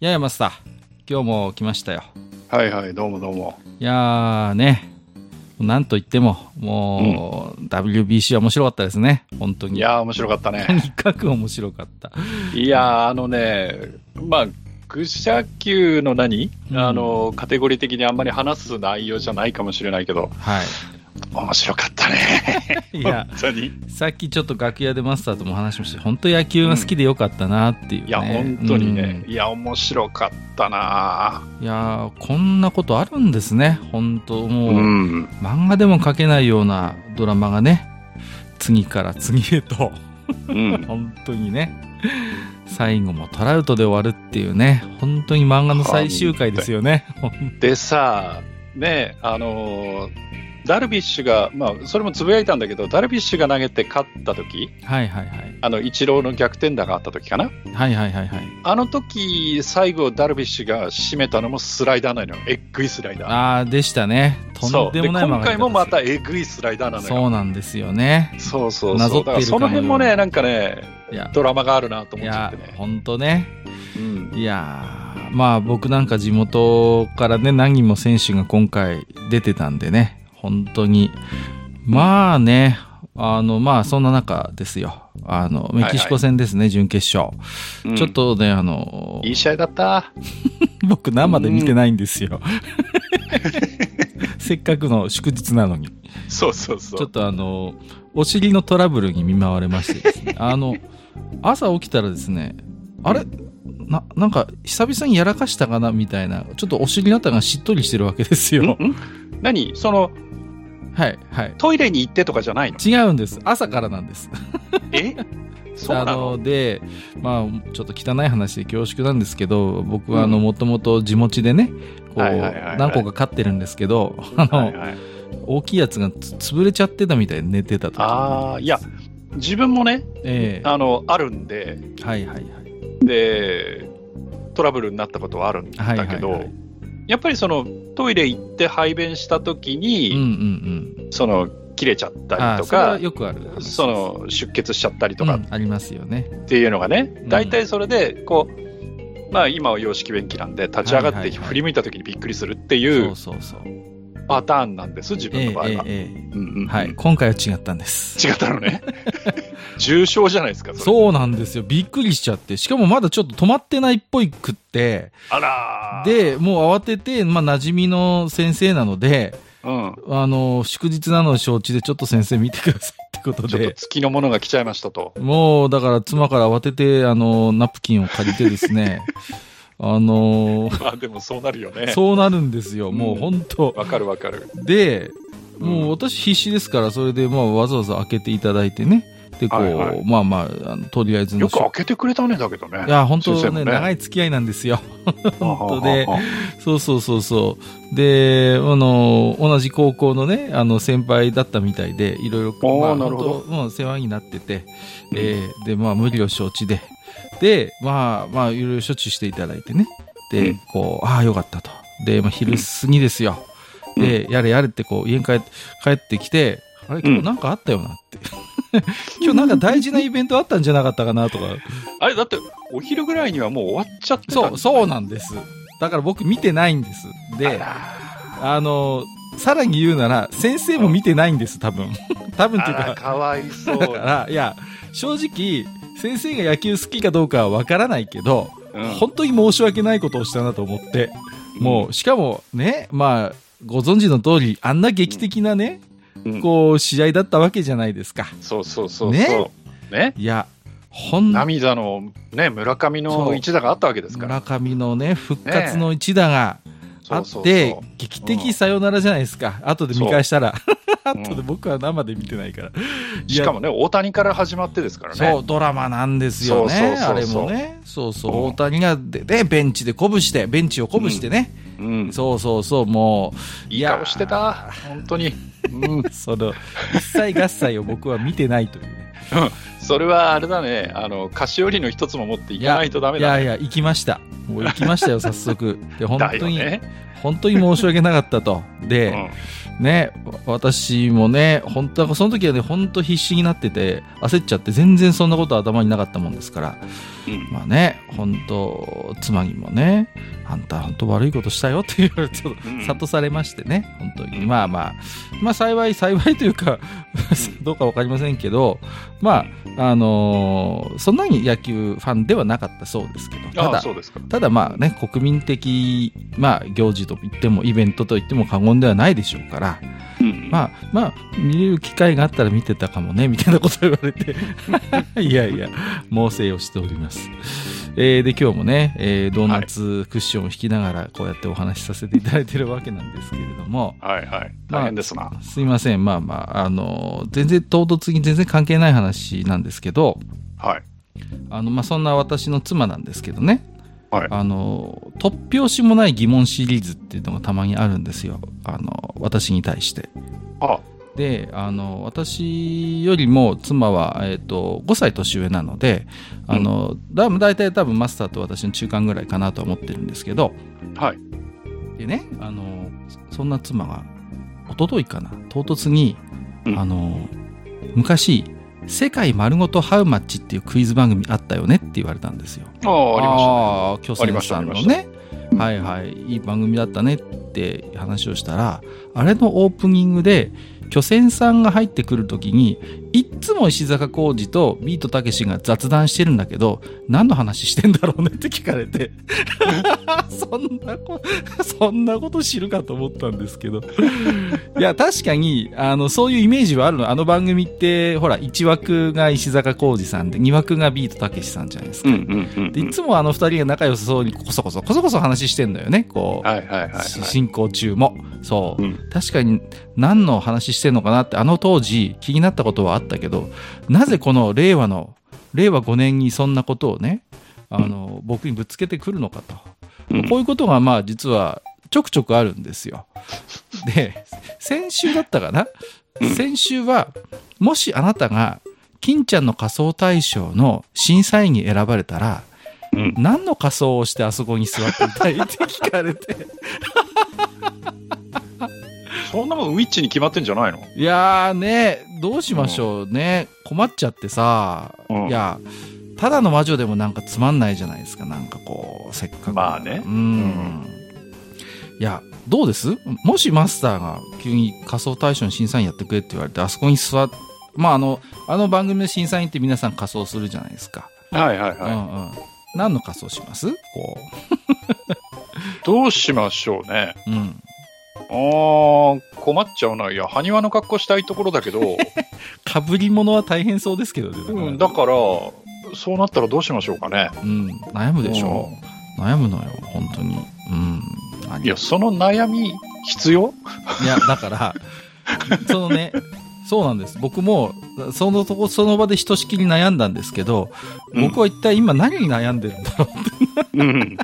ややマスター、今日も来ましたよ。はいはい、どうもどうも。いやーね、なんといっても、もう、WBC は面白かったですね。本当に。いやー、面白かったとね。にかく面白かった。いやー、あのね、まあ、愚者級の何、うんあの、カテゴリー的にあんまり話す内容じゃないかもしれないけど、は面白かったね。い。いや、本当に？さっきちょっと楽屋でマスターとも話しました本当野球が好きでよかったなっていう、ねいや、本当にね、うんいや、面白かったないやーこんなことあるんですね。本当もう、うん。漫画でも描けないようなドラマがね、次から次へと、うん。本当にね、最後もトラウトで終わるっていうね、本当に漫画の最終回ですよね。でさ、ね、あのーダルビッシュが、まあ、それもつぶやいたんだけど、ダルビッシュが投げて勝った時はいはいはい。あの、イチローの逆転打があった時かなはいはいはいはい。あの時、最後、ダルビッシュが締めたのもスライダーなのよ。えっぐいスライダー。ああ、でしたね。とんでもない今回もまたえぐいスライダーなのよ。そうなんですよね。そうそうそう。からその辺もね、なんかね、ドラマがあるなと思っちゃってね、。本当ね。うん。いやーまあ僕なんか地元からね、何人も選手が今回出てたんでね、本当に。まあね、あの、まあそんな中ですよ。あの、メキシコ戦ですね、準決勝。うんちょっ、とね、あの、いい試合だった？僕生で見てないんですよ。せっかくの祝日なのに。そうそうそう。ちょっとあの、お尻のトラブルに見舞われましてですね。あの、朝起きたらですね、あれ？な、なんか、久々にやらかしたかなみたいな、ちょっとお尻のあたりがしっとりしてるわけですよ。んん何？その、はい、はい。トイレに行ってとかじゃないの？違うんです。朝からなんです。え？そうなあのの、で、まあ、ちょっと汚い話で恐縮なんですけど、僕はあの、うんもともと地持ちでね、何個か飼ってるんですけど、あの、はいはい、大きいやつがつ潰れちゃってたみたいで寝てたと。ああ、いや、自分もね、ええあの、あるんで、はいはいはい。で、トラブルになったことはあるんだはいはいけど、はいやっぱりその、トイレ行って排便した時うんに、うんうん。その、切れちゃったりとか、よくあるその、出血しちゃったりとかうんありますよね。っていうのがね、ん大体それで、こう、まあ今は洋式便器なんで、立ち上がってはいはいはい振り向いた時にびっくりするっていう。パターンなんです、自分ええの場合は。はい。今回は違ったんです。違ったのね。重症じゃないですか、それ。そうなんですよ。びっくりしちゃって。しかもまだちょっと止まってないっぽいくって。あらー、で、もう慌てて、まあ、馴染みの先生なので、うん。あの、祝日なのを承知でちょっと先生見てくださいってことちょっとで。月のものが来ちゃいましたと。もう、だから妻から慌てて、あの、ナプキンを借りてですね、あの、まあでもそうなるよね。そうなるんですよ。もううん本当わかるわかる。で、うんもう私必死ですから、それでまあわざわざ開けていただいてね。で、こう、はいはいまあまあ、あのとりあえずのよく開けてくれたね、だけどね。いや、本当ね先生も長い付き合いなんですよ。本当でそうそうそうそう。で、あの、同じ高校のね、あの、先輩だったみたいで、いろいろ、まあ、なるほど世話になってて、えーで、まあ、無理を承知で、で、まあ、まあ、いろいろ処置していただいてね。で、うんこう、ああ、よかったと。で、まあ、昼過ぎですよ。で、やれやれってこう、家に帰って、帰ってきて、あれ、今日なんかあったよなって。今日なんか大事なイベントあったんじゃなかったかなとか。あれ、だって、お昼ぐらいにはもう終わっちゃってたそう、そうなんです。だから僕見てないんです。で、あの、さらに言うなら、先生も見てないんです、多分。多分っていうか、かわいそう。だから、いや、正直、先生が野球好きかどうかはわからないけど、うん。本当に申し訳ないことをしたなと思って、もう、しかもね、まあ、ご存知の通り、あんな劇的なね、うん。こう、試合だったわけじゃないですか。そうそうそうそう。ね。ね。いや、ほん涙のね、村上の一打があったわけですから。村上のね、復活の一打があって、劇的サヨナラじゃないですか。後で見返したら。後で僕は生で見てないから。しかもね、大谷から始まってですからね。そう、ドラマなんですよね。あれもね。そうそう、うん大谷がで、で、ベンチで鼓舞して、ベンチを鼓舞してね。うん。そうそうそう、もう。いい顔してた。本当に。うん。その、一切合切を僕は見てないというね。それはあれだね、あの、菓子折りの一つも持っていかないとダメだね。いやいや、行きました。もう行きましたよ、早速。で、本だ当に、よね。本当に申し訳なかったと。で、うんね、私もね、本当はその時はね、本当必死になってて、焦っちゃって、全然そんなこと頭になかったもんですから、うんまあね、本当妻にもね、あんた本当悪いことしたよって言われて、ちょっうんと諭されましてね、本当に。うんまあまあ、まあ幸い、幸いというか、どうかわかりませんけど、まあ、あのーそんなに野球ファンではなかったそうですけど、ただ。ただまあね、国民的、まあ行事と言っても、イベントと言っても過言ではないでしょうから、うんまあ、まあ、見れる機会があったら見てたかもね、みたいなこと言われて。いやいや、猛省をしております。えーで、今日もね、えードーナツクッションを引きながら、こうやってお話しさせていただいてるわけなんですけれども、はいはい。まあ大変ですな。すいません、まあまあ、あの、全然唐突に全然関係ない話なんですけど、はい。あの、まあ、そんな私の妻なんですけどね、はいあの、突拍子もない疑問シリーズっていうのがたまにあるんですよ。あの、私に対して。あ、で、あの、私よりも妻は、えっ、と、5歳年上なので、あの、だだいたい多分マスターと私の中間ぐらいかなとは思ってるんですけど、はい。でね、あの、そそんな妻が、一昨日かな、唐突に、うんあの、昔、世界丸ごとハウマッチっていうクイズ番組あったよねって言われたんですよ。ああ、ありましああ、巨泉さんのね。はいはい、いい番組だったねって話をしたら、あれのオープニングで、巨船さんが入ってくる時に、いっつも石坂浩二とビートたけしが雑談してるんだけど、何の話してんだろうねって聞かれて、そんなこ、そんなこと知るかと思ったんですけど。いや、確かに、あの、そういうイメージはあるの。あの番組って、ほら、1枠が石坂浩二さんで、2枠がビートたけしさんじゃないですか。でいつもあの二人が仲良さそうにこそこそ、こそこそ話してんのよね、こう。はいはいはいはい。し進行中も。そう、うん確かに何の話してんのかなってあの当時気になったことはあったけど、なぜこの令和の、令和5年にそんなことをね、あの、僕にぶつけてくるのかと。うんこういうことがまあ実はちょくちょくあるんですよ。で、先週だったかな？先週は、もしあなたが、金ちゃんの仮装大賞の審査員に選ばれたら、うん何の仮装をしてあそこに座っていたいって聞かれて。そんなもんウィッチに決まってんじゃないの？いやーね、どうしましょうね。困っちゃってさ、うんいや、ただの魔女でもなんかつまんないじゃないですか。なんかこう、せっかく。まあねうん。いや、どうです？もしマスターが急に仮想大賞の審査員やってくれって言われて、あそこに座っまああの、あの番組の審査員って皆さん仮装するじゃないですか。はいはいはうんうん。何の仮装します？こい。どうしましょうね。う。うん。あー、困っちゃうな。いや、埴輪の格好したいところだけど、かぶり物は大変そうですけどね。うん、だから、そうなったらどうしましょうかね。うん。悩むでしょ。悩むのよ、本当に。うん。何いや、その悩み、必要？いや、だから、そのね、そうなんです。僕も、そのとこ、その場でひとしきり悩んだんですけど、うん僕は一体今何に悩んでるんだろうって、うん。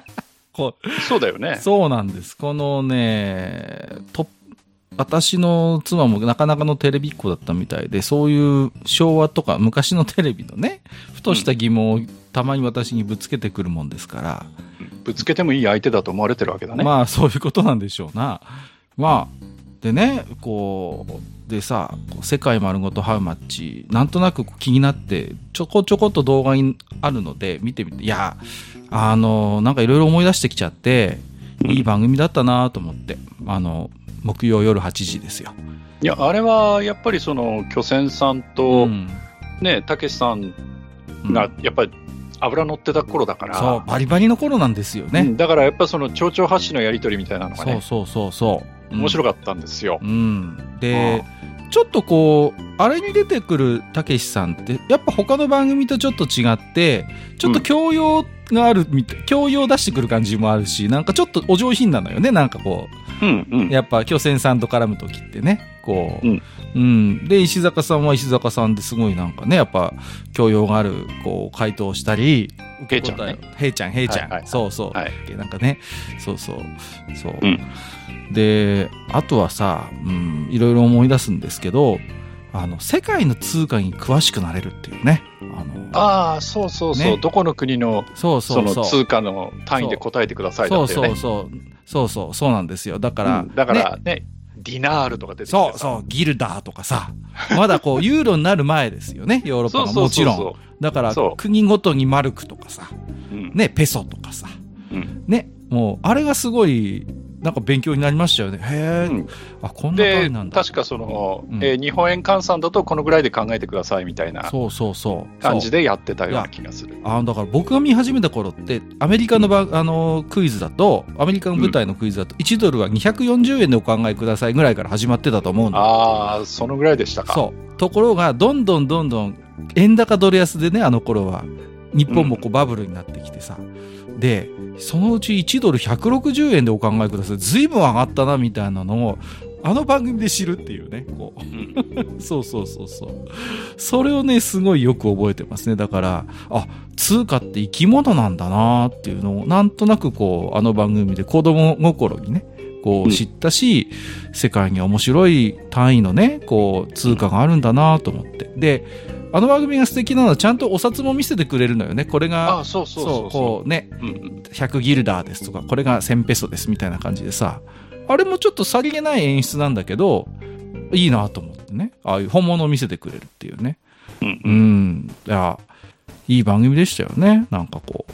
こそうだよねう。そうなんです。このね、と、私の妻もなかなかのテレビっ子だったみたいで、そういう昭和とか昔のテレビのね、ふとした疑問をたまに私にぶつけてくるもんですから、ぶつけてもいい相手だと思われてるわけだね。まあそういうことなんでしょうな。まあ、でね、こう、でさ、世界丸ごとハウマッチ、なんとなく気になって、ちょこちょこっと動画にあるので見てみて、いや、あの、なんかいろいろ思い出してきちゃって、いい番組だったなと思って、あの、木曜夜8時ですよ。いや、あれは、やっぱりその、巨泉さんと、んね、たけしさんうんが、やっぱり、油乗ってた頃だから、そう、バリバリの頃なんですよね。うんだからやっぱその蝶々発信のやり取りみたいなのがね、そうそうそうそう。面白かったんですよ。うん。で、ちょっとこう、あれに出てくるたけしさんって、やっぱ他の番組とちょっと違って、ちょっと教養があるみたい、教養出してくる感じもあるし、なんかちょっとお上品なのよね、なんかこう。んうん。う、やっぱ巨泉さんと絡むときってね、こう、うん。うん。で、石坂さんは石坂さんですごいなんかね、やっぱ教養がある、こう、回答をしたり、へいちゃんね。へいちゃん、へいちゃん。はいはいはい。そうそう。はい。なんかね、そうそう、そう。うん。で、あとはさ、うん、いろいろ思い出すんですけど、あの、世界の通貨に詳しくなれるっていうね。あの、ああ、そうそうそう、ね。どこの国のそうそそう。そうの通貨の単位で答えてくださいだそう。そうそう。そうそう、そう。なんですよ。だから、うん。だかねらね。ディナールとか出てそうそう、ギルダーとかさ、まだこう、ユーロになる前ですよね、ヨーロッパがそうそうもちろん。そだからそう、国ごとにマルクとかさ、ね、ペソとかさ、うん。ね、もう、あれがすごい、なんか勉強になりましたよね。へえ、うんあ、こんな単で位なん、だ。確かその、うんえー日本円換算だとこのぐらいで考えてくださいみたいなそうそうそう。感じで。でやってたような気がする。あだから僕が見始めた頃って、アメリカのば、あのクイズだと、アメリカの舞台のクイズだと、1ドルは240円でお考えくださいぐらいから始まってたと思うんだああ、そのぐらいでしたか。そう。ところが、どんどんどんどん、円高ドル安でね、あの頃は、日本もこうバブルになってきてさ。で、そのうち1ドル160円でお考えください。ずいぶん上がったな、みたいなのを、あの番組で知るっていうね、こう。うん そうそうそうそう。それをね、すごいよく覚えてますね。だから、あ、通貨って生き物なんだなっていうのを、なんとなくこう、あの番組で子供心にね、こううん知ったし、世界に面白い単位のね、こう、通貨があるんだなと思って。で、あの番組が素敵なのは、ちゃんとお札も見せてくれるのよね。これあが、あ、そうそうそ、そううこうね、うんうん100ギルダーですとか、これが1000ペソですみたいな感じでさ、あれもちょっとさりげない演出なんだけど、いいなと思ってね。ああいう本物を見せてくれるっていうね。うんううんん。いや、いい番組でしたよね。なんかこう。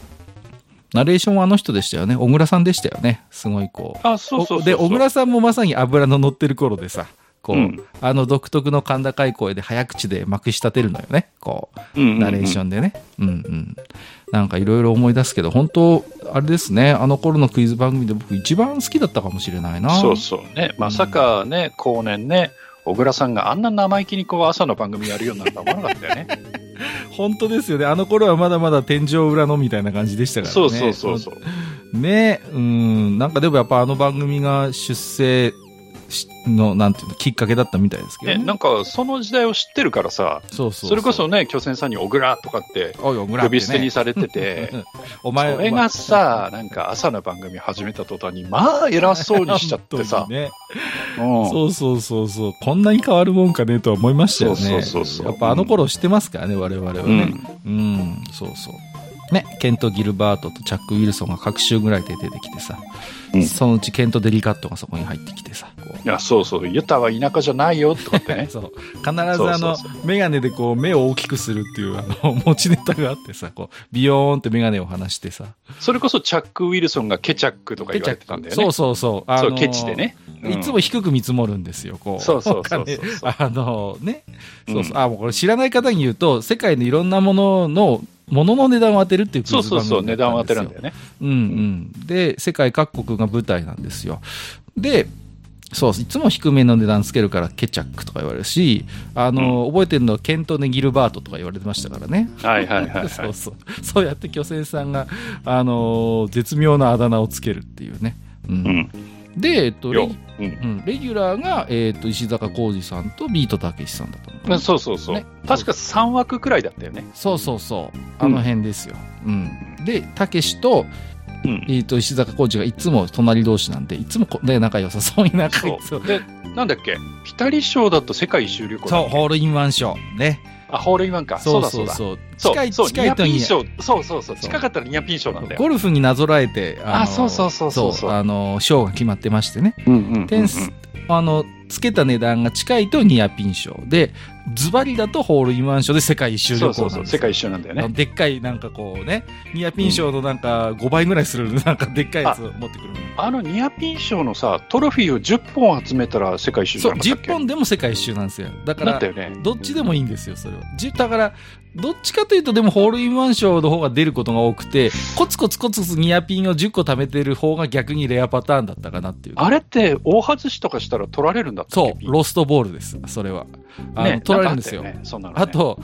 ナレーションはあの人でしたよね。小倉さんでしたよね。すごいこう。あ、そうそう。で、小倉さんもまさに油の乗ってる頃でさ、こう、うんあの独特の甲高い声で早口でまくし立てるのよね。こう。うんうんうんナレーションでね。うんうん。なんかいろいろ思い出すけど、本当あれですね、あの頃のクイズ番組で僕一番好きだったかもしれないな。そうそうね。まさかね、後年ね、小倉さんがあんな生意気にこう朝の番組やるようになるとは思わなかったよね。本当ですよね。あの頃はまだまだ天井裏のみたいな感じでしたからね。そうそうそうそう。ねうん。なんかでもやっぱあの番組が出世しの、なんていうの、きっかけだったみたいですけどね、ね。なんかその時代を知ってるからさ、そうそうそれこそね、巨泉さんに小倉とかっておいおぐらってね呼び捨てにされてて、お前それがさ、なんか朝の番組始めた途端に、まあ偉そうにしちゃってさ ね。うんそうそうそうそう。こんなに変わるもんかねとは思いましたよね。そうそうそうそうやっぱあの頃知ってますからね、我々はね。うんうん、そうそう。ね、ケント・ギルバートとチャック・ウィルソンが各週ぐらいで出てきてさ、うんそのうちケント・デリカットがそこに入ってきてさ、いや、そうそう、ユタは田舎じゃないよとかってね。そう。必ずあのそうそうそ、メガネでこう、目を大きくするっていう、あの、持ちネタがあってさ、こう、ビヨーンってメガネを離してさ、それこそチャック・ウィルソンがケチャックとか言われてたんだよね。そうそうそう。あのそう、ケチでね。うんいつも低く見積もるんですよ、こう。そうそうそうそうあのね。そうそう。うんあ、もうこれ知らない方に言うと、世界のいろんなものの、ものの値段を当てるっていうクイズそうそうそう、番組値段を当てるんだだよね。うんうん。で、世界各国が舞台なんですよ。で、そう、いつも低めの値段つけるからケチャックとか言われるし、あの、覚えてるのはケント・ネ・ギルバートとか言われてましたからね。はいはいはい、はい。そうそう。そうやって巨泉さんが、あの絶妙なあだ名をつけるっていうね。うん。うん。で、えっと、レよギ、うんうん、レギュラーが、えっと、石坂浩二さんとビートたけしさんだったの。そうそうそう、ね確か3枠くらいだったよね。そうそうそう。あの辺ですよ。うん。で、たけしと、うん。えっと、石坂浩二がいつも隣同士なんで、いつもこね、仲良さそうに仲良さそう。で、なんだっけ？ピタリ賞だと世界一周旅行だそう、ホールインワン賞。ね。あ、ホールインワンか。そうだそうだ。そう。そう近い、そう近いとにニアピン、賞。そうそうそう。そう近かったらニアピン賞なんだよ。ゴルフになぞらえて、あそうそうそうそうそうあの、賞が決まってましてね。うんうんうんうんあの、つけた値段が近いとニアピン賞で、ズバリだとホールインワン賞で世界一周旅そうそうそう。世界一周なんだよね。でっかいなんかこうね、ニアピン賞のなんか5倍ぐらいする なんかでっかいやつを持ってくるの。あのニアピン賞のさ、トロフィーを10本集めたら世界一周じそう、10ゃなかったっけ？本でも世界一周なんですよ。だからね。どっちでもいいんですよ、それは。じだから、どっちかというと、でもホールインワン賞の方が出ることが多くて、コツコツコツコツニアピンを10個貯めてる方が逆にレアパターンだったかなっていう。あれって大外しとかしたら取られるんだったそう、ロストボールです、それは。あの、ね取られるんですよ。ねあと、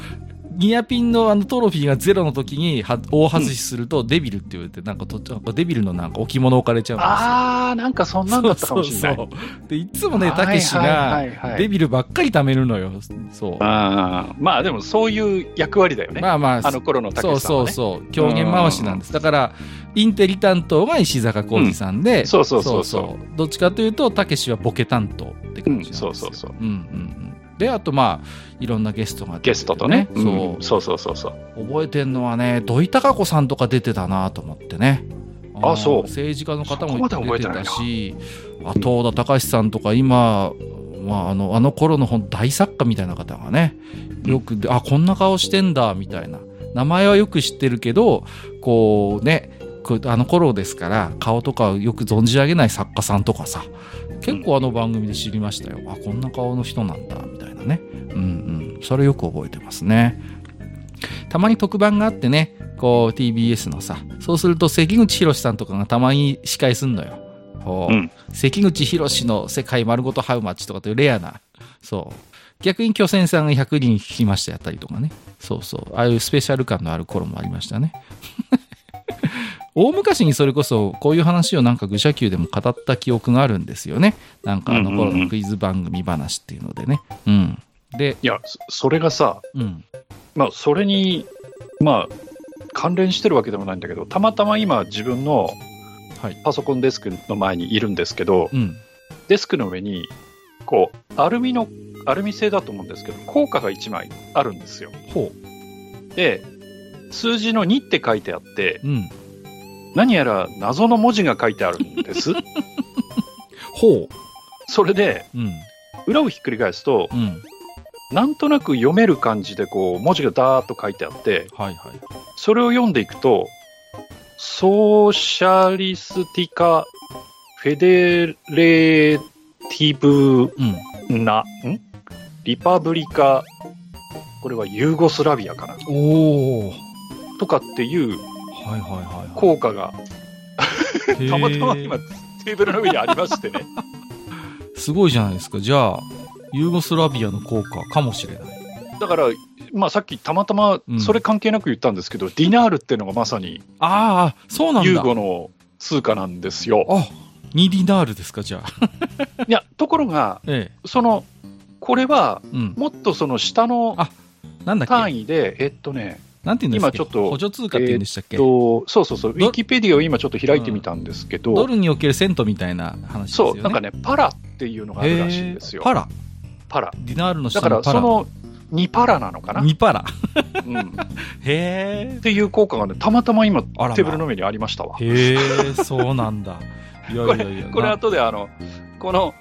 ニアピンのあのトロフィーがゼロの時には大外しするとデビルって言われて、なんかとなんかデビルのなんか置物置かれちゃうんですよ。あー、なんかそんなんだったかもしれない。そうそうそうで、いつもね、はいたけしはいがデビルばっかり貯めるのよ。そう。あーまあでもそういう役割だよね。まあまあ、あの頃のたそうけしさんはね。そうそう。狂言回しなんです。だから、インテリ担当が石坂浩二さんで、んそうそうそうそうどっちかというと、たけしはボケ担当って感じなんですよ。うんそうそうそううんうんうん。で、あとまあ、いろんなゲストが出てゲストとね。そう、うんそうそうそうそう。覚えてんのはね、土井孝子さんとか出てたなと思ってね。あのそう政治家の方も出てたし、あ東田隆さんとか今、まあ、あのあの頃の本大作家みたいな方がね、よくで、あ、こんな顔してんだ、みたいな。名前はよく知ってるけど、こうね、あの頃ですから、顔とかをよく存じ上げない作家さんとかさ、結構あの番組で知りましたよ。あ、こんな顔の人なんだ、みたいなね。うんうん。それよく覚えてますね。たまに特番があってね、こう TBS のさ、そうすると関口宏さんとかがたまに司会すんのよ。こううん関口宏の世界丸ごとハウマッチとかというレアな、そう。逆に巨泉さんが100人聞きましたやったりとかね。そうそう。ああいうスペシャル感のある頃もありましたね。大昔にそれこそこういう話をなんか愚者級でも語った記憶があるんですよね。なんかあの頃のクイズ番組話っていうのでね。うん。で、いや、そそれがさ、うん。まあ、それに、まあ、関連してるわけでもないんだけど、たまたま今自分のはい。パソコンデスクの前にいるんですけど、うん。デスクの上に、こう、アルミの、アルミ製だと思うんですけど、効果が1枚あるんですよ。ほで、数字の2って書いてあって、う。うん。何やら謎の文字が書いてあるんです。ほそれで、う。うん。裏をひっくり返すと、うん。なんとなく読める感じで、こう、文字がダーッと書いてあって、はいはい。それを読んでいくと、ソーシャリスティカ・フェデレーティブうん。リパブリカ、これはユーゴスラビアかな。とかっていうはいはいはいはい。効果が、たまたま今テーブルの上にありましてね。すごいじゃないですか。じゃあ、ユーゴスラビアの効果かもしれない。だから、まあさっきたまたまうんそれ関係なく言ったんですけど、ディナールっていうのがまさにああ、そうなんだ。ユーゴの通貨なんですよ。あ、2ディナールですか、じゃあ。いや、ところが、えその、これはえ。うん。もっとその下のあなんだっけ単位で、えっとね、なんて言うんですか今ちょっと補助通貨って言うんでしたっけ、えっと、そうそうそう、ウどィキペディアを今ちょっと開いてみたんですけど、ドルにおけるセントみたいな話ですよね。そう、なんかね、パラっていうのがあるらしいんですよ。パラ。パラ。ディナールの下だから。その2パラなのかな、2パラ。うん、っへえ。ていう効果がね、たまたま今、テあらまーブルの上にありましたわ。へえ、そうなんだ。いやいやいや。これな後であの、この、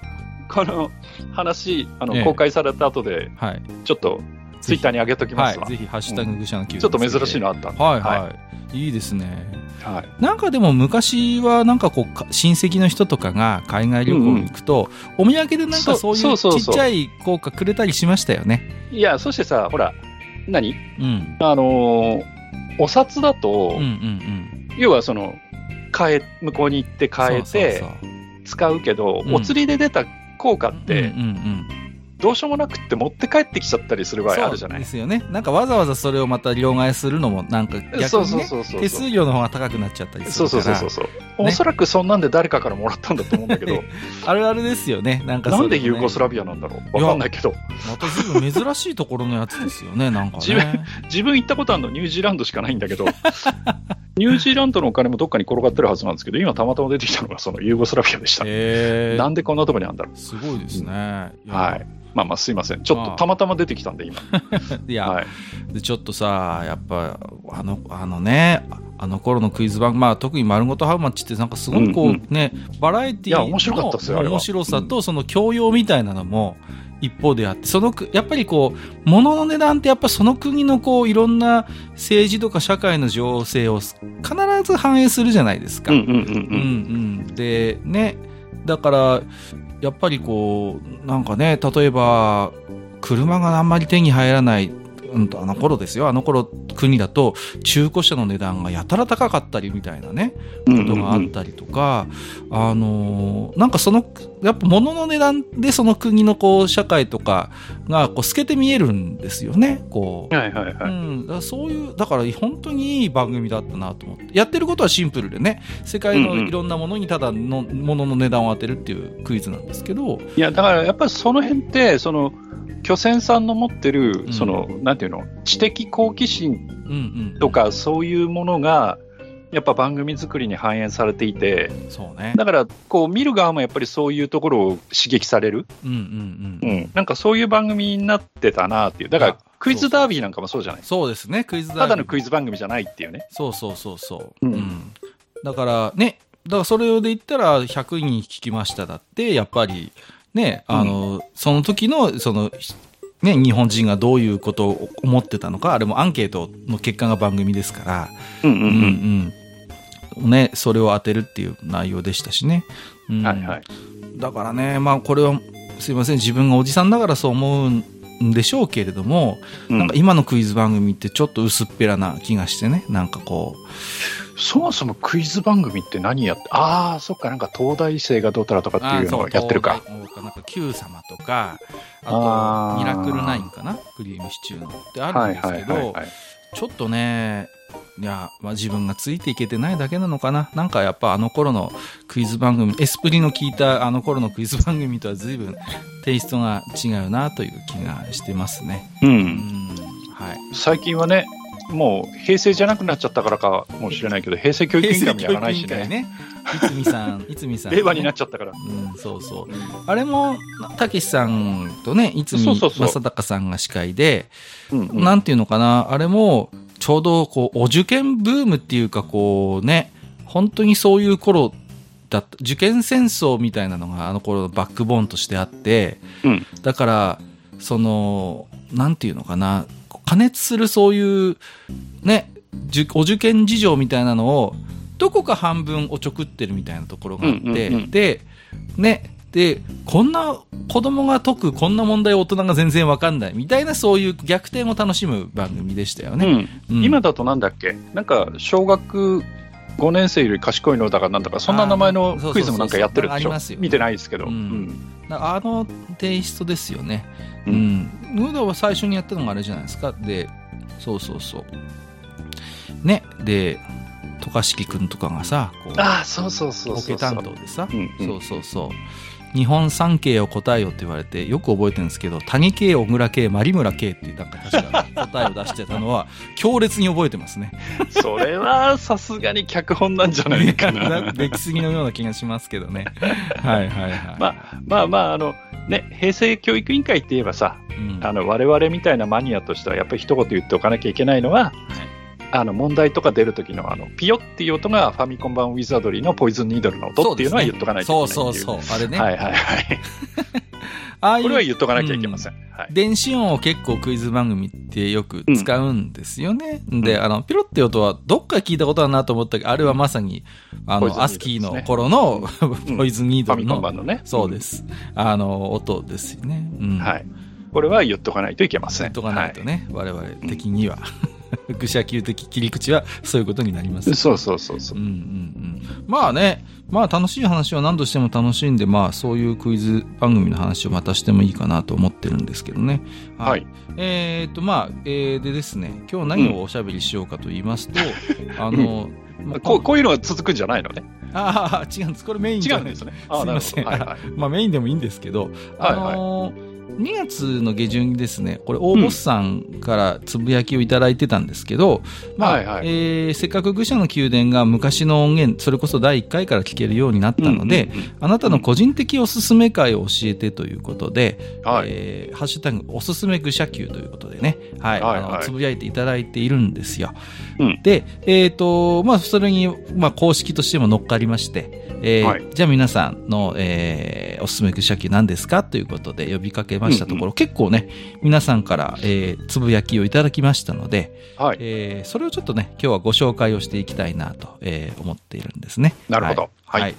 この話、あの、ええ公開された後で、はい。ちょっと、ツイッターに上げときますわ。はい。ぜひ、ハッシュタグ愚者のちょっと珍しいのあったんで。はいはい。いいですね。はい。なんかでも昔はなんかこうか親戚の人とかが海外旅行に行くと、お土産でなんかそういそううそうそうそうちっちゃい効果くれたりしましたよね。いや、そしてさ、ほら、何？うん。あのーお札だと、うんうん要はその、変え、向こうに行ってうん。変えてそうそう使うけど、うんお釣りで出た効果っそう。て、うんうんうん。どうしようもなくって持って帰ってきちゃったりする場合あるじゃないですよね。なんかわざわざそれをまた両替するのもなんか逆そうそうにね。手数料の方が高くなっちゃったりすそうるから。そうそうそうそう、おそらくそんなんで誰かからもらったんだと思うんだけど、あるあるですよね。なんかねなんでユーゴスラビアなんだろうわかんないけど、また随分珍しいところのやつですよね、なんか 自分ね。自分行ったことあるのニュージーランドしかないんだけど、ニュージーランドのお金もどっかに転がってるはずなんですけど、今たまたま出てきたのがそのユーゴスラビアでした。へなんでこんなとこにあるんだろすごいですね。う。はい。まあまあすいません。ちょっとたまたま出てきたんで今。いや、はい。でちょっとさやっぱあのあのねあの頃のクイズ番まあ特に「丸ごとハウマッチ」ってなんかすごくこう、うんうんねバラエティいや面白かったっすよあれは面白さとその教養みたいなのも一方であってそのくやっぱりこう物の値段ってやっぱその国のこういろんな政治とか社会の情勢を必ず反映するじゃないですか。でねだからやっぱりこうなんかね例えば車があんまり手に入らない、うん、とあの頃ですよあの頃国だと中古車の値段がやたら高かったりみたいなねうん。ことがあったりとか、あのーなんかそのやっぱ物の値段でその国のこう社会とかがこう透けて見えるんですよねこう。はいはいはい。うん、だそういう、だから本当にいい番組だったなと思って。やってることはシンプルでね、世界のいろんなものにただの、ものの値段を当てるっていうクイズなんですけど、いや、だからやっぱりその辺って、その、巨泉さんの持ってるう、んその、なんていうの、知的好奇心うんうん。とかそういうものが、やっぱ番組作りに反映されていて、そうね。だから、こう、見る側もやっぱりそういうところを刺激される。うんうんう。うんん。なんかそういう番組になってたなっていう。だかあら、クイズダービーなんかもそうじゃない？そうですね、クイズダービーただのクイズ番組じゃないっていうね。そうそうそうそう。うんだからね、だからそれで言ったら100人聞きましただって、やっぱりね、あの、その時の、その、ね、日本人がどういうことを思ってたのか、あれもアンケートの結果が番組ですから、うんううんん。うん。ね、それを当てるっていう内容でしたしね。うん。はいはい。だからね、まあこれは、すいません、自分がおじさんだからそう思うんでしょうけれども、うん。なんか今のクイズ番組ってちょっと薄っぺらな気がしてね、なんかこそもそもクイズ番組って何やって、ああ、そっか、なんか東大生がどうたらとかう、っていうのをやってるか。なんか Q 様とか、あと、ミラクルナインかなクリームシチューのってあるはいんですけど、はいはいはい。ちょっとね、いや、まあ、自分がついていけてないだけなのかな。なんかやっぱあの頃のクイズ番組、エスプリの聞いたあの頃のクイズ番組とは随分テイストが違うなという気がしてますね。う。うんん。はい。最近はね、もう平成じゃなくなっちゃったからかもしれないけど、平成教育委員会もやらないしね。ね。いつみさん、いつみさん、令和になっちゃったから。うん、そうそう。あれも、たけしさんとね、いつみ正隆さんが司会で、うんうんなんていうのかな、あれも、ちょうど、こう、お受験ブームっていうか、こうね、本当にそういう頃だった、受験戦争みたいなのがあの頃のバックボーンとしてあって、うんだから、その、なんていうのかな、加熱するそういう、ね、お受験事情みたいなのを、どこか半分おちょくってるみたいなところがあって、うんうんうん。で、ね、で、こんな子供が解くこんな問題を大人が全然わかんないみたいなそういう逆転を楽しむ番組でしたよね。うん。うん。今だとなんだっけ？なんか、小学5年生より賢いのだかなんだか、そんな名前のクイズもなんかやってるでしょ見てないですけど。ううんあのテイストですよね。う。うんヌードは最初にやったのがあれじゃないですか。で、そうそうそう。ね、で、渡嘉敷くんとかがさ、こう、ああ、そうそうそうそうそう。ボケ担当でさ、うんうんそうそうそう。日本三景を答えよって言われて、よく覚えてるんですけど、谷系、小倉系、有村系っていう、なんか確か答えを出してたのは、強烈に覚えてますね。それはさすがに脚本なんじゃないかな。出来すぎのような気がしますけどね。はいはいはい。まあまあまあ、あの、ね、平成教育委員会って言えばさ、うんあの、我々みたいなマニアとしては、やっぱり一言言っておかなきゃいけないのは、あの、問題とか出る時の、あの、ピヨっていう音がファミコン版ウィザードリーのポイズンニードルの音っていうのは言っとかないといけない。そうそうそう。あれね。はいはいはい。ああいうこれは言っとかなきゃいけません。はい。電子音を結構クイズ番組ってよく使うんですよね。で、うんあの、ピロって音はどっか聞いたことあるなと思ったけど、あれはまさに、あの、ポイズンニードルアスキーの頃のうんポイズンニードルの、版のね。そうです。あの、音ですよね。うん。はい。これは言っとかないといけません。言っとかないとね、我々的には。愚者級的切り口はそういうことになりますはい。。そうそうそうそううん。うんうんまあね、まあ楽しい話は何度しても楽しいんで、まあそういうクイズ番組の話をまたしてもいいかなと思ってるんですけどね。はい。えー、と、まあ、えー、でですね、今日何をおしゃべりしようかと言いますと、あの、まあこうこういうのが続くんじゃないのね。ああ、違うんです。これメイン違うんですね。あすいません。はいはい。まあメインでもいいんですけど、あはいはい。のー2月の下旬にですね、これ、大ボスさんからつぶやきをいただいてたんですけど、まあ、はいはい。えーせっかく愚者の宮殿が昔の音源、それこそ第1回から聞けるようになったので、うんうんうんあなたの個人的おすすめ会を教えてということで、はい。えーハッシュタグおすすめ愚者級ということでね、はい、はいはい。あのつぶやいていただいているんですよ。うん。で、えっ、と、まあ、それに、まあ、公式としても乗っかりまして、えーはいじゃあ皆さんの、えーおすすめ愚者級何ですかということで呼びかけましたところ、うんう結構ね、皆さんから、えーつぶやきをいただきましたので、はい。えーそれをちょっとね、今日はご紹介をしていきたいなと、えー思っているんですね。なるほどはい。はい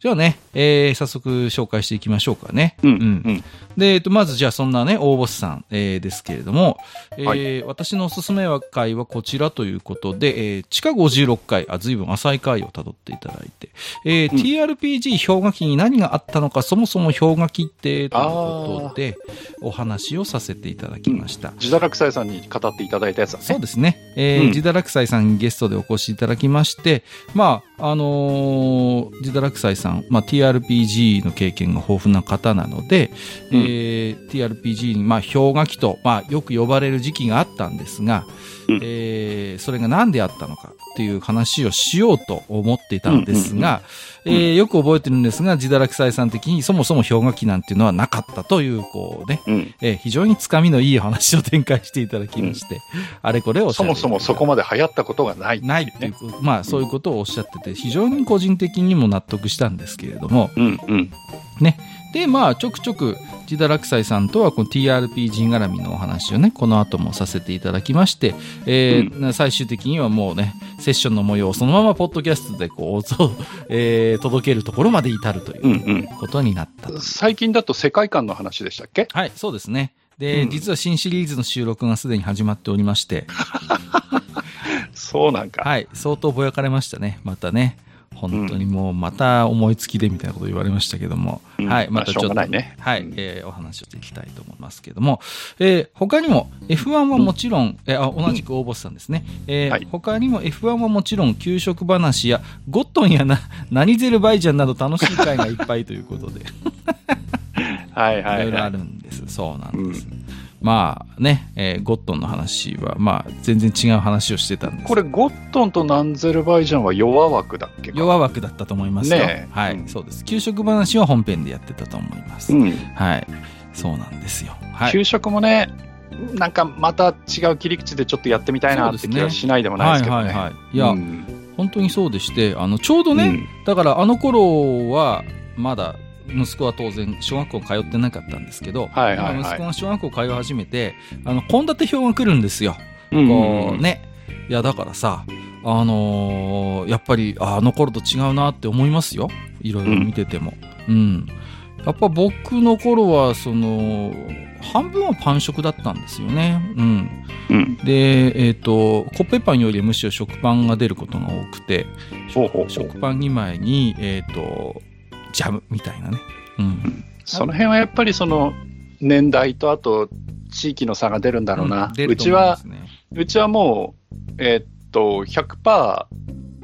じゃあね、えー早速紹介していきましょうかね。うんうんで、えっと、まずじゃあそんなね、大ボスさん、えーですけれども、えーは私のおすすめ会はこちらということで、えー地下56回、あ、随分浅い回を辿っていただいて、えーうん TRPG 氷河期に何があったのか、そもそも氷河期って、ということで、お話をさせていただきました。自堕落斎さんに語っていただいたやつだね。そうですね。えーうん自堕落斎さんにゲストでお越しいただきまして、まあ、あのー、ジダラクサイさん、まあ、TRPG の経験が豊富な方なので、うん、えー、TRPG に、まあ、氷河期と、まあ、よく呼ばれる時期があったんですが、うん、えー、それが何であったのかっていう話をしようと思っていたんですが、えー、よく覚えてるんですが、自堕落斎さん的にそもそも氷河期なんていうのはなかったという、こうね、うん、えー、非常につかみのいい話を展開していただきまして、うん、あれこれをそもそもそこまで流行ったことがない、ね、ないっていう、まあそういうことをおっしゃってて、非常に個人的にも納得したんですけれども、うんうん、ね。で、まあ、ちょくちょく、ジダラクサイさんとは、この TRPG 絡みのお話をね、この後もさせていただきまして、えー、うん、最終的にはもうね、セッションの模様をそのままポッドキャストでこう、えー、届けるところまで至るということになった、うんうん、最近だと世界観の話でしたっけ？はい、そうですね。で、うん、実は新シリーズの収録がすでに始まっておりまして。そうなんか。はい、相当ぼやかれましたね、またね。本当にもうまた思いつきでみたいなこと言われましたけども、うん、はい、またちょっと、ね、はい、えー、お話をしていきたいと思いますけども、えー、他にも F1 はもちろん、えー、あ同じく大ボスさんですね、えーはい、他にも F1 はもちろん給食話やゴットンやな何ゼルバイジャンなど楽しい会がいっぱいということで。はいはい、はい、いろいろあるんです。そうなんです。うんまあね、えー、ゴットンの話は、まあ、全然違う話をしてたんですこれ、ゴットンとナンゼルバイジャンは弱枠だっけ弱枠だったと思いますよ。ねはい、うん、そうです。給食話は本編でやってたと思います。うん、はい。そうなんですよ。はい、給食もね、なんかまた違う切り口でちょっとやってみたいなって気がしないでもないですけどね。はいはいはい。いや、うん、本当にそうでして、あの、ちょうどね、だからあの頃は、まだ息子は当然小学校通ってなかったんですけど、はいはいはい、息子が小学校通い始めてあの献立表が来るんですよ。うんこうねいやだからさあのー、やっぱりあの頃と違うなって思いますよいろいろ見てても。うん、うん、やっぱ僕の頃はその半分はパン食だったんですよね。うん。うん、で、えっ、ー、と、コッペパンよりむしろ食パンが出ることが多くて、食パン2枚に、えっ、ー、と、ジャムみたいなね。うん。その辺はやっぱりその年代とあと地域の差が出るんだろうな。うん、うちは、うちはもう、えー、っと、100%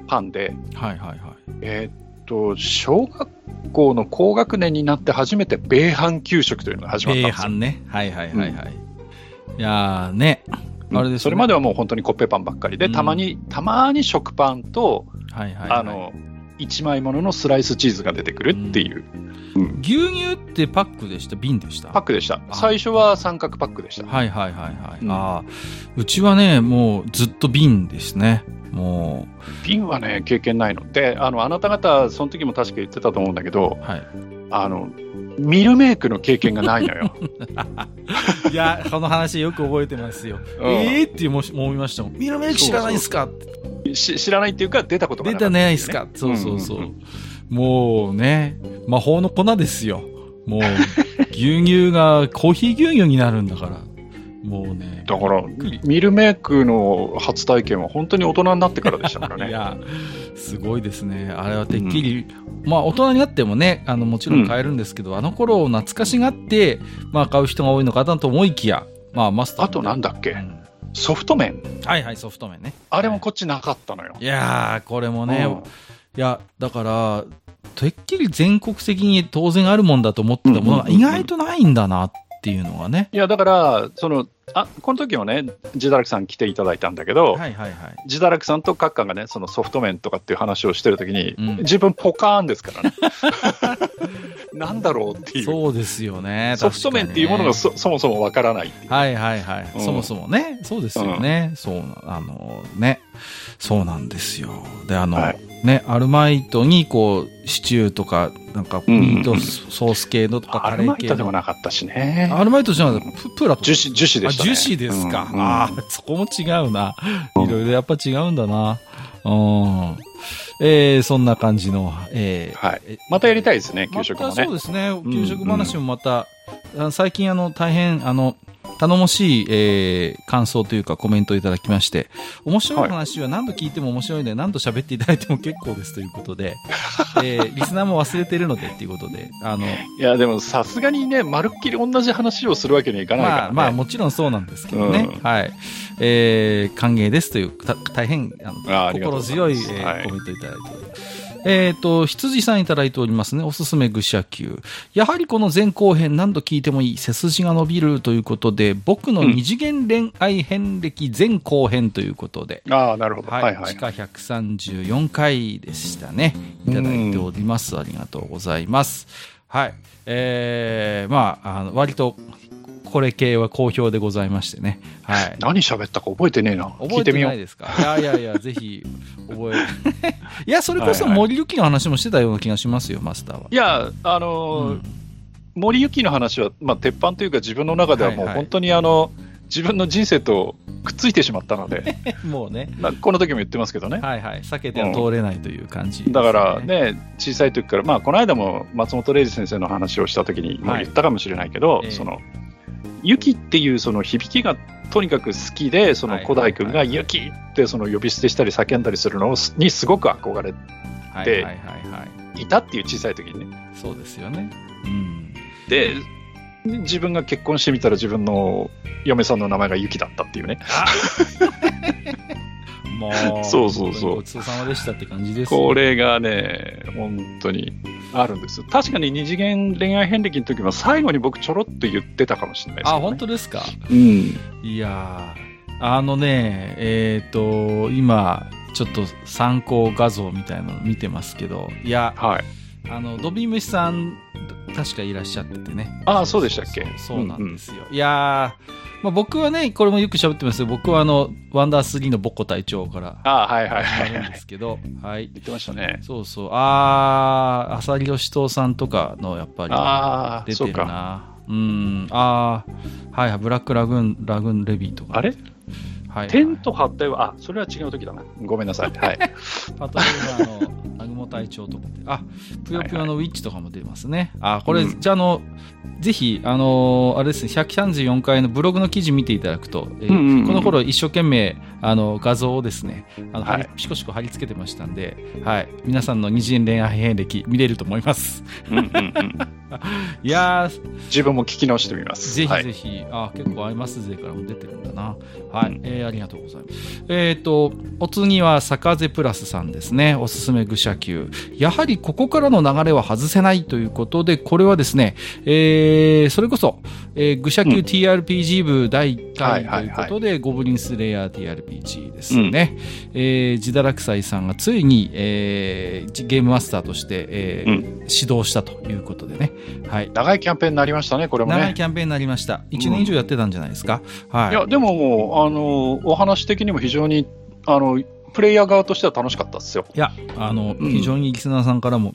パンで、はいはいはい。えー、っと、小学校の高学年になって初めて米飯給食というのが始まったんですよ。米飯ね。はいはいはいはい。うん、いやーね。あれです、ね、それまではもう本当にコッペパンばっかりで、たまに、たまに食パンと、はいはい、はい、あの、1枚もののスライスチーズが出てくるっていう、うん、牛乳ってパックでした？瓶でしたパックでした。最初は三角パックでした。はいはいはいはい、うん、あうちはねもうずっと瓶ですね。もう。瓶はね経験ないの。であのあなた方その時も確か言ってたと思うんだけど、はい、あのミルメイクの経験がないのよ。いや、この話よく覚えてますよ。うん、ええー、って思いましたもん。ミルメイク知らないんすか？知らないっていうか、出たことがなかった、ね、出たないですか？そうそうそう。うんうんうん、もうね、魔法の粉ですよ。もう、牛乳がコーヒー牛乳になるんだから。もうね。だから、ミルメイクの初体験は本当に大人になってからでしたからね。いや、すごいですね。あれはてっきり、うん、まあ大人になってもね、あの、もちろん買えるんですけど、うん、あの頃を懐かしがって、まあ買う人が多いのかなと思いきや、まあマスター。あとなんだっけ、うん、ソフト麺はいはい、ソフト麺ね。あれもこっちなかったのよ。いやー、これもね、いや、だから、てっきり全国的に当然あるもんだと思ってたものが意外とないんだなっていうのがね。いや、だから、その、あこの時もね、ジダラクさん来ていただいたんだけど、はいはいはい、ジダラクさんとカッカンがね、そのソフト麺とかっていう話をしてる時に、うん、自分ポカーンですからね。なんだろうっていう。そうですよね。ソフト麺っていうものがそそもそもわからないはいはいはい、うん、そもそもね。そうですよね。うん、そうあのね。そうなんですよ。で、あの、はい、ね、アルマイトにこう、シチューとか、なんか、ミートソース系のとか、カレー系の。アルマイトでもなかったしね。アルマイトじゃなくて、プラと。樹脂、樹脂でした、ね。樹脂ですか。うん、ああ、そこも違うな。いろいろやっぱ違うんだな。うん。えー、そんな感じの、えー、はい。またやりたいですね、給食もね。そうですね。給食話もまた、うんうん、最近あの、大変、あの、頼もしい、えー、感想というかコメントをいただきまして、面白い話は何度聞いても面白いので、何度喋っていただいても結構ですということで、えー、リスナーも忘れてるのでっていうことで、あの、いや、でもさすがにね、まるっきり同じ話をするわけにはいかないから、ね、まあ、まあ、もちろんそうなんですけどね、うん、はい。えー、歓迎ですという、大変あの心強い、えー、コメントいただいて。おります。えっ、ー、と、羊さんいただいておりますね。おすすめ愚者級。やはりこの前後編何度聞いてもいい。背筋が伸びるということで、僕の二次元恋愛遍歴前後編ということで。うん、ああ、なるほど。はい。はいはい、地下134回でしたね。いただいております。ありがとうございます。はい。えー、まあ、あの割とこれ系は好評でございましてね。はい。何喋ったか覚えてねえな。覚えてみないですか？いやいやいや、ぜひ、覚え。いや、それこそ森行の話もしてたような気がしますよ、マスターは。いや、あのーうん、森行の話は、まあ、鉄板というか自分の中ではもう本当にあの、はいはい自分の人生とくっついてしまったので、もうね、まあ、この時も言ってますけどね、はいはい、避けては通れないという感じ、ねうん、だからね、小さい時から、まあ、この間も松本零士先生の話をした時にも言ったかもしれないけど、はい、その雪っていうその響きがとにかく好きで、その古代君が雪ってその呼び捨てしたり叫んだりするのにすごく憧れてい。たっていう小さい時にね。そうですよね。うん、で、自分が結婚してみたら自分の嫁さんの名前が雪だったっていうね。もう、そうそうそう。ごちそうさまでしたって感じです、これがね、本当にあるんです。確かに二次元恋愛遍歴の時は最後に僕ちょろっと言ってたかもしれないです、ね、あ、本当ですか？うん。いやあのね、えっ、ー、と、今、ちょっと参考画像みたいなの見てますけど、いや、はい。あの、ドビームシさん、確かいらっしゃっててね。ああ、そうでしたっけ？そうなんですよ。うんうん、いやー、まあ、僕はね、これもよく喋ってますけど、僕はあの、ワンダー3のボッコ隊長から。あはいはいはい。んですけど、はい。言ってましたね。そうそう。あー、浅利義藤さんとかの、やっぱり、出てるな。うん、あー、はいはい、ブラックラグーン、ラグーンレビーとか。あれ？はい、テント張ったよ。あ、それは違う時だな。ごめんなさい。はい。パトローナーの南雲隊長とかあ、ぷよぷよのウィッチとかも出ますね。はいはい、あ、これ、うん、じゃあ、あの、ぜひ、あのー、あれですね、134回のブログの記事見ていただくと、えーうんうんうん、この頃一生懸命、あの、画像をですね、あの、はい、ピコシコ貼り付けてましたんで、はい、皆さんの二次元恋愛遍歴見れると思います。うんうんうん いや自分も聞き直してみます。ぜひぜひ、はい、あ、結構アイマス勢からも出てるんだな。はい、うん、えー、ありがとうございます。えっ、ー、と、お次は、坂瀬プラスさんですね。おすすめ愚者級。やはりここからの流れは外せないということで、これはですね、えー、それこそ、えー、愚者級 TRPG 部第1回ということで、ゴブリンスレイヤー TRPG ですね。うん、えー、ジダラクサイさんがついに、えー、ゲームマスターとして、えー、うん、指導したということでね。はい。長いキャンペーンになりましたね、これもね。長いキャンペーンになりました。1年以上やってたんじゃないですか。うん、はい。いや、でももう、あの、お話的にも非常に、あの、プレイヤー側としては楽しかったですよ。いや、あの、うん、非常にリスナーさんからも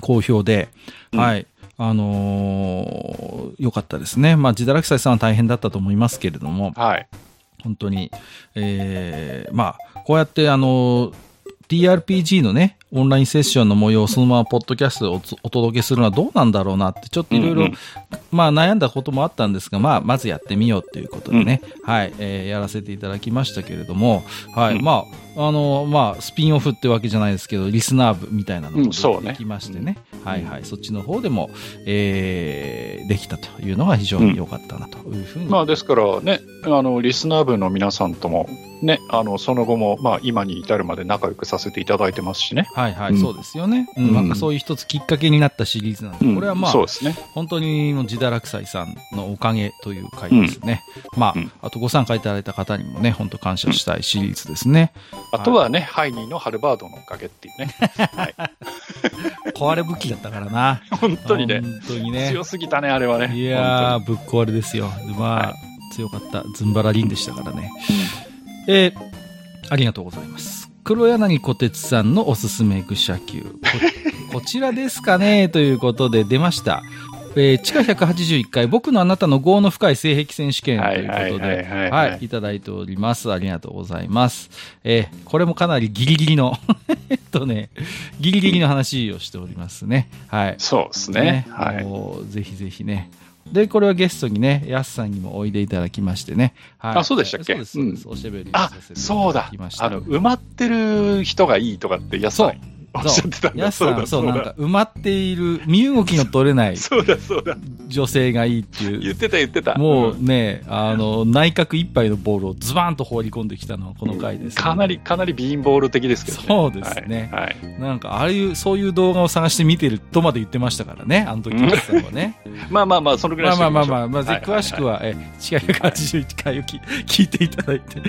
好評で、うん、はい。あのー、よかったですね。まあ、自堕落斎さんは大変だったと思いますけれども、はい。本当に、ええー、まあ、こうやって、あのー、TRPG のね、オンラインセッションの模様をそのままポッドキャストでお届けするのはどうなんだろうなって、ちょっといろいろ、まあ悩んだこともあったんですが、まあ、まずやってみようということでね、うん、はい、えー、やらせていただきましたけれども、はい、うん、まあ、あの、まあ、スピンオフってわけじゃないですけど、リスナー部みたいなのもできましてね、うん、はいはい、そっちの方でも、えー、できたというのが非常に良かったなというふうに。まあ、ですからね、あの、リスナー部の皆さんとも、ね、あの、その後も、まあ、今に至るまで仲良くさせていただいてますしね。はいはい、そうですよね。うん、なんかそういう一つきっかけになったシリーズなんで、これはまあ、そうですね。本当にもう自堕落斎さんのおかげという回ですね。まあ、あとご参加いただいた方にもね、本当感謝したいシリーズですね。あとはね、ハイニーのハルバードのおかげっていうね。はい、壊れ武器だったからな。本当にね。本当にね。強すぎたね、あれはね。いやー、ぶっ壊れですよ。まあ、強かった。ズンバラリンでしたからね。えーありがとうございます。黒柳小鉄さんのおすすめ愚者級。こ ちらですかねということで出ました。えー、地下181回、僕のあなたの業の深い性癖選手権ということで、はい、いただいております。ありがとうございます。えー、これもかなりギリギリの えっとね、ギリギリの話をしておりますね。はい。そうですね。ねはい。ぜひぜひね、で、これはゲストにね、やすさんにもおいでいただきましてね。はい、あ、そうでしたっけ？そうです、そうです。おしゃべりあ、そうだ。あの、埋まってる人がいいとかってやすさんおっしゃってたんだ。そうそう、なんか埋まっている、身動きの取れない、そうだそうだ。女性がいいっていう。言ってた言ってた。もうね、あの、内角一杯のボールをズバンと放り込んできたのはこの回です、ね、かなり、かなりビーンボール的ですけどね。そうですね。はい。なんか、ああいう、そういう動画を探して見てるとまで言ってましたからね、あの時のさんはね。まあまあまあ、そのぐらいまあまあまあまあ、まあ、詳しくは、え、違い181回を聞いていただいて。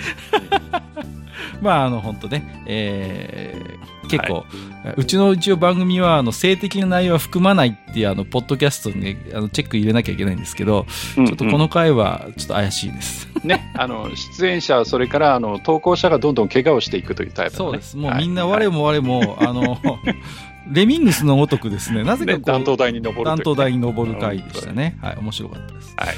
まあ、あの、本当ね、えー、結構、はい、うちの一応番組は、あの、性的な内容は含まないっていう、あの、ポッドキャストにね、あの、チェック入れなきゃいけないんですけど、うんうん、ちょっとこの回は、ちょっと怪しいです。ね、あの、出演者、それから、あの、投稿者がどんどん怪我をしていくというタイプ、ね、そうです。もうみんな、我も我も、はい、あの、レミングスのごとくですね、なぜかこう、弾頭台に登る、弾頭台に登る回でしたね。はい、面白かったです。はい。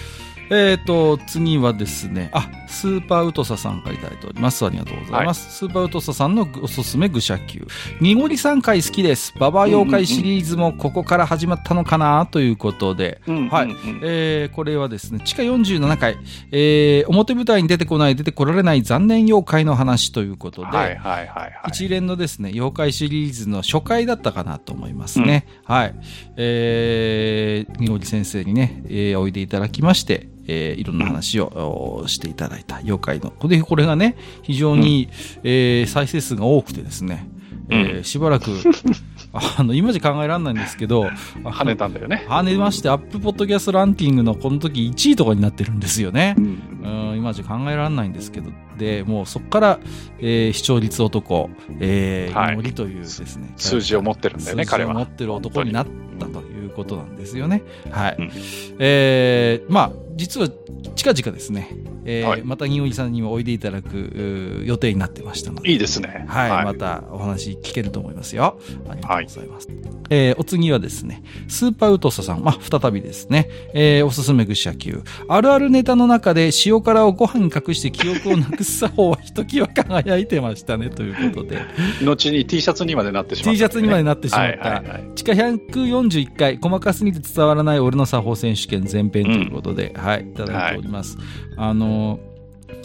えっ、ー、と、次はですね、あ、スーパーウトサさんからいただいております。ありがとうございます。はい、スーパーウトサさんのおすすめ愚者級。にごりさん回好きです。ババア妖怪シリーズもここから始まったのかなということで、うんうんうん、はい。えー、これはですね、地下47回、えー、表舞台に出てこない、出てこられない残念妖怪の話ということで、はいはいはい、はい、一連のですね、妖怪シリーズの初回だったかなと思いますね。うん、はい。えー、にごり先生にね、えー、おいでいただきまして、えー、いろんな話をしていただいた妖怪の。で、これがね、非常に、うん、えー、再生数が多くてですね、えー、しばらく、あの、今じゃ考えられないんですけど、跳ねたんだよね。跳ねまして、アップポッドキャストランキングのこの時1位とかになってるんですよね。うん、今じゃ考えられないんですけど、で、もうそこから、えー、視聴率男、えー、はい、りというですね。数字を持ってるんだよね、彼は。持ってる男になったということなんですよね。はい。うん、えー、まあ、実は近々ですね、えー、はい、また銀おさんにもおいでいただく予定になってましたので。いいですね。はい。はい、またお話聞けると思いますよ。ありがとうございます。はい、えー、お次はですね、スーパーウトサさん、まあ、再びですね、えー、おすすめ愚者級。あるあるネタの中で塩辛をご飯に隠して記憶をなくす作法はひときわ輝いてましたね、ということで。後に T シャツにまでなってしまった、ね、T シャツにまでなってしまった。はいはいはい、地下141回、細かすぎて伝わらない俺の作法選手権前編ということで、うん、はい、いただいております。はい、あの、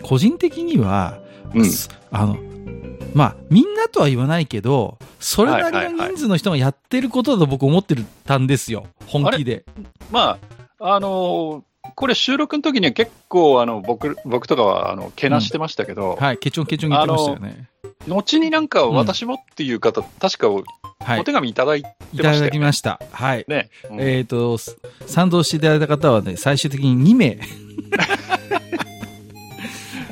個人的には、うん、あの、まあ、みんなとは言わないけど、それなりの人数の人がやってることだと僕思ってたんですよ、本気で。まあ、あのー、これ収録の時には結構あの僕僕とかはあのけなしてましたけど、うん、はい、ケチョンケチョン言ってましたよね。後になんか私もっていう方、うん、確かお手紙いただいてました、ね、いただきました。はい。ね。うん、えっ、ー、と、賛同していただいた方はね、最終的に2名。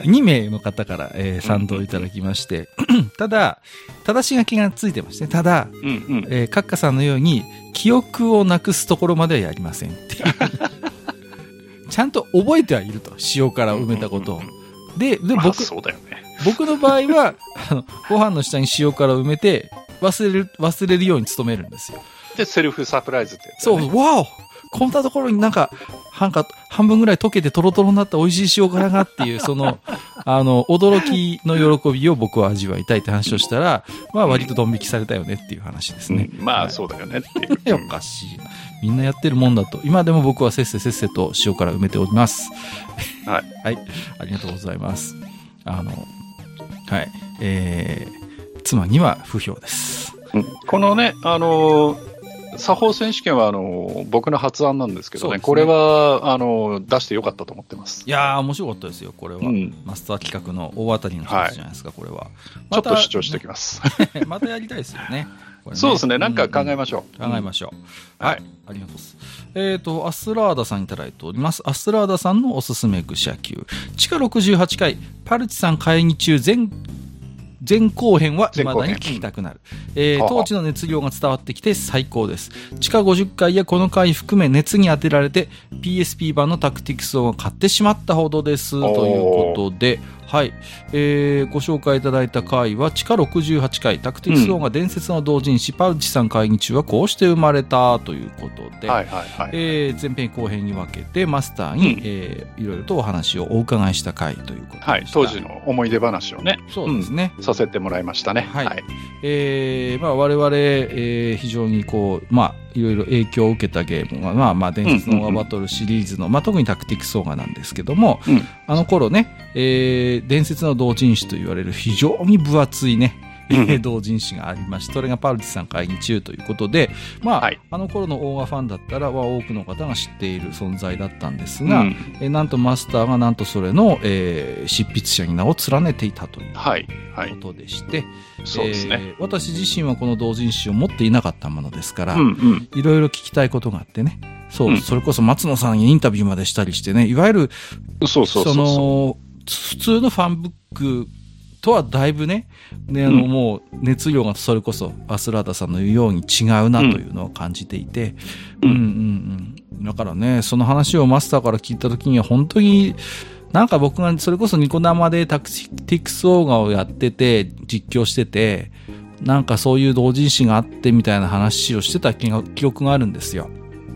2名の方から、えー、賛同いただきまして、ただ、正し書きがついてましてただ、うんうん、えー、カッカさんのように、記憶をなくすところまではやりませんっていう。ちゃんと覚えてはいると。塩辛を埋めたことを。で、で、僕、そうだよね。僕の場合は、あの、ご飯の下に塩辛を埋めて、忘れる、忘れるように努めるんですよ。で、セルフサプライズって、ね、そう、わおこんなところになんか、半か、半分ぐらい溶けてトロトロになった美味しい塩辛がっていう、その、あの、驚きの喜びを僕は味わいたいって話をしたら、まあ割とドン引きされたよねっていう話ですね。うん、まあそうだよねっていう。おかしいみんなやってるもんだと。今でも僕はせっせせっせと塩辛埋めております。はい。はい。ありがとうございます。あの、はい。えー、妻には不評です。このね、あのー作法選手権はあの僕の発案なんですけどね、ねこれはあの出してよかったと思ってますいやー、面白かったですよ、これは、うん、マスター企画の大当たりの一つじゃないですか、はい、これは。ちょっと主張しておきます。またやりたいですよね。ねそうですね、なんか考えましょう。うん、考えましょう。はい、ありがとうございます。えっ、ー、と、アスラーダさんいただいております。アスラーダさんのおすすめ愚者級。地下68階、パルチさん会議中、全前後編は未だに聞きたくなる、えー、当時の熱量が伝わってきて最高です。地下50回やこの回含め熱に当てられて PSP 版のタクティクスを買ってしまったほどです。ということではい、えー、ご紹介いただいた回は地下68回タクティクス王が伝説の同人誌、うん、パウチさん会議中はこうして生まれたということで、はいはいはいえー、前編後編に分けてマスターに、うん、えー、いろいろとお話をお伺いした回ということではい、当時の思い出話をね。そうですね、うん、させてもらいましたね。はい、はい、えーまあ、我々、えー、非常にこう、まあ、いろいろ影響を受けたゲームは、まあまあ、伝説のオーバトルシリーズの、まあ特にタクティクスオーガなんですけども、うん、あの頃ね、えー、伝説の同人誌と言われる非常に分厚いね、同人誌がありまして、それがパルティさん会議中ということで、まあ、はい、あの頃のオーガファンだったら、多くの方が知っている存在だったんですが、うん、えなんとマスターがなんとそれの、えー、執筆者に名を連ねていたということでして、そうですね、私自身はこの同人誌を持っていなかったものですから、いろいろ聞きたいことがあってね、そう、うん、それこそ松野さんにインタビューまでしたりしてね、いわゆる、その、普通のファンブックとはだいぶね、ね、あの、もう熱量がそれこそアスラーダさんの言うように違うなというのを感じていて、うん、うん、うんうん。だからね、その話をマスターから聞いた時には本当に、なんか僕がそれこそニコ生でタクティクスオーガをやってて、実況してて、なんかそういう同人誌があってみたいな話をしてた記憶があるんですよ。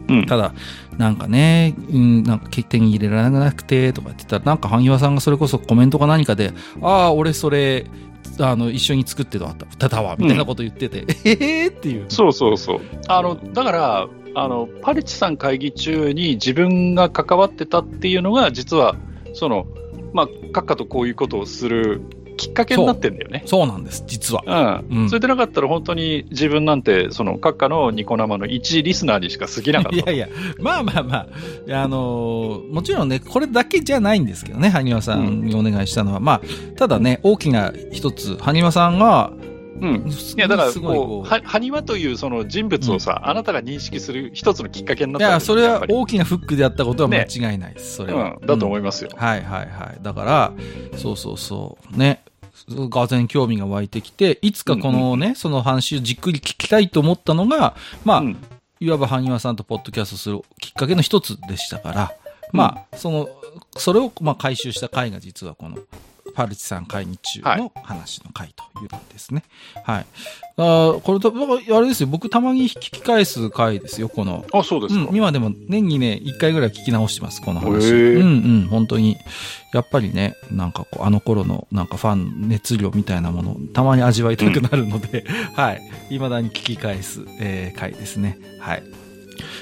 うん、ただ、なんかね、うん、なんか手に入れられなくてとか言ってたら、なんか萩和さんがそれこそコメントか何かで、ああ、俺それ、あの、一緒に作ってたたわ、みたいなこと言ってて、うん、ええー、っていう。そうそうそう。あの、だから、あの、パルチさん会議中に自分が関わってたっていうのが、実は、その、まあ、閣下とこういうことをするきっかけになってんだよね。そうなんです、実は。うん。うん、それでなかったら本当に自分なんて、その、閣下のニコ生の一リスナーにしか過ぎなかった。いやいや、まあまあまあ、あのー、もちろんね、これだけじゃないんですけどね、埴輪さんにお願いしたのは。うん、まあ、ただね、大きな一つ、埴輪さんが、うん。いや、だからこう、は、埴輪というその人物をさ、うん、あなたが認識する一つのきっかけになったいや、それは大きなフックであったことは間違いないです。ね、それは、うん。だと思いますよ、うん、はいはいはい。だから、そうそうそう。ね。がぜ興味が湧いてきて、いつかこのね、うんうん、その話をじっくり聞きたいと思ったのが、まあ、うん、いわば埴輪さんとポッドキャストするきっかけの一つでしたから、まあ、その、それをまあ回収した回が実はこのパルチさん会議中の話の回というんですね。はい。あこれと、あれですよ、僕たまに聞き返す回ですよ、この。あ、そうですか。うん、今でも年にね、一回ぐらい聞き直してます、この話。うんうん、本当に。やっぱりね、なんかこう、あの頃のなんかファン熱量みたいなものをたまに味わいたくなるので、うん、はい。未だに聞き返す、えー、回ですね。はい。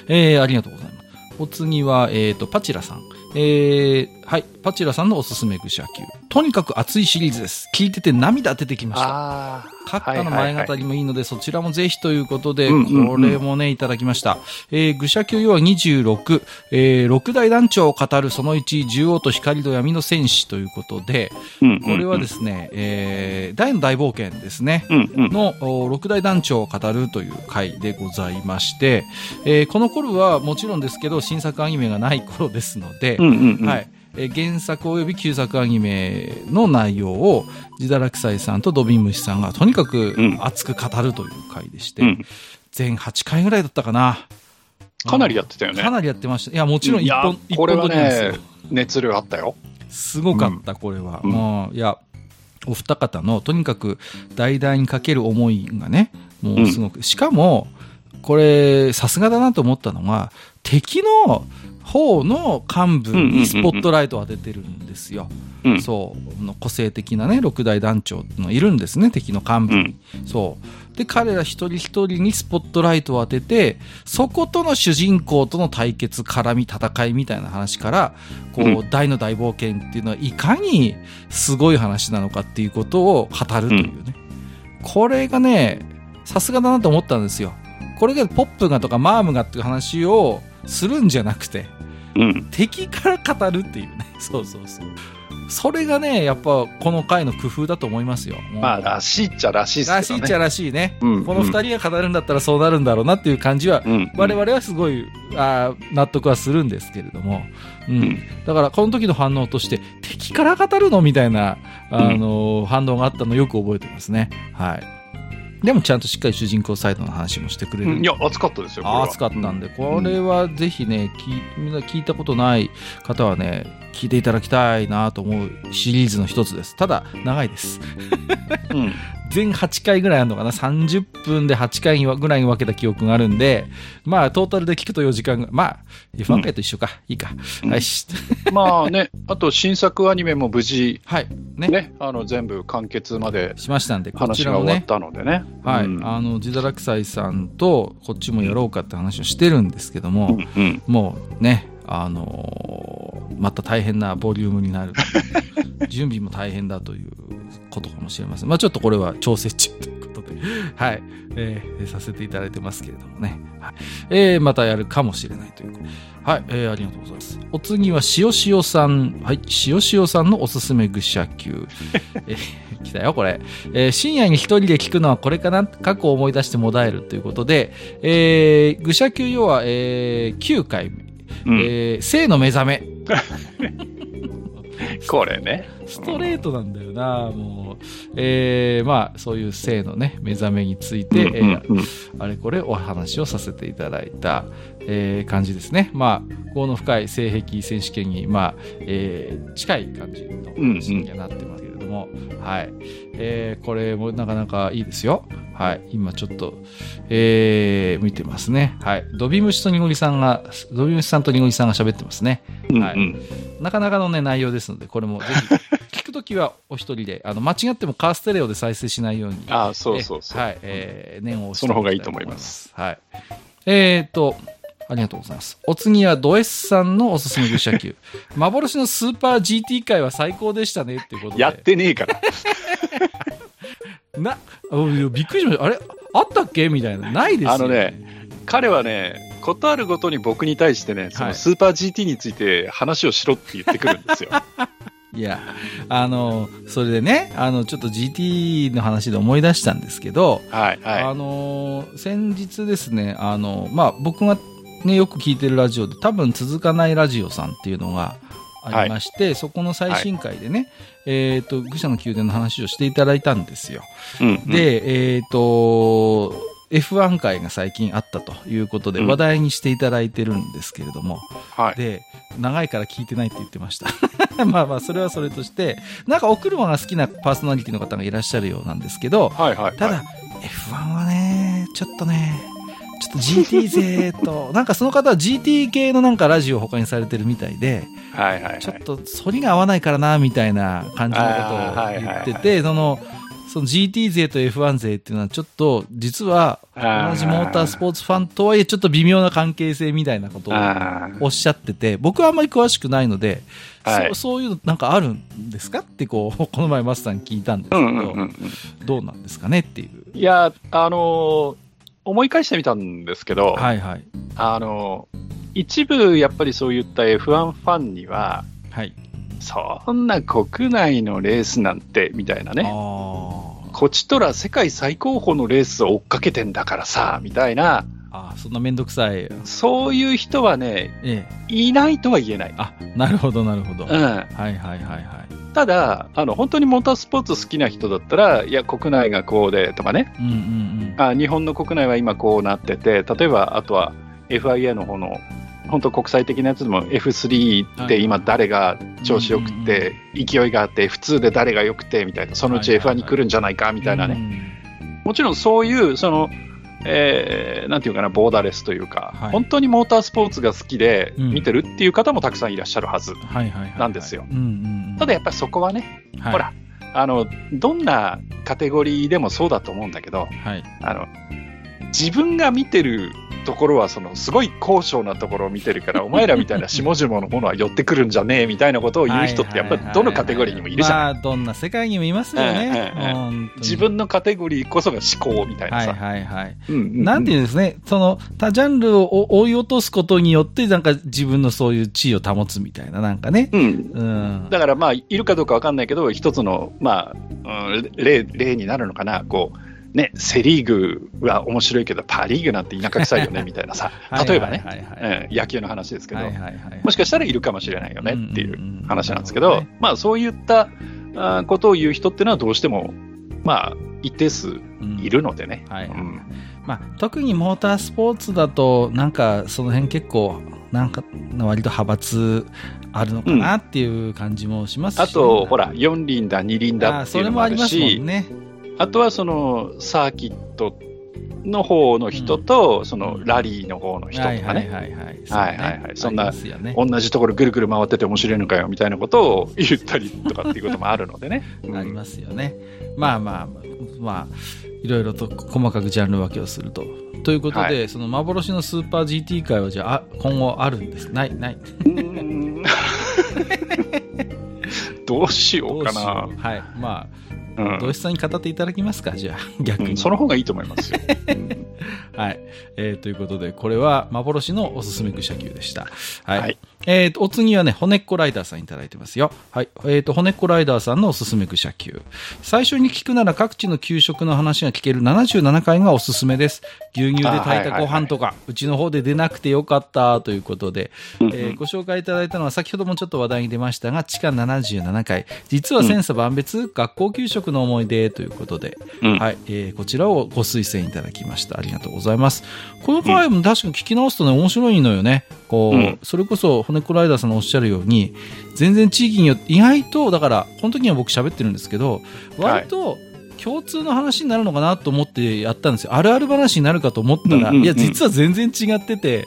えー、ありがとうございます。お次は、えっ、ー、と、パチラさん。えー、はい。パチラさんのおすすめ愚者級。とにかく熱いシリーズです。聞いてて涙出てきました。閣下の前語りもいいので、そちらもぜひということで、これもね、いただきました。えー、愚者級要は26、えー、六大団長を語るその1、獣王と光と闇の戦士ということで、これはですね、えー、大の大冒険ですね、の六大団長を語るという回でございまして、えー、この頃はもちろんですけど、新作アニメがない頃ですので、はい。え原作及び旧作アニメの内容を自堕落斎さんとドビンムシさんがとにかく熱く語るという回でして、うん、全8回ぐらいだったかな。かなりやってたよね。かなりやってました。いや、もちろん一本、一本撮りですよ。熱量あったよ。すごかった、これは。うん、もう、いや、お二方のとにかく代々にかける思いがね、もうすごく、うん、しかも、これ、さすがだなと思ったのが、敵の方の幹部にスポットライトを当ててるんですよ。うん、そう。の個性的なね六大団長のいるんですね敵の幹部に。うん、そう。で彼ら一人一人にスポットライトを当ててそことの主人公との対決絡み戦いみたいな話からこう、うん、大の大冒険っていうのはいかにすごい話なのかっていうことを語るというね、これがねさすがだなと思ったんですよ。これがポップがとかマームがっていう話をするんじゃなくて、うん、敵から語るっていうね。そうそうそう。それがね、やっぱこの回の工夫だと思いますよ。まあ、らしいっちゃらしいですね。らしいっちゃらしいね。うん、この二人が語るんだったらそうなるんだろうなっていう感じは、うん、我々はすごいあ納得はするんですけれども、うん、うん、だからこの時の反応として、敵から語るのみたいな、あのー、反応があったのよく覚えてますね。はい。でもちゃんとしっかり主人公サイドの話もしてくれる、うん、いや熱かったですよ熱かったんで、これはぜひね、きみんな聞いたことない方はね聞いていただきたいなと思うシリーズの一つです。ただ、長いです。うん、全8回ぐらいあるのかな ?30 分で8回ぐらいに分けた記憶があるんで、まあ、トータルで聞くと4時間が、まあ、F1 回と一緒か。いいか。はい。まあね、あと新作アニメも無事、はい。ね。ねあの、全部完結まで。しましたんで、話が終わったのでね。はい。あの、ジダラクサイさんと、こっちもやろうかって話をしてるんですけども、もうね、あのー、また大変なボリュームになる。準備も大変だということかもしれません。まあちょっとこれは調整中ということで、はい、えー、させていただいてますけれどもね。はい、えー、またやるかもしれないということで。はい、えー、ありがとうございます。お次は塩塩さん。はい、塩塩さんのおすすめ愚者級。えー、来たよ、これ。えー、深夜に一人で聞くのはこれかな？過去を思い出してもだえるということで、えー、愚者級要は、えー、9回目。うん、えー、性の目覚め。これね。ストレートなんだよな、もう。えー、まあ、そういう性のね、目覚めについて、うんうんうん、えー、あれこれお話をさせていただいた、えー、感じですね。まあ、この深い性癖選手権に、まあ、えー、近い感じの話にはなってますうんうん、はい。えー、これもなかなかいいですよ。はい。今ちょっと、えー、見てますね。はい。ドビムシとニゴリさんが、ドビムシさんとニゴリさんが喋ってますね。はい。うんうんなかなかのね、内容ですので、これもぜひ、聞くときはお一人で、あの、間違ってもカーステレオで再生しないように。あそうそうそう。はい、えー、念を押してその方がいいと思います。はい。えっ、ー、と、ありがとうございます。お次はド S さんのおすすめ愚者級。幻のスーパー GT 界は最高でしたねっていうことで。やってねえから。な、びっくりしました。あれあったっけ？みたいな。ないですよ、ね。あのね、彼はね、ことあるごとに僕に対してね、そのスーパー GT について話をしろって言ってくるんですよ。いや、あの、それでね、あの、ちょっと GT の話で思い出したんですけど、はい、はい。あの、先日ですね、あの、まあ、僕がね、よく聞いてるラジオで、多分続かないラジオさんっていうのがありまして、はい、そこの最新回でね、はい、えっ、ー、と、愚者の宮殿の話をしていただいたんですよ。うんうん、で、えっ、ー、と、F1 回が最近あったということで話題にしていただいてるんですけれども、うんはい、で、長いから聞いてないって言ってました。まあまあ、それはそれとして、なんかお車が好きなパーソナリティの方がいらっしゃるようなんですけど、はいはいはい、ただ、F1 はね、ちょっとね、ちょっと GT 勢と、なんかその方は GT 系のなんかラジオを他にされてるみたいで、はいはいはい、ちょっと反りが合わないからな、みたいな感じのことを言ってて、その、その GT 勢と F1 勢っていうのはちょっと実は同じモータースポーツファンとはいえちょっと微妙な関係性みたいなことをおっしゃってて僕はあんまり詳しくないので、はい、そそういうのなんかあるんですかってこう この前マスターに聞いたんですけど、うんうんうん、どうなんですかねっていう。いやあのー、思い返してみたんですけど、はいはい、あのー、一部やっぱりそういった F1 ファンには、はい、そんな国内のレースなんてみたいなね。こちとら世界最高峰のレースを追っかけてんだからさ、みたいな。あそんなめんどくさい。そういう人はね、ええ、いないとは言えない。あ、なるほど、なるほど。うん。はいはいはいはい。ただ、あの、本当にモータースポーツ好きな人だったら、いや、国内がこうでとかね。うんうんうん。あ日本の国内は今こうなってて、例えば、あとは FIA の方の本当国際的なやつでも F3 で今誰が調子よくて、勢いがあって F2 で誰がよくてみたいな、そのうち F1 に来るんじゃないかみたいなね。もちろんそういう、その、えー、なんていうかな、ボーダーレスというか、はい、本当にモータースポーツが好きで見てるっていう方もたくさんいらっしゃるはずなんですよ。ただやっぱりそこはね、はい、ほら、あの、どんなカテゴリーでもそうだと思うんだけど、はい、あの、自分が見てるところはそのすごい高尚なところを見てるから お前らみたいな下々のものは寄ってくるんじゃねえみたいなことを言う人ってやっぱりどのカテゴリーにもいるじゃん。まあ、どんな世界にもいますよね。自分のカテゴリーこそが思考みたいなさ。はいはいはい。なんていうんですね、その他ジャンルを追い落とすことによってなんか自分のそういう地位を保つみたいななんかね。うん。うん、だからまあいるかどうかわかんないけど一つのまあ、うん、例例になるのかなこう。ね、セ・リーグは面白いけど、パ・リーグなんて田舎臭いよねみたいなさ、例えばね、野球の話ですけど、もしかしたらいるかもしれないよねっていう話なんですけど、まあそういったことを言う人っていうのはどうしても、まあ一定数いるのでね。まあ、特にモータースポーツだと、なんかその辺結構、なんか割と派閥あるのかなっていう感じもしますし、あと、ほら、4輪だ、2輪だっていうのもあるし、あね、あとはそのサーキットの方の人と、そのラリーの方の人とかね。はいはいはい。はいはいはい。そんな、同じところぐるぐる回ってて面白いのかよみたいなことを言ったりとかっていうこともあるのでね。ありますよね。まあまあ、まあ、いろいろと細かくジャンル分けをすると。ということで、はい、その幻のスーパー GT 界はじゃあ今後あるんですないない どうしようかなはいまあうん、土井さんに語っていただきますか、じゃあ、逆に、うん、その方がいいと思いますよ。はい。えー、ということで、これは幻のおすすめ愚者級でした。はい。はい、えっ、ー、と、お次はね、骨っこライダーさんいただいてますよ。はい。えっ、ー、と、骨っこライダーさんのおすすめ愚者級。最初に聞くなら各地の給食の話が聞ける77回がおすすめです。牛乳で炊いたご飯とか、うちの方で出なくてよかったということで、えー、ご紹介いただいたのは先ほどもちょっと話題に出ましたが、地下77回。実は千差万別、うん、学校給食の思い出ということで、うん、はい。えー、こちらをご推薦いただきました。ありがとうございます。この回も確かに聞き直すとね、面白いのよね。こう、うん、それこそ骨っこライダーさんのおっしゃるように、全然地域によって、意外と、だから、この時には僕喋ってるんですけど、割と、共通の話になるのかなと思ってやったんですよ。あるある話になるかと思ったら、いや、実は全然違ってて、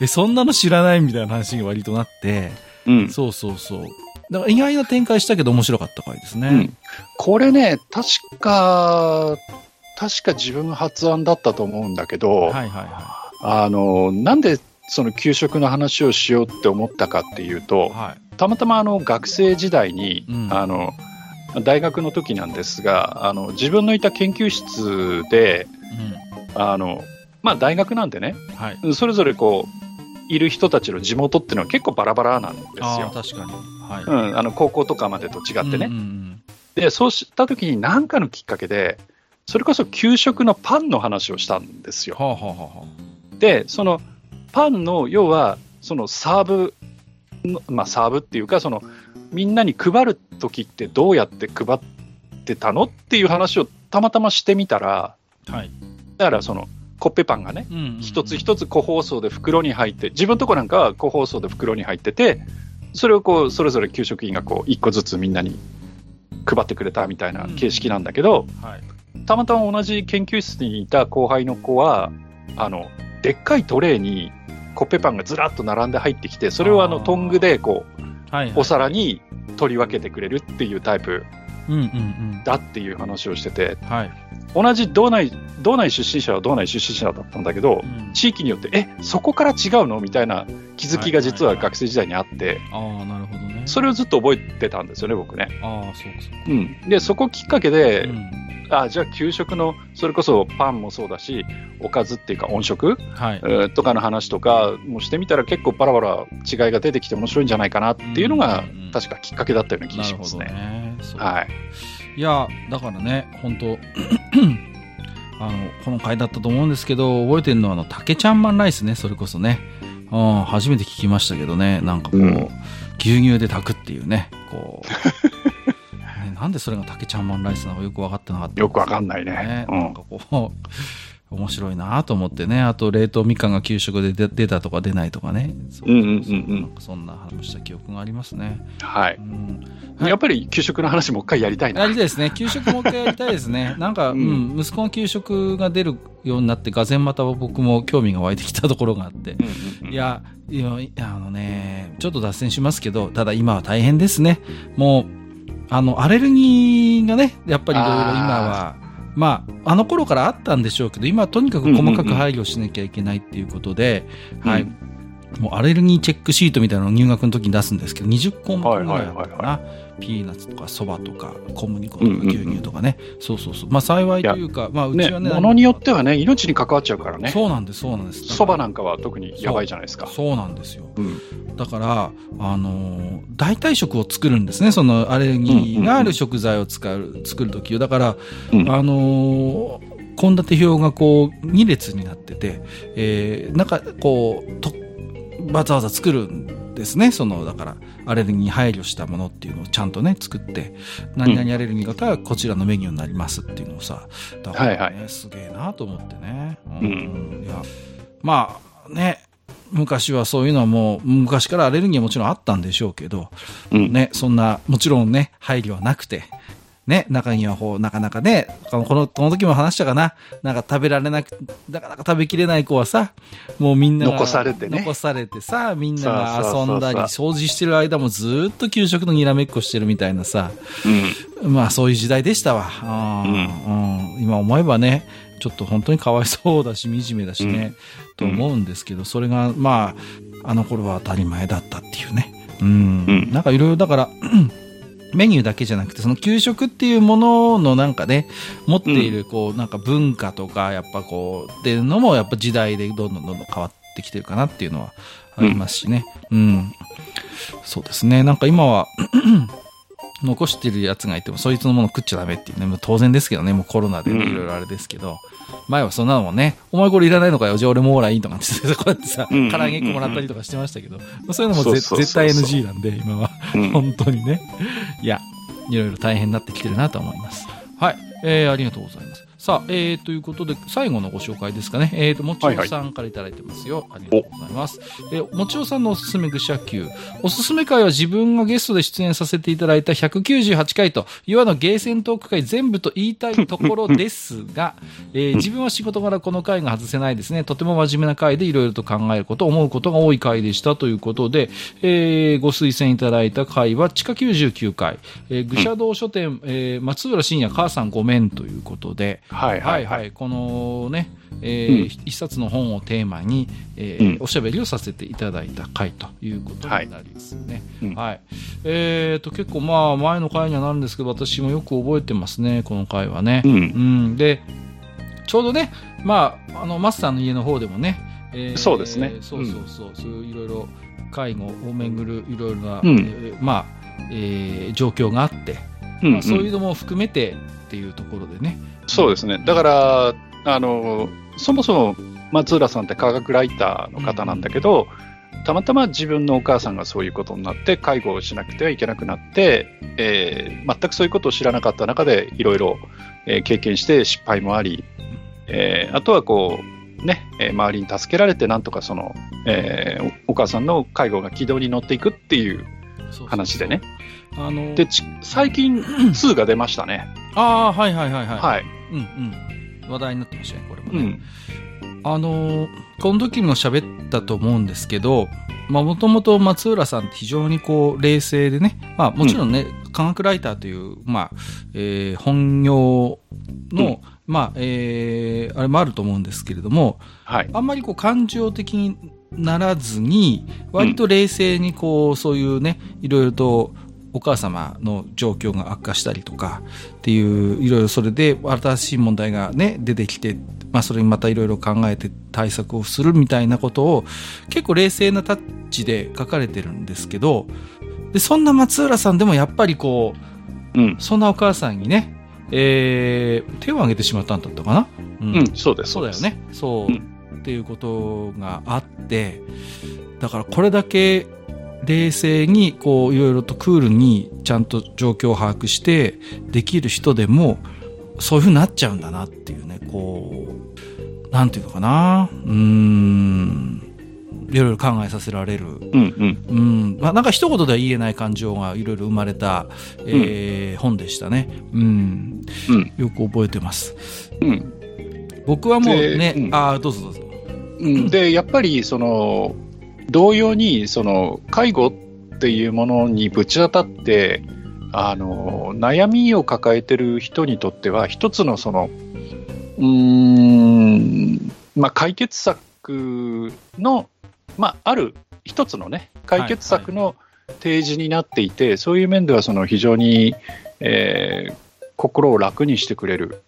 え、そんなの知らないみたいな話が割となって、うん、そうそうそう。だから意外な展開したけど面白かった回ですね。うん、これね、確か、確か自分の発案だったと思うんだけど、はいはいはい。あの、なんでその給食の話をしようって思ったかっていうと、はい、たまたまあの学生時代に、うん、あの大学の時なんですがあの自分のいた研究室で、うん、あのまあ、大学なんでね、はい、それぞれこういる人たちの地元っていうのは結構バラバラなんですよ。確かに、はい。うん、あの高校とかまでと違ってね。うんうんうん、でそうした時に何かのきっかけでそれこそ給食のパンの話をしたんですよ。はあはあはあ、でそのパンの要はそのサーブまあ、サーブっていうかそのみんなに配る時ってどうやって配ってたのっていう話をたまたましてみたら、はい、だからそのコッペパンがね、うんうんうん、一つ一つ個包装で袋に入って自分のとこなんかは個包装で袋に入っててそれをこうそれぞれ給食員がこう1個ずつみんなに配ってくれたみたいな形式なんだけど、うんはい、たまたま同じ研究室にいた後輩の子はあのでっかいトレーにコッペパンがずらっと並んで入ってきてそれをあのトングでこう、はいはい、お皿に取り分けてくれるっていうタイプだっていう話をしてて、はい、同じ道内道内出身者は道内出身者だったんだけど、うん、地域によってえそこから違うの？みたいな気づきが実は学生時代にあって、あなるほどね。それをずっと覚えてたんですよね僕ね。あそうそう、うん、でそこきっかけで、うんあじゃあ給食のそれこそパンもそうだしおかずっていうか音食、はい、とかの話とかもしてみたら結構バラバラ違いが出てきて面白いんじゃないかなっていうのが、確かきっかけだったような気がしますね。ね。はい、いやだからね本当 あのこの回だったと思うんですけど覚えてるのはあの竹ちゃんマンライスねそれこそね、うん、初めて聞きましたけどね。なんかこう、うん、牛乳で炊くっていうね。こう なんでそれが竹ちゃんマンライスなのかよく分かってなかった、ね、よく分かんないね。うん、なんかこう、面白いなと思ってね。あと、冷凍みかんが給食で出たとか出ないとかね。そんな話した記憶がありますね。はい。うんはい、やっぱり給食の話もう一回やりたいな。やりたいですね。給食もう一回やりたいですね。なんか、うん、うん、息子の給食が出るようになって、がぜんまた僕も興味が湧いてきたところがあって。うんうんうん、いや、いや、あのね、ちょっと脱線しますけど、ただ今は大変ですね。もう、あの、アレルギーがね、やっぱりいろいろ今は、まあ、あの頃からあったんでしょうけど、今はとにかく細かく配慮しなきゃいけないっていうことで、はい。もうアレルギーチェックシートみたいなのを入学の時に出すんですけど、20項目ぐらいあるかな。ピーナッツとかそばとか小麦粉とか牛乳とかね、うん。うんうん、そうそうそう。まあ幸いというかまあうちはねものによってはね命に関わっちゃうからね。そうなんですそうなんです。そばなんかは特にやばいじゃないですか。そうなんですよ、うん、だからあのー、代替食を作るんですねそのアレルギーがある食材を使う、作る時だから、うん、あの献立表がこう2列になってて、えー、なんかこうとわざわざ作るんですね。そのだからアレルギーに配慮したものっていうのをちゃんとね作って何々アレルギー型はこちらのメニューになりますっていうのをさだからね、はいはい、すげえなと思ってね、うん、うん、いやまあね昔はそういうのはもう、昔からアレルギーはもちろんあったんでしょうけど、うん、ね、そんな、もちろんね、配慮はなくて、ね、中にはこう、なかなかね、この、この時も話したかな、なんか食べられなく、なかなか食べきれない子はさ、もうみんな残されてね。残されてさ、みんなが遊んだり、掃除してる間もずっと給食のにらめっこしてるみたいなさ、うん、まあそういう時代でしたわ。うん、うん、今思えばね、ちょっと本当にかわいそうだし、惨めだしね、うん、と思うんですけど、それが、まあ、あの頃は当たり前だったっていうね。うん。なんかいろいろだから、メニューだけじゃなくて、その給食っていうもののなんかね、持っている、こう、なんか文化とか、やっぱこう、っていうのも、やっぱ時代でどんどんどんどん変わってきてるかなっていうのはありますしね。うん。そうですね。なんか今は残してるやつがいても、そいつのもの食っちゃダメっていうね、当然ですけどね、もうコロナでいろいろあれですけど、前はそんなのもね、お前これいらないのかよ、じゃあ俺もオーラいいとかって、こうやってさ、唐揚げ1個もらったりとかしてましたけど、そういうのも絶対 NG なんで、今は。本当にね。いや、いろいろ大変になってきてるなと思います。はい。えー、ありがとうございます。さあ、えー、ということで、最後のご紹介ですかね。えーと、もちおさんからいただいてますよ。はいはい、ありがとうございます。えー、もちおさんのおすすめ愚者級。おすすめ回は自分がゲストで出演させていただいた198回と、いわゆるゲーセントーク回全部と言いたいところですが、えー、自分は仕事柄この回が外せないですね。とても真面目な回でいろいろと考えること、思うことが多い回でしたということで、えー、ご推薦いただいた回は、地下99回、えー、愚者道書店、えー、松浦信也母さんごめんということで、はいはい、はい、はい。このね、えー、うん、一冊の本をテーマに、えー、うん、おしゃべりをさせていただいた回ということになりますね。はい。はい、えー、と、結構まあ、前の回にはなるんですけど、私もよく覚えてますね、この回はね。うん。うん、で、ちょうどね、まあ、あの、マスターの家の方でもね、えー、そうですね。そうそうそう、そういういろいろ介護をめぐるいろいろな、うん、えー、まあ、えー、状況があって、うんうん、まあ、そういうのも含めてっていうところでね、そうですね。だから、あの、そもそも松浦さんって科学ライターの方なんだけど、うん、たまたま自分のお母さんがそういうことになって、介護をしなくてはいけなくなって、えー、全くそういうことを知らなかった中で、いろいろ経験して失敗もあり、えー、あとはこう、ね、周りに助けられて、なんとかその、えー、お母さんの介護が軌道に乗っていくっていう話でね。で最近2が出ましたね。ああ、はいはいはいはい。はい。うんうん。話題になってましたね、これもね。うん、あのこの時も喋ったと思うんですけど、まあ、もともと松浦さんって非常にこう、冷静でね、まあ、もちろんね、うん、科学ライターという、まあ、えー、本業の、うん、まあ、えー、あれもあると思うんですけれども、はい。あんまりこう、感情的にならずに、割と冷静にこう、そういうね、いろいろと、お母様の状況が悪化したりとかっていういろいろそれで新しい問題がね出てきて、まあ、それにまたいろいろ考えて対策をするみたいなことを結構冷静なタッチで書かれてるんですけどでそんな松浦さんでもやっぱりこう、うん、そんなお母さんにね、えー、手を挙げてしまったんだったかな、うん、うん、そうです。そうだよね。そう、うん、っていうことがあってだからこれだけ冷静にこういろいろとクールにちゃんと状況を把握してできる人でもそういうふうになっちゃうんだなっていうねこうなんていうのかな。うん。いろいろ考えさせられる、うんうん。うん。まあ、なんか一言では言えない感情がいろいろ生まれた、えー、うん、本でしたね、うん、うん、よく覚えてます、うん、僕はもうね、うん、ああどうぞどうぞ、うん、でやっぱりその同様にその介護っていうものにぶち当たってあの悩みを抱えてる人にとっては一つのそのうーん、まあ、解決策の、まあ、ある一つのね解決策の提示になっていて、はいはい、そういう面ではその非常に、えー、心を楽にしてくれる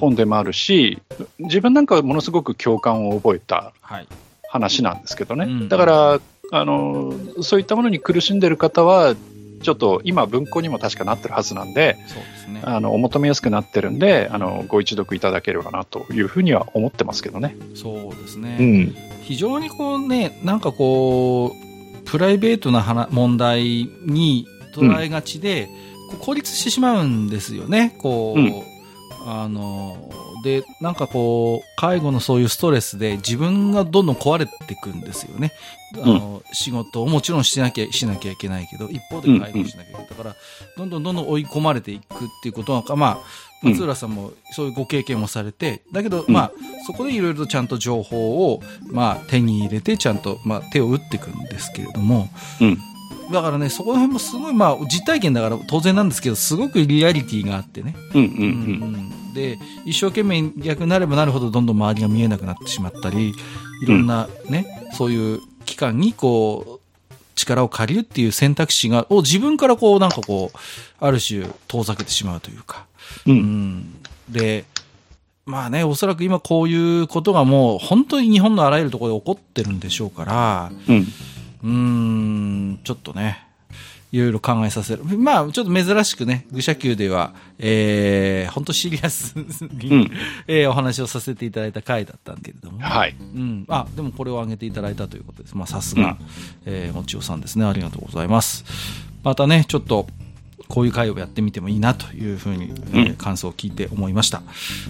本でもあるし、自分なんかはものすごく共感を覚えた話なんですけどね、うん、だからあのそういったものに苦しんでる方はちょっと今文庫にも確かなってるはずなんでそうですね、あのお求めやすくなってるんであのご一読いただければなというふうには思ってますけどね。そうですね、うん、非常にこうねなんかこうプライベートな問題に捉えがちで、うん、孤立してしまうんですよね。こう、うん、あので、なんかこう、介護のそういうストレスで自分がどんどん壊れていくんですよね。あの、うん、仕事をもちろんしなきゃ、しなきゃいけないけど、一方で介護しなきゃいけない。だから、どんどんどんどん追い込まれていくっていうことは、まあ、松浦さんもそういうご経験もされて、だけど、まあ、そこでいろいろとちゃんと情報を、まあ、手に入れて、ちゃんと、まあ、手を打っていくんですけれども、うんだからね、そこら辺もすごい、まあ、実体験だから当然なんですけど、すごくリアリティがあってね。うんうんうん。うん、で、一生懸命逆になればなるほどどんどん周りが見えなくなってしまったり、いろんなね、うん、そういう期間にこう、力を借りるっていう選択肢が、を自分からこう、なんかこう、ある種遠ざけてしまうというか。うん、うん、で、まあね、おそらく今こういうことがもう本当に日本のあらゆるところで起こってるんでしょうから、うん、うーん、ちょっとね、いろいろ考えさせる。まあ、ちょっと珍しくね、愚者級では、えー、本当シリアスに、うん、えー、お話をさせていただいた回だったんけれども。はい。うん。あ、でもこれを挙げていただいたということです。まあ、さすが、うん、えー、もちおさんですね。ありがとうございます。またね、ちょっと、こういう会をやってみてもいいなというふうに、えー、感想を聞いて思いました。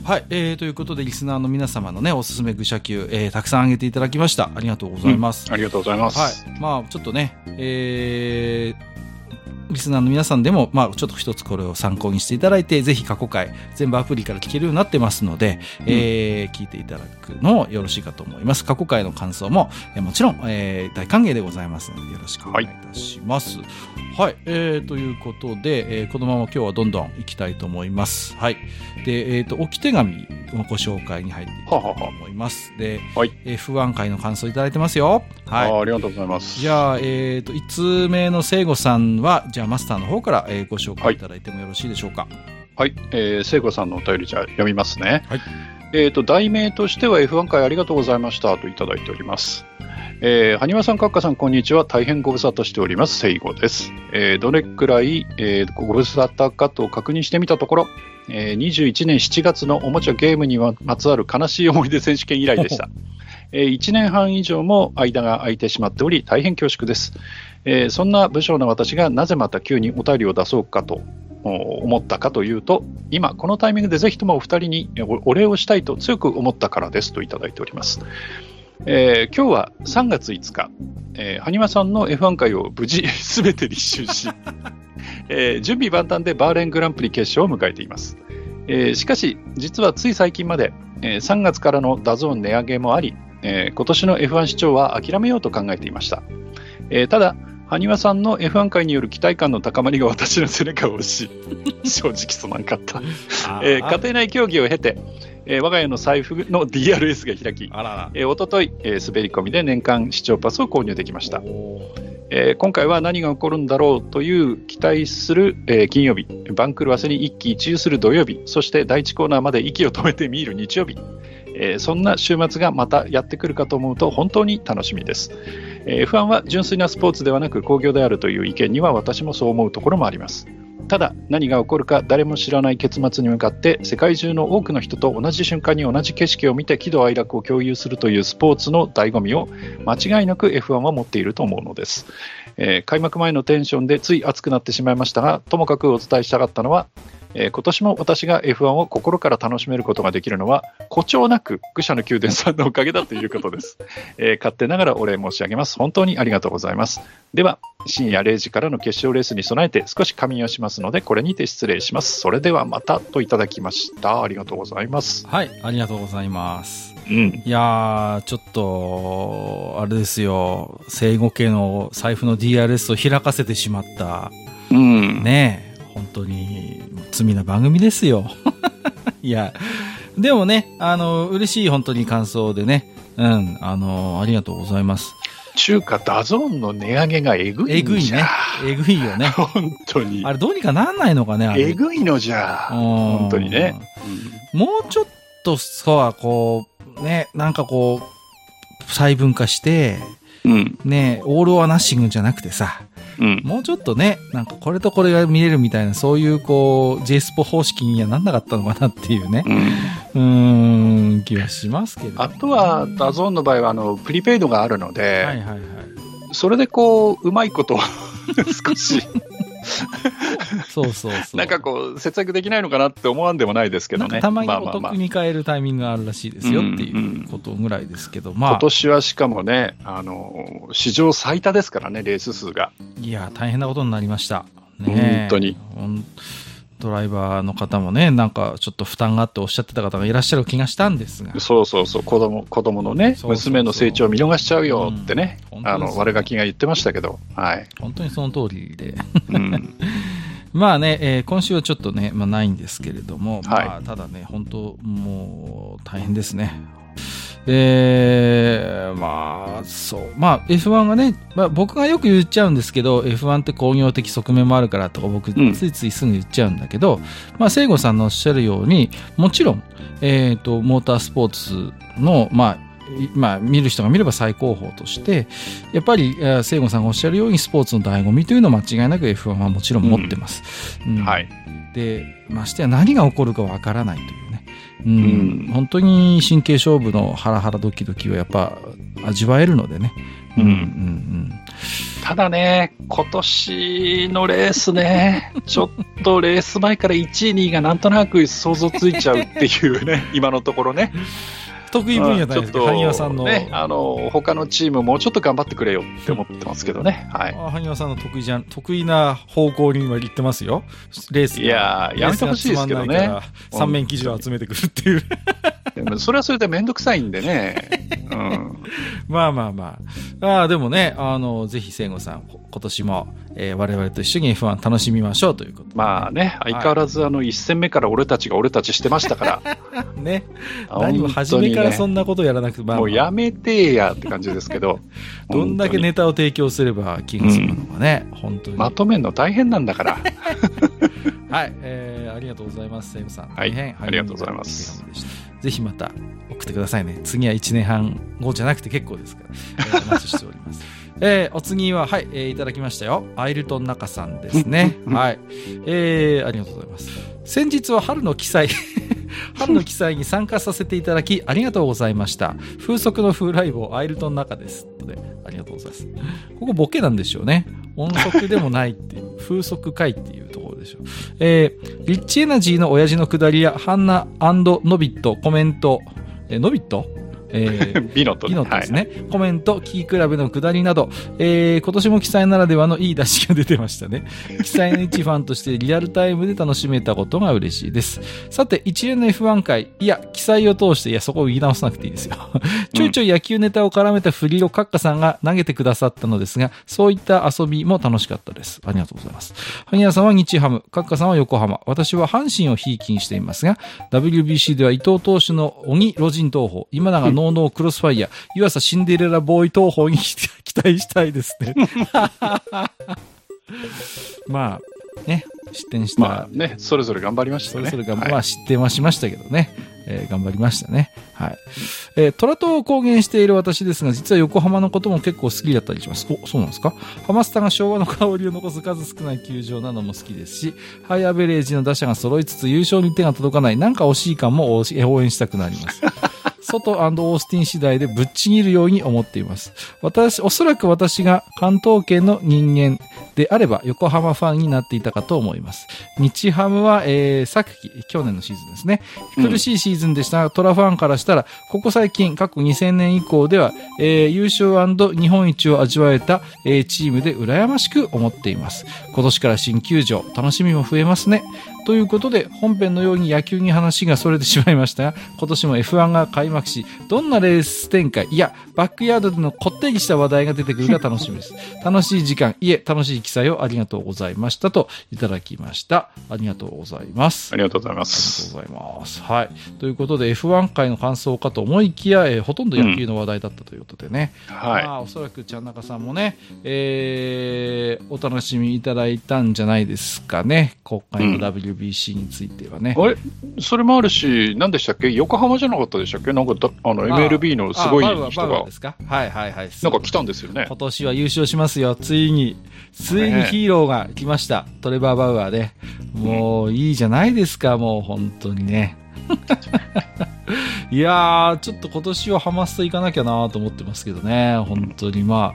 はい、えー、ということでリスナーの皆様のねおすすめ愚者級、えー、たくさん挙げていただきました。ありがとうございます。うん、ありがとうございます。はい、まあちょっとね、えー、リスナーの皆さんでも、まあ、ちょっと一つこれを参考にしていただいて、ぜひ過去回、全部アプリから聞けるようになってますので、うん、えー、聞いていただくのよろしいかと思います。過去回の感想も、えー、もちろん、えー、大歓迎でございますので、よろしくお願いいたします。はい、はい、えー、ということで、えー、このまま今日はどんどん行きたいと思います。はい。で、えっ、ー、と、置き手紙のご紹介に入っていきたいと思います。で、はい、えー、不安会の感想いただいてますよ。はい。あありがとうございます。じゃあ、えっ、ー、と、5つ目の聖子さんは、じゃあマスターの方から、えー、ご紹介いただいてもよろしいでしょうか？はい、えー、聖子さんのお便りじゃ読みますね。はい。えっ、と、題名としては F1 回ありがとうございましたといただいております。えー、埴輪さん、閣下さん、こんにちは。大変ご無沙汰しております。聖子です。えー、どれくらい、えー、ご無沙汰かと確認してみたところ、えー、21年7月のおもちゃゲームにまつわる悲しい思い出選手権以来でした。えー、1年半以上も間が空いてしまっており、大変恐縮です。えー、そんな武将の私がなぜまた急にお便りを出そうかと思ったかというと、今このタイミングでぜひともお二人にお礼をしたいと強く思ったからですといただいております。えー、今日は3月5日、えー、埴輪さんの F1 回を無事 すべて履修し、えー、準備万端でバーレーングランプリ決勝を迎えています。えー、しかし、実はつい最近まで、えー、3月からの DAZN 値上げもあり、えー、今年の F1 視聴は諦めようと考えていました。えー、ただ、埴輪さんの F1 界による期待感の高まりが私の背中を押し、正直すまんかった。えー、家庭内競技を経て、えー、我が家の財布の DRS が開き、あららえー、おととい、えー、滑り込みで年間視聴パスを購入できました。えー、今回は何が起こるんだろうという期待する、えー、金曜日、番狂わせに一喜一憂する土曜日、そして第1コーナーまで息を止めて見る日曜日、えー、そんな週末がまたやってくるかと思うと本当に楽しみです。えー、F1 は純粋なスポーツではなく工業であるという意見には私もそう思うところもあります。ただ何が起こるか誰も知らない結末に向かって世界中の多くの人と同じ瞬間に同じ景色を見て喜怒哀楽を共有するというスポーツの醍醐味を間違いなく F1 は持っていると思うのです、えー、開幕前のテンションでつい熱くなってしまいましたがともかくお伝えしたかったのはえー、今年も私が F1 を心から楽しめることができるのは、誇張なく愚者の宮殿さんのおかげだということです。えー、勝手ながらお礼申し上げます。本当にありがとうございます。では、深夜0時からの決勝レースに備えて少し仮眠をしますので、これにて失礼します。それではまたといただきました。ありがとうございます。はい、ありがとうございます。うん、いやちょっと、あれですよ、生後家の財布の DRS を開かせてしまった。うん、ね本当に罪な番組ですよ。いや、でもね、あの、嬉しい本当に感想でね、うん、あの、ありがとうございます。つうか DAZN の値上げがえぐいえぐいね。えぐいよね。本当に。あれどうにかなんないのかね、えぐいのじゃ。本当にね。うん、もうちょっとさ、こう、ね、なんかこう、細分化して、うん、ね、オール・オア・ナッシングじゃなくてさ、うん、もうちょっとね、なんかこれとこれが見れるみたいな、そういうこう、J スポ方式にはなんなかったのかなっていうね、うん、ん、気はしますけど、ね、あとは、 DAZN の場合は、あの、プリペイドがあるので、はいはいはい。それでこう、うまいこと 少し そうそうそう。なんかこう、節約できないのかなって思わんでもないですけどね。たまにお得に買えるタイミングがあるらしいですよっていうことぐらいですけど、まあ。今年はしかもね、あの、史上最多ですからね、レース数が。いや、大変なことになりました。ね、本当に。ドライバーの方もね、なんかちょっと負担があっておっしゃってた方がいらっしゃる気がしたんですが。そうそうそう、子供、子供のね、娘の成長を見逃しちゃうよってね、うん、あの、悪ガキが言ってましたけど、はい。本当にその通りで。うん、まあね、えー、今週はちょっとね、まあないんですけれども、はい、まあ、ただね、本当もう大変ですね。で、まあ、そう。まあ、F1 がね、まあ、僕がよく言っちゃうんですけど、F1 って工業的側面もあるからとか、僕、ついついすぐ言っちゃうんだけど、うん、まあ、聖子さんのおっしゃるように、もちろん、えっ、ー、と、モータースポーツの、まあ、まあ、見る人が見れば最高峰として、やっぱり、聖子さんがおっしゃるように、スポーツの醍醐味というのは間違いなく F1 はもちろん持ってます。うん、うん、はい。で、ましてや何が起こるかわからないという。うん、本当に神経勝負のハラハラドキドキはやっぱ味わえるのでね。うん、うん、うん。ただね、今年のレースね、ちょっとレース前から1位、2位がなんとなく想像ついちゃうっていうね、今のところね。得意分野だね、萩谷さんの。ね、あの、他のチームもうちょっと頑張ってくれよって思ってますけどね。はい。萩谷さんの得意じゃん、得意な方向に今言ってますよ。レース。いややめてほしいですけどね。三面記事を集めてくるっていう。それはそれでめんどくさいんでね。うん。まあまあまあ。ああ、でもね、あの、ぜひ、聖子さん、今年も、えー、我々と一緒に F1 楽しみましょうということ、まあね、相変わらず、あの、一戦目から俺たちが俺たちしてましたから。ね。何も初めからそんなことやらなくて、まあ、もうやめてやって感じですけど。どんだけネタを提供すれば気が済むのかね、うん、本当に。まとめるの大変なんだから。はい、えー、ありがとうございます、セイムさん。はい、ありがとうございます。ぜひまた送ってくださいね。次は1年半後じゃなくて結構ですから、えー、お待ちしております。えー、お次は、はい、えー、いただきましたよ。アイルトン中さんですね。はい。えー、ありがとうございます。先日は春の記載 春の記載に参加させていただき、ありがとうございました。風速の風来坊、アイルトン中です。で、ありがとうございます。ここボケなんでしょうね。音速でもないっていう、風速回っていうところでしょう。えー、リッチエナジーの親父のくだりや、ハンナノビット、コメント、えー、ノビットえー、ビノット、ビノットですね、はい、コメント、キークラブの下りなど、えー、今年も記載ならではのいい出しが出てましたね。記載の一ファンとしてリアルタイムで楽しめたことが嬉しいです。さて、一連の F1 回、いや、記載を通して、いや、そこを言い直さなくていいですよ。ちょいちょい野球ネタを絡めた振りをカッカさんが投げてくださったのですが、そういった遊びも楽しかったです。ありがとうございます。萩谷さんは日ハム、カッカさんは横浜、私は阪神をひいきにしていますが、WBC では伊藤投手の鬼ロジン投法、今永ノーノークロスファイイヤー、岩佐シンデレラボーイ東宝に期待したいですね。まあ、ね、失点した。まあね、それぞれ頑張りましたね。それぞれが、はい、まあ失点はしましたけどね。えー、頑張りましたね。はい。えー、虎党を公言している私ですが、実は横浜のことも結構好きだったりします。お、そうなんですか？ハマスタが昭和の香りを残す数少ない球場なのも好きですし、ハイアベレージの打者が揃いつつ優勝に手が届かない、なんか惜しい感も応援したくなります。外オースティン次第でぶっちぎるように思っています。私、おそらく私が関東圏の人間であれば横浜ファンになっていたかと思います。日ハムは、えー、昨季、去年のシーズンですね。苦しいシーズンでしたが、うん、トラファンからしたら、ここ最近、過去2000年以降では、えー、優勝日本一を味わえた、えー、チームで羨ましく思っています。今年から新球場、楽しみも増えますね。ということで、本編のように野球に話がそれてしまいましたが、今年も F1 が開幕し、どんなレース展開、いや、バックヤードでのこってりした話題が出てくるか楽しみです。楽しい時間、いえ、楽しい記載をありがとうございましたといただきました。ありがとうございます。ありがとうございます。ありがとうございます。はい。ということで、F1 回の感想かと思いきや、えー、ほとんど野球の話題だったということでね。うん、はい。まあ、おそらくちゃんなかさんもね、えー、お楽しみいただいたんじゃないですかね。今回の WBC について。てはね。あれ？それもあるし、何でしたっけ？横浜じゃなかったでしたっけ？なんかあの MLB のすごい人が。ですか？はいはいはい。なんか来たんですよね。今年は優勝しますよ。ついに。ついにヒーローが来ました。トレバー・バウアーで。もういいじゃないですか、もう本当にね。いやー、ちょっと今年はハマスト行かなきゃなと思ってますけどね。本当にま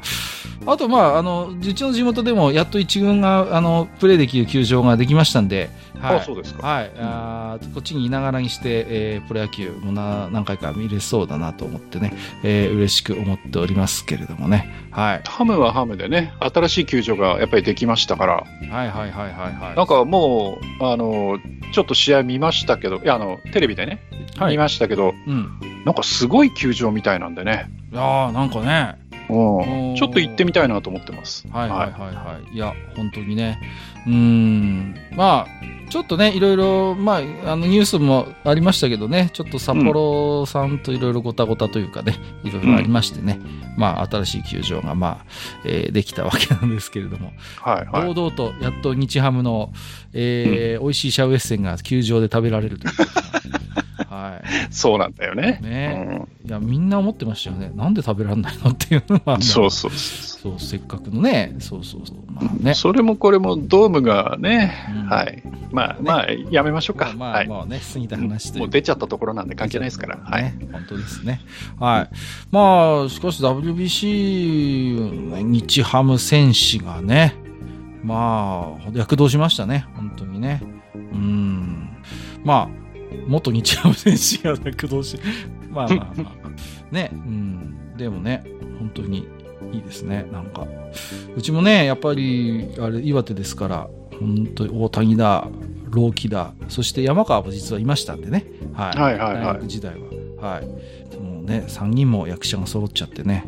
あ。あと、まあ、あの、うちの地元でも、やっと一軍が、あの、プレーできる球場ができましたんで、はい、あそうですか。はい。あこっちにいながらにして、えー、プロ野球もな何回か見れそうだなと思ってね、えー、嬉しく思っておりますけれどもね。はい。ハムはハムでね、新しい球場がやっぱりできましたから。はいはいはいはいはい。なんかもう、あの、ちょっと試合見ましたけど、いや、あの、テレビでね、はい、見ましたけど、うん、なんかすごい球場みたいなんでね。いやなんかね、うん、ちょっと行ってみたいなと思ってます。はいはいはいはい。い、や、本当にね。うん、まあ、ちょっとね、いろいろ、まあ、あのニュースもありましたけどね、ちょっと札幌さんといろいろごたごたというかね、いろいろありましてね、うん、まあ、新しい球場が、まあ、えー、できたわけなんですけれども、はいはい、堂々とやっと日ハムの、えー、うん、美味しいシャウエッセンが球場で食べられるという。はい、そうなんだよね。ね、うん、いや、みんな思ってましたよね。なんで食べられないのっていうのは。そうそうそう。せっかくのね、そうそうそう。まあね。それもこれもドームがね、うん、はい。まあ、ね、まあ、やめましょうか。まあ、まあね、過ぎた話ともう出ちゃったところなんで関係ないですから。ね、はい。本当ですね。はい。まあ、しかし WBC、日ハム選手がね、まあ、躍動しましたね。本当にね。うん。まあ、元日ハム選手が躍動し、まあまあまあ、ね、うん、でもね、本当にいいですね、なんか。うちもね、やっぱり、あれ、岩手ですから、本当に大谷だ、朗希だ、そして山川も実はいましたんでね、はい、はいはいはい、時代は。はい。もうね、3人も役者が揃っちゃってね、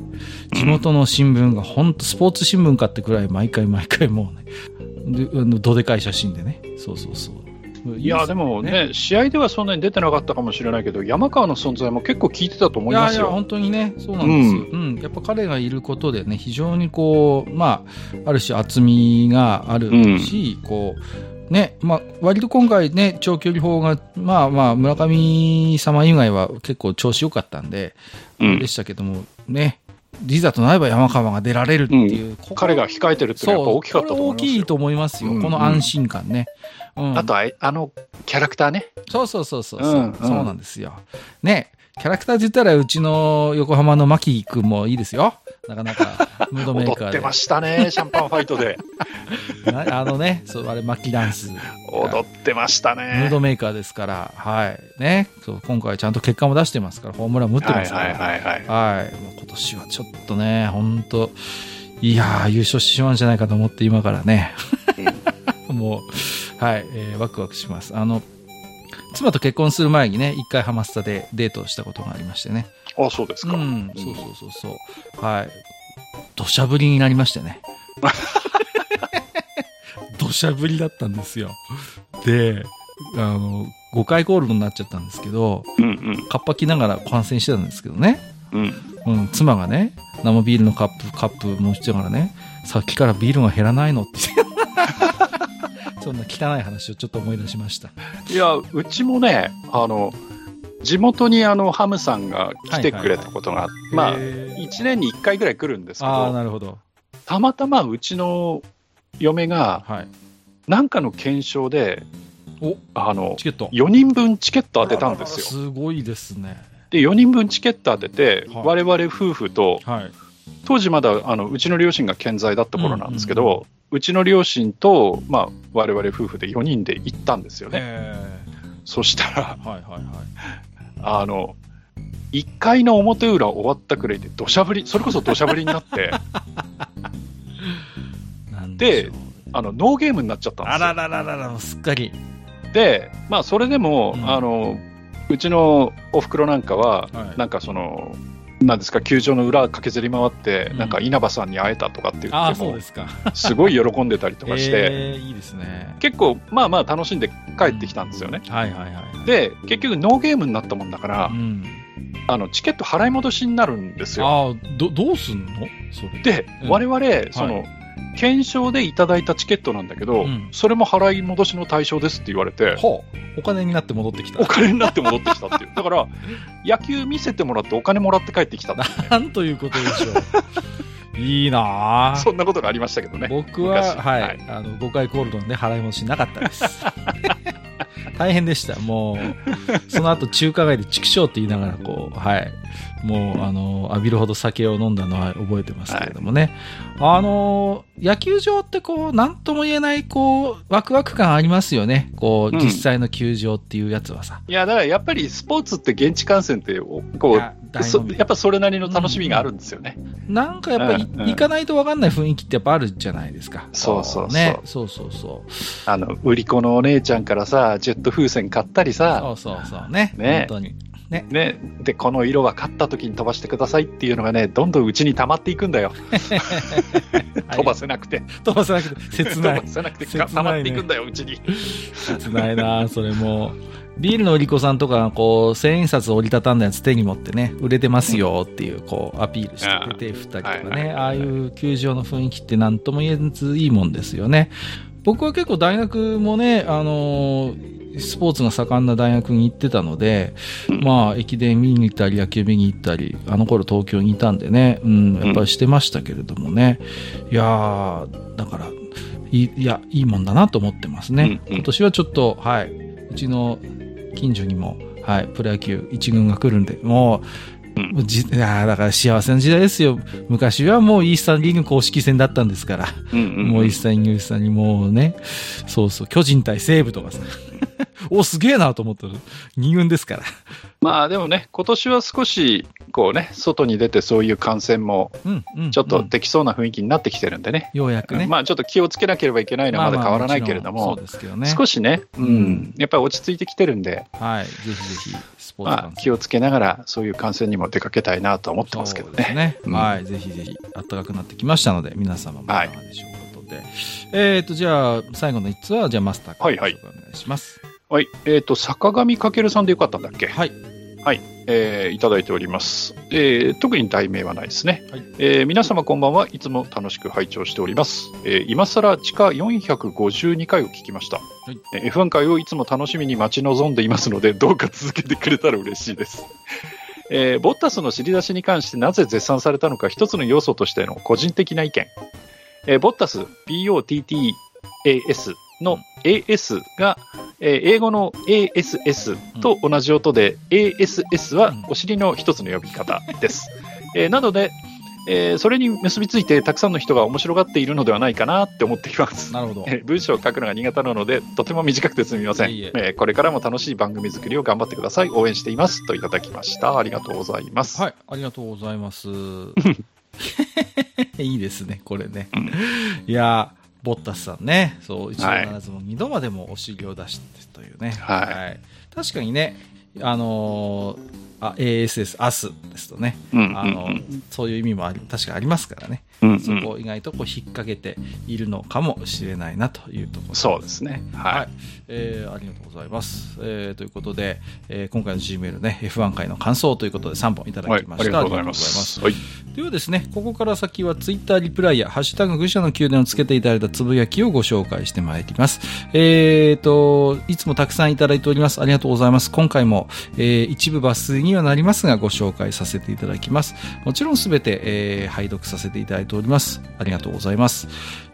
地元の新聞が本当スポーツ新聞かってくらい毎回毎回もうね、でどでかい写真でね、そうそうそう。いや、でもね、試合ではそんなに出てなかったかもしれないけど、山川の存在も結構効いてたと思いますよ。いやいや、本当にね、そうなんですよ。うん、うん、やっぱ彼がいることでね、非常にこう、まあ、ある種厚みがあるし、うん、こう、ね、まあ、割と今回ね、長距離砲が、まあまあ、村上様以外は結構調子良かったんで、うん、でしたけども、ね、いざとなれば山川が出られるっていう、うん、彼が控えてるっていうのは大きかったと思います大きいと思いますよ、この安心感ね。うん、あとあ、あのキャラクターね。そうそうそうそう、うんうん、そうなんですよ。ね、キャラクターで言ったら、うちの横浜の牧君もいいですよ。なかなか、ムードメーカーで。踊ってましたね、シャンパンファイトで。あのね、そう、あれ、牧ダンス。踊ってましたね。ムードメーカーですから、はい。ね、そう今回ちゃんと結果も出してますから、ホームランも打ってますから。はいはいはい、はい。はい。もう今年はちょっとね、本当いやー、優勝してしまうんじゃないかと思って、今からね。もう、はい、えー、ワクワクします。あの、妻と結婚する前にね、一回ハマスタでデートしたことがありましてね。あ、そうですか。うん、そうそうそうそう。はい。土砂降りになりましてね。土砂降りだったんですよ。で、あの、5回コールドになっちゃったんですけど、うんうん、カッパ着ながら観戦してたんですけどね。うん。うん、妻がね、生ビールのカップ、カップ持ちながらね、さっきからビールが減らないのって。そんな汚い話をちょっと思い出しました。いや、うちもね、あの、地元にあのハムさんが来てくれたことが、まあ、1年に1回ぐらい来るんですけど、なるほどたまたまうちの嫁が、はい、なんかの検証で、おあのチケット4人分チケット当てたんですよ。すごいですね。で、4人分チケット当てて、はい、我々夫婦と、はい、当時まだあのうちの両親が健在だった頃なんですけど、うんうん、うちの両親と、まあ、我々夫婦で4人で行ったんですよね。そしたら、はいはいはい、あの、1階の表裏終わったくらいで土砂降り、それこそ土砂降りになって、で、あの、ノーゲームになっちゃったんですよ。あららららら、すっかり。で、まあ、それでも、うん、あの、うちのおふくろなんかは、はい、なんかその、なんですか球場の裏駆けずり回って、なんか稲葉さんに会えたとかって言っても、すごい喜んでたりとかして、えー、いいですね、結構、まあまあ楽しんで帰ってきたんですよね。はいはいはい、で、結局ノーゲームになったもんだから、うん、あのチケット払い戻しになるんですよ。あどどうすんの？それ。で、うん、我々、その、はい検証でいただいたチケットなんだけど、うん、それも払い戻しの対象ですって言われて、はあ、お金になって戻ってきた。お金になって戻ってきたっていう。だから野球見せてもらってお金もらって帰ってきた、ね、なんということでしょう。いいなそんなことがありましたけどね。僕は、はい、はい、あの5回コールドンで払い戻しなかったです。大変でした。もうその後中華街で畜生って言いながらこうはいもう、あの、浴びるほど酒を飲んだのは覚えてますけれどもね。はい、あの、野球場ってこう、なんとも言えない、こう、ワクワク感ありますよね。こう、実際の球場っていうやつはさ。いや、だからやっぱりスポーツって現地観戦って、こう、やっぱそれなりの楽しみがあるんですよね。うん、なんかやっぱり、うんうん、行かないと分かんない雰囲気ってやっぱあるじゃないですか。そうそうそう。ね。そうそうそう。あの、売り子のお姉ちゃんからさ、ジェット風船買ったりさ。そうそうそうね。ね。本当に。ね。ね。で、この色は勝った時に飛ばしてくださいっていうのがね、どんどんうちに溜まっていくんだよ。飛ばせなくて。飛ばせなくて。切ない。飛ばせなくて、溜まっていくんだよ、うちに。切ないなそれも。ビールの売り子さんとか、こう、千円札折りたたんだやつ手に持ってね、売れてますよっていう、こう、アピールして手振ったりとかね、ああいう球場の雰囲気って何とも言えずいいもんですよね。僕は結構大学もね、あのー、スポーツが盛んな大学に行ってたので、まあ、駅伝見に行ったり、野球見に行ったり、あの頃東京にいたんでね、うん、やっぱりしてましたけれどもね。いやー、だから、いいや、いいもんだなと思ってますね。今年はちょっと、はい、うちの近所にも、はい、プロ野球一軍が来るんで、もう、うん、じいやだから幸せな時代ですよ。昔はもうイースタンリーグ公式戦だったんですから。うんうんうん、もうイースタンイギリスにもうね、そうそう、巨人対西武とかさ。お、すげえなと思ったら、2軍ですから。まあでもね、今年は少し、こうね、外に出てそういう感染も、ちょっとできそうな雰囲気になってきてるんでね。ようやくね。まあちょっと気をつけなければいけないのはまだ変わらないけれども、少しね、うん、やっぱり落ち着いてきてるんで、はい、ぜひぜひ、スポーツ、まあ、気をつけながら、そういう観戦にも出かけたいなと思ってますけどね。ねうん、はい、ぜひぜひ、暖かくなってきましたので、皆様もいかがでしょうかといで、はい、えっ、ー、と、じゃあ、最後の1つは、じゃあマスターからお願いします。はいはいはい。えっ、ー、と、坂上るさんでよかったんだっけ？はい。はい。えー、いただいております。えー、特に題名はないですね。はい、えー、皆様こんばんはいつも楽しく拝聴しております。えー、今更地下452回を聞きました。はい、F1 回をいつも楽しみに待ち望んでいますので、どうか続けてくれたら嬉しいです。えー、ボッタスの知り出しに関してなぜ絶賛されたのか一つの要素としての個人的な意見。えー、ボッタス、BOTTAS の AS が、えー、英語の ASS と同じ音で、うん、ASS はお尻の一つの呼び方 です。えー、なので、えー、それに結びついてたくさんの人が面白がっているのではないかなって思っています。なるほど。えー、文章を書くのが苦手なので、とても短くてすみません。いいえー、これからも楽しい番組作りを頑張ってください。応援しています。といただきました。ありがとうございます。はい、ありがとうございます。いいですね、これね。いやボッタスさんね、そう、一度ならずも二度までもお尻を出してというね。はい。はい、確かにね、あのー、あ ASS、アスですとね、うんうんうん、あのそういう意味もあり確かありますからね、うんうん、そこを意外とこう引っ掛けているのかもしれないなというところそうですね。はい、はい、えー、ありがとうございます。えー、ということで、えー、今回の G メールね、F1 回の感想ということで3本いただきました。はい、ありがとうございます。はい、ではですね、ここから先は Twitter リプライや、ハッシュタグ愚者の宮殿をつけていただいたつぶやきをご紹介してまいります。えーと、いつもたくさんいただいております。ありがとうございます。今回も、えー、一部抜粋にはなりますが、ご紹介させていただきます。もちろんすべて、えー、拝読させていただいております。ありがとうございます。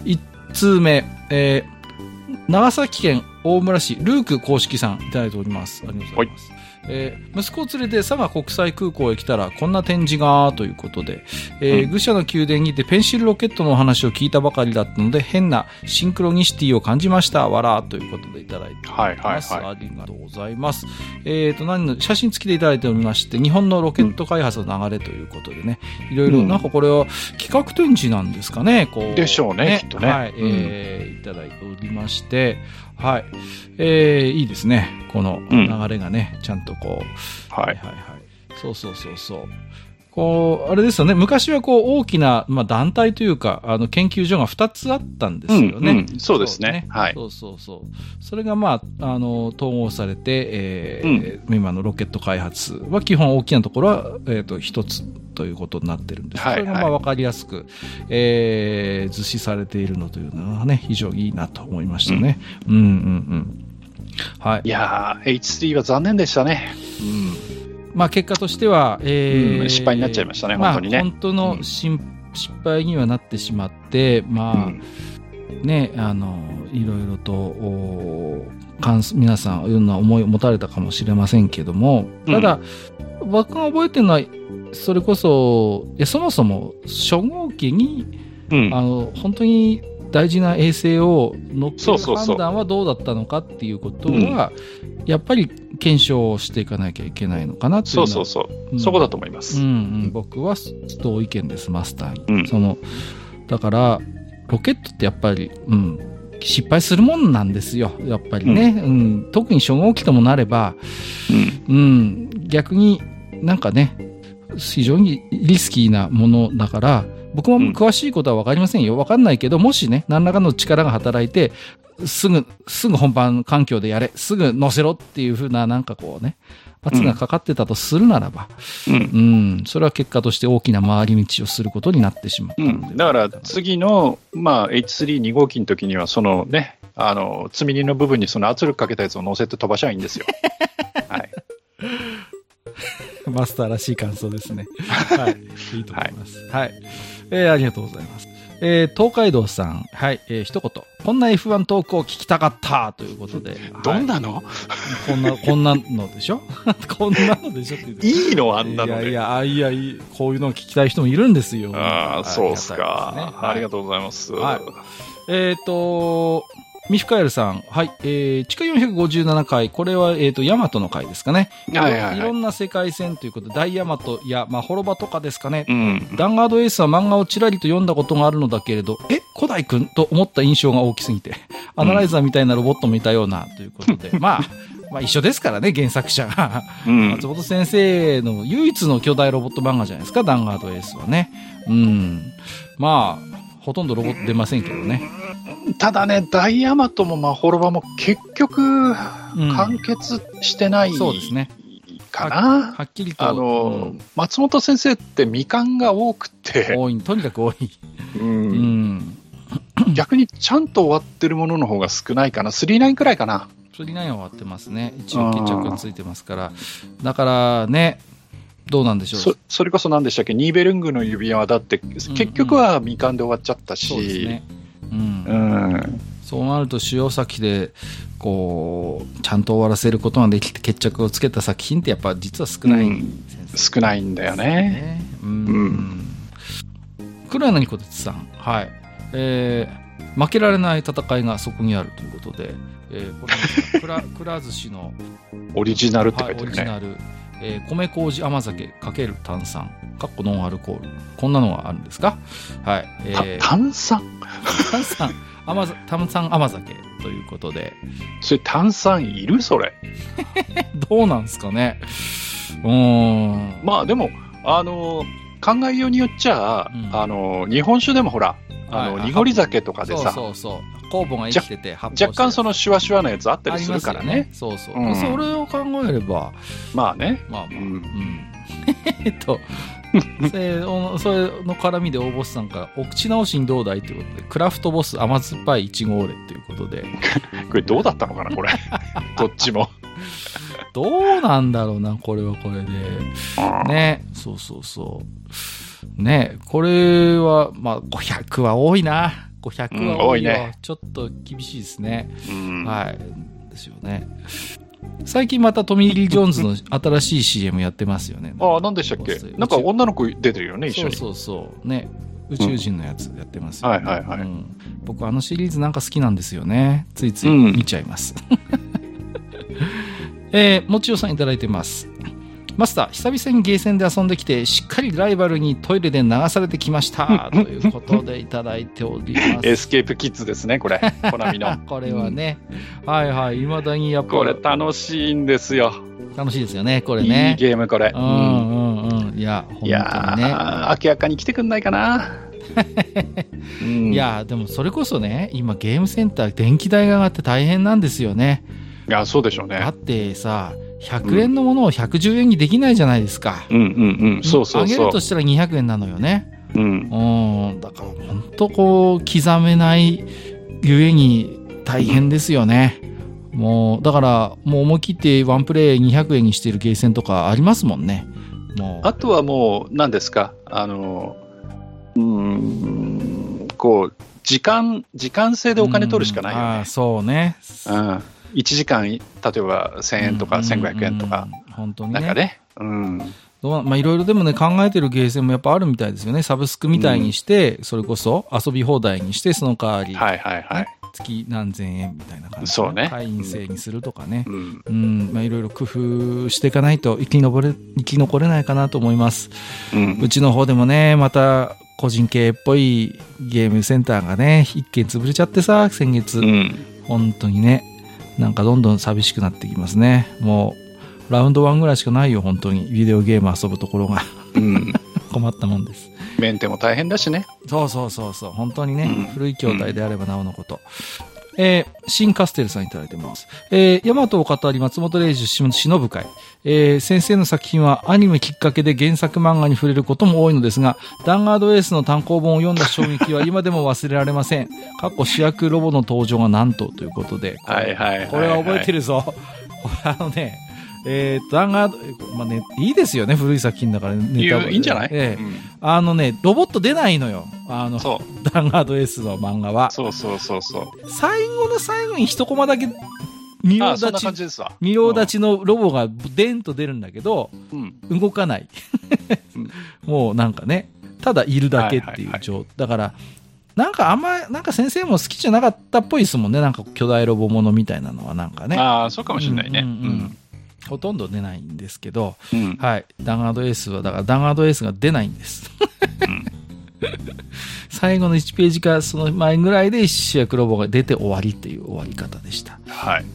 1通目、えー、長崎県大村市ルーク公式さんいただいております。ありがとうございます。はいえー、息子を連れて佐賀国際空港へ来たらこんな展示がということで、えー、うん、愚者の宮殿にてペンシルロケットのお話を聞いたばかりだったので変なシンクロニシティを感じました。わらということでいただいております、はいはいはい、ありがとうございます、えーと、何の写真付きでいただいておりまして日本のロケット開発の流れということでね、いろいろなんかこれは企画展示なんですかね。こうでしょうね、ね、きっとね、はい、えー、いただいておりましてはい。えー、いいですね。この流れがね、うん、ちゃんとこう。はい。はいはい。そうそうそうそう。こう、あれですよね。昔はこう大きな、まあ、団体というか、あの、研究所が2つあったんですよね。うんうん、そうですね。ねはい。そうそうそう。それがまあ、あの、統合されて、えー、うん、今のロケット開発は基本大きなところは、えっ、ー、と、1つということになってるんです。はい、それがまあ分かりやすく、えー、図示されているのというのはね、非常にいいなと思いましたね。うん、うん、うんうんはい。いやー、H3 は残念でしたね。うん。まあ結果としては、えー、うん、失敗になっちゃいましたね、本当にね。まあ、本当の、うん、失敗にはなってしまって、まあ、うん、ね、あの、いろいろと、お皆さんいろんな思いを持たれたかもしれませんけども、ただ、僕が覚えてるのは、それこそ、いやそもそも初号機に、うん、あの本当に大事な衛星を乗っける判断はどうだったのかっていうことは、やっぱり検証していかなきゃいけないのかなっていうそうそうそう、うん、そこだと思います。うん、うん、僕は同意見です、マスターに。うん、そのだから、ロケットってやっぱり、うん、失敗するもんなんですよ、やっぱりね。うん、うん、特に初号機ともなれば、うん、うん、逆になんかね、非常にリスキーなものだから、僕も詳しいことは分かりませんよ。分かんないけど、もしね、何らかの力が働いて、すぐ、すぐ本番環境でやれ、すぐ乗せろっていうふうな、なんかこうね、圧がかかってたとするならば、うん、うん、それは結果として大きな回り道をすることになってしまった、うん、だから次の、まあ、H32 号機の時には、そのね、あの、積み荷の部分にその圧力かけたやつを乗せて飛ばしゃいいんですよ。はい。マスターらしい感想ですね。はい。いいと思います。はい、はいえー、ありがとうございます。えー、東海道さん、はい、えー、一言。こんな F1 トークを聞きたかったということで。どんなの、はい、こんな、こんなのでしょ？こんなのでしょっていいの？あんなので。いやいや、いや、こういうのを聞きたい人もいるんですよ。ああ、そうっすか、ねはい、ありがとうございます。はい、えっ、ー、と、ミフカエルさん。はい。えー、地下457回。これは、えっ、ー、と、ヤマトの回ですかね。はいはい、はい、いろんな世界線ということで、大ヤマトや、まあ、滅場とかですかね。うん。ダンガードエースは漫画をちらりと読んだことがあるのだけれど、え、古代くんと思った印象が大きすぎて、アナライザーみたいなロボットもいたような、ということで。まあ、まあ一緒ですからね、原作者が。うん、松本先生の唯一の巨大ロボット漫画じゃないですか、ダンガードエースはね。うん。まあ、ほとんどロボット出ませんけどね。ただね、ダイヤマトもマホロバも結局、完結してない、うん、そうですね。かなはっきりと。あの、うん、松本先生って未完が多くて。多い、とにかく多い。うん。うん、逆にちゃんと終わってるものの方が少ないかな。39くらいかな。39は終わってますね。一応決着がついてますから。だからね、どうなんでしょう？そそれこそ何でしたっけ？ニーベルングの指輪だって結局は未完で終わっちゃったし、うんうん、そうですね、うん、うん、そうなると使用先でこうちゃんと終わらせることができて決着をつけた作品ってやっぱ実は少ない、うん、少ないんだよね。うん、うん、黒柳小鉄さん。はい。えー、負けられない戦いがそこにあるということで、えー、これ くらくら寿司のオリジナルって書いてるね、はい、オリジナルえー、米麹甘酒かける炭酸、かっこノンアルコール。こんなのがあるんですか？はい。えー、炭酸？炭酸甘炭酸甘酒ということで。それ炭酸いる？それ。どうなんですかね？うん。まあでも、あの、考えようによっちゃ、うん、あの、日本酒でもほら、あの、はい、濁り酒とかでさ、そうそうそう。酵母が生きてて発若干そのシュワシュワなやつあったりするからね。ねそうそう、うん、それを考えれば。まあね。まあまあ。うん。えっと、それそれの絡みで大ボスさんから、お口直しにどうだいということで、クラフトボス甘酸っぱいいちごオレということで。これどうだったのかな、これ。どっちも。どうなんだろうな、これはこれで。ね、そうそうそう。ね、これは、まあ、500は多いな。500は多いよ、うん、ね、ちょっと厳しいですね。うん、はい。ですよね。最近またトミー・リー・ジョーンズの新しい CM やってますよね。ああ、何でしたっけ？なんか女の子出てるよね、一緒に。そうそうそう。ね。宇宙人のやつやってますよ、ね、うん、はいはいはい、うん、僕あのシリーズなんか好きなんですよね。ついつい見ちゃいます。うん、えー、もちおさんいただいてます。マスター、久々にゲーセンで遊んできて、しっかりライバルにトイレで流されてきました。ということでいただいております。エスケープキッズですね、これ。コナミの。これはね。うん、はいはい。いまだにやっぱ。これ楽しいんですよ。楽しいですよね、これね。いいゲーム、これ。うんうんうん。いや、本当にね。いや明らかに来てくんないかな。うん、いや、でもそれこそね、今ゲームセンター電気代が上がって大変なんですよね。いや、そうでしょうね。だってさ、100円のものを110円にできないじゃないですか。うんうんうん。そうそうそう。上げるとしたら200円なのよね。うん。うん。だから本当こう、刻めないゆえに大変ですよね。もう、だから、もう思い切ってワンプレイ200円にしているゲーセンとかありますもんね。もう。あとはもう、何ですか、あの、うん、こう、時間、時間制でお金取るしかないよね。あそうね。うん。1時間、例えば1000円とか1500円とか、本当に、ね、なんかね、うん、まあいろいろでもね、考えてるゲーセンもやっぱあるみたいですよね。サブスクみたいにして、うん、それこそ遊び放題にして、その代わり。はいはいはい。月何千円みたいな感じそうね。会員制にするとかね。うん。うん、まあいろいろ工夫していかないと生き残れ、生き残れないかなと思います。うん。うちの方でもね、また個人系っぽいゲームセンターがね、一軒潰れちゃってさ、先月。うん。本当にね。なんかどんどん寂しくなってきますね。もう、ラウンド1ぐらいしかないよ、本当に。ビデオゲーム遊ぶところが。うん。困ったもんです。メンテも大変だしね。そうそうそうそう。本当にね、うん、古い筐体であればなおのこと。うん、えー、新カステルさんいただいてます。えー、ヤマトを語り松本零士忍ぶ会。えー、先生の作品はアニメきっかけで原作漫画に触れることも多いのですが、ダンガードエースの単行本を読んだ衝撃は今でも忘れられません。過去主役ロボの登場がなんとということで。はいはいこれは覚えてるぞ。あのね、えー、弾丸、まあね、いいですよね、古い作品だからネタいいんじゃない、ええ、うん、あのね、ロボット出ないのよ。あの。ダンガード S の漫画は。そうそうそうそう。最後の最後に一コマだけ、仁王立ち、仁王立ちのロボがデンと出るんだけど、うん、動かない。もうなんかね、ただいるだけっていう状、はいはいはい、だから、なんかあんま、なんか先生も好きじゃなかったっぽいですもんね。なんか巨大ロボものみたいなのはなんかね。ああ、そうかもしれないね。うん、うんうんほとんど出ないんですけど、うん、はい、ダンガードエースは、だからダンガードエースが出ないんです。うん、最後の1ページかその前ぐらいで主役ロボが出て終わりっていう終わり方でした。はい。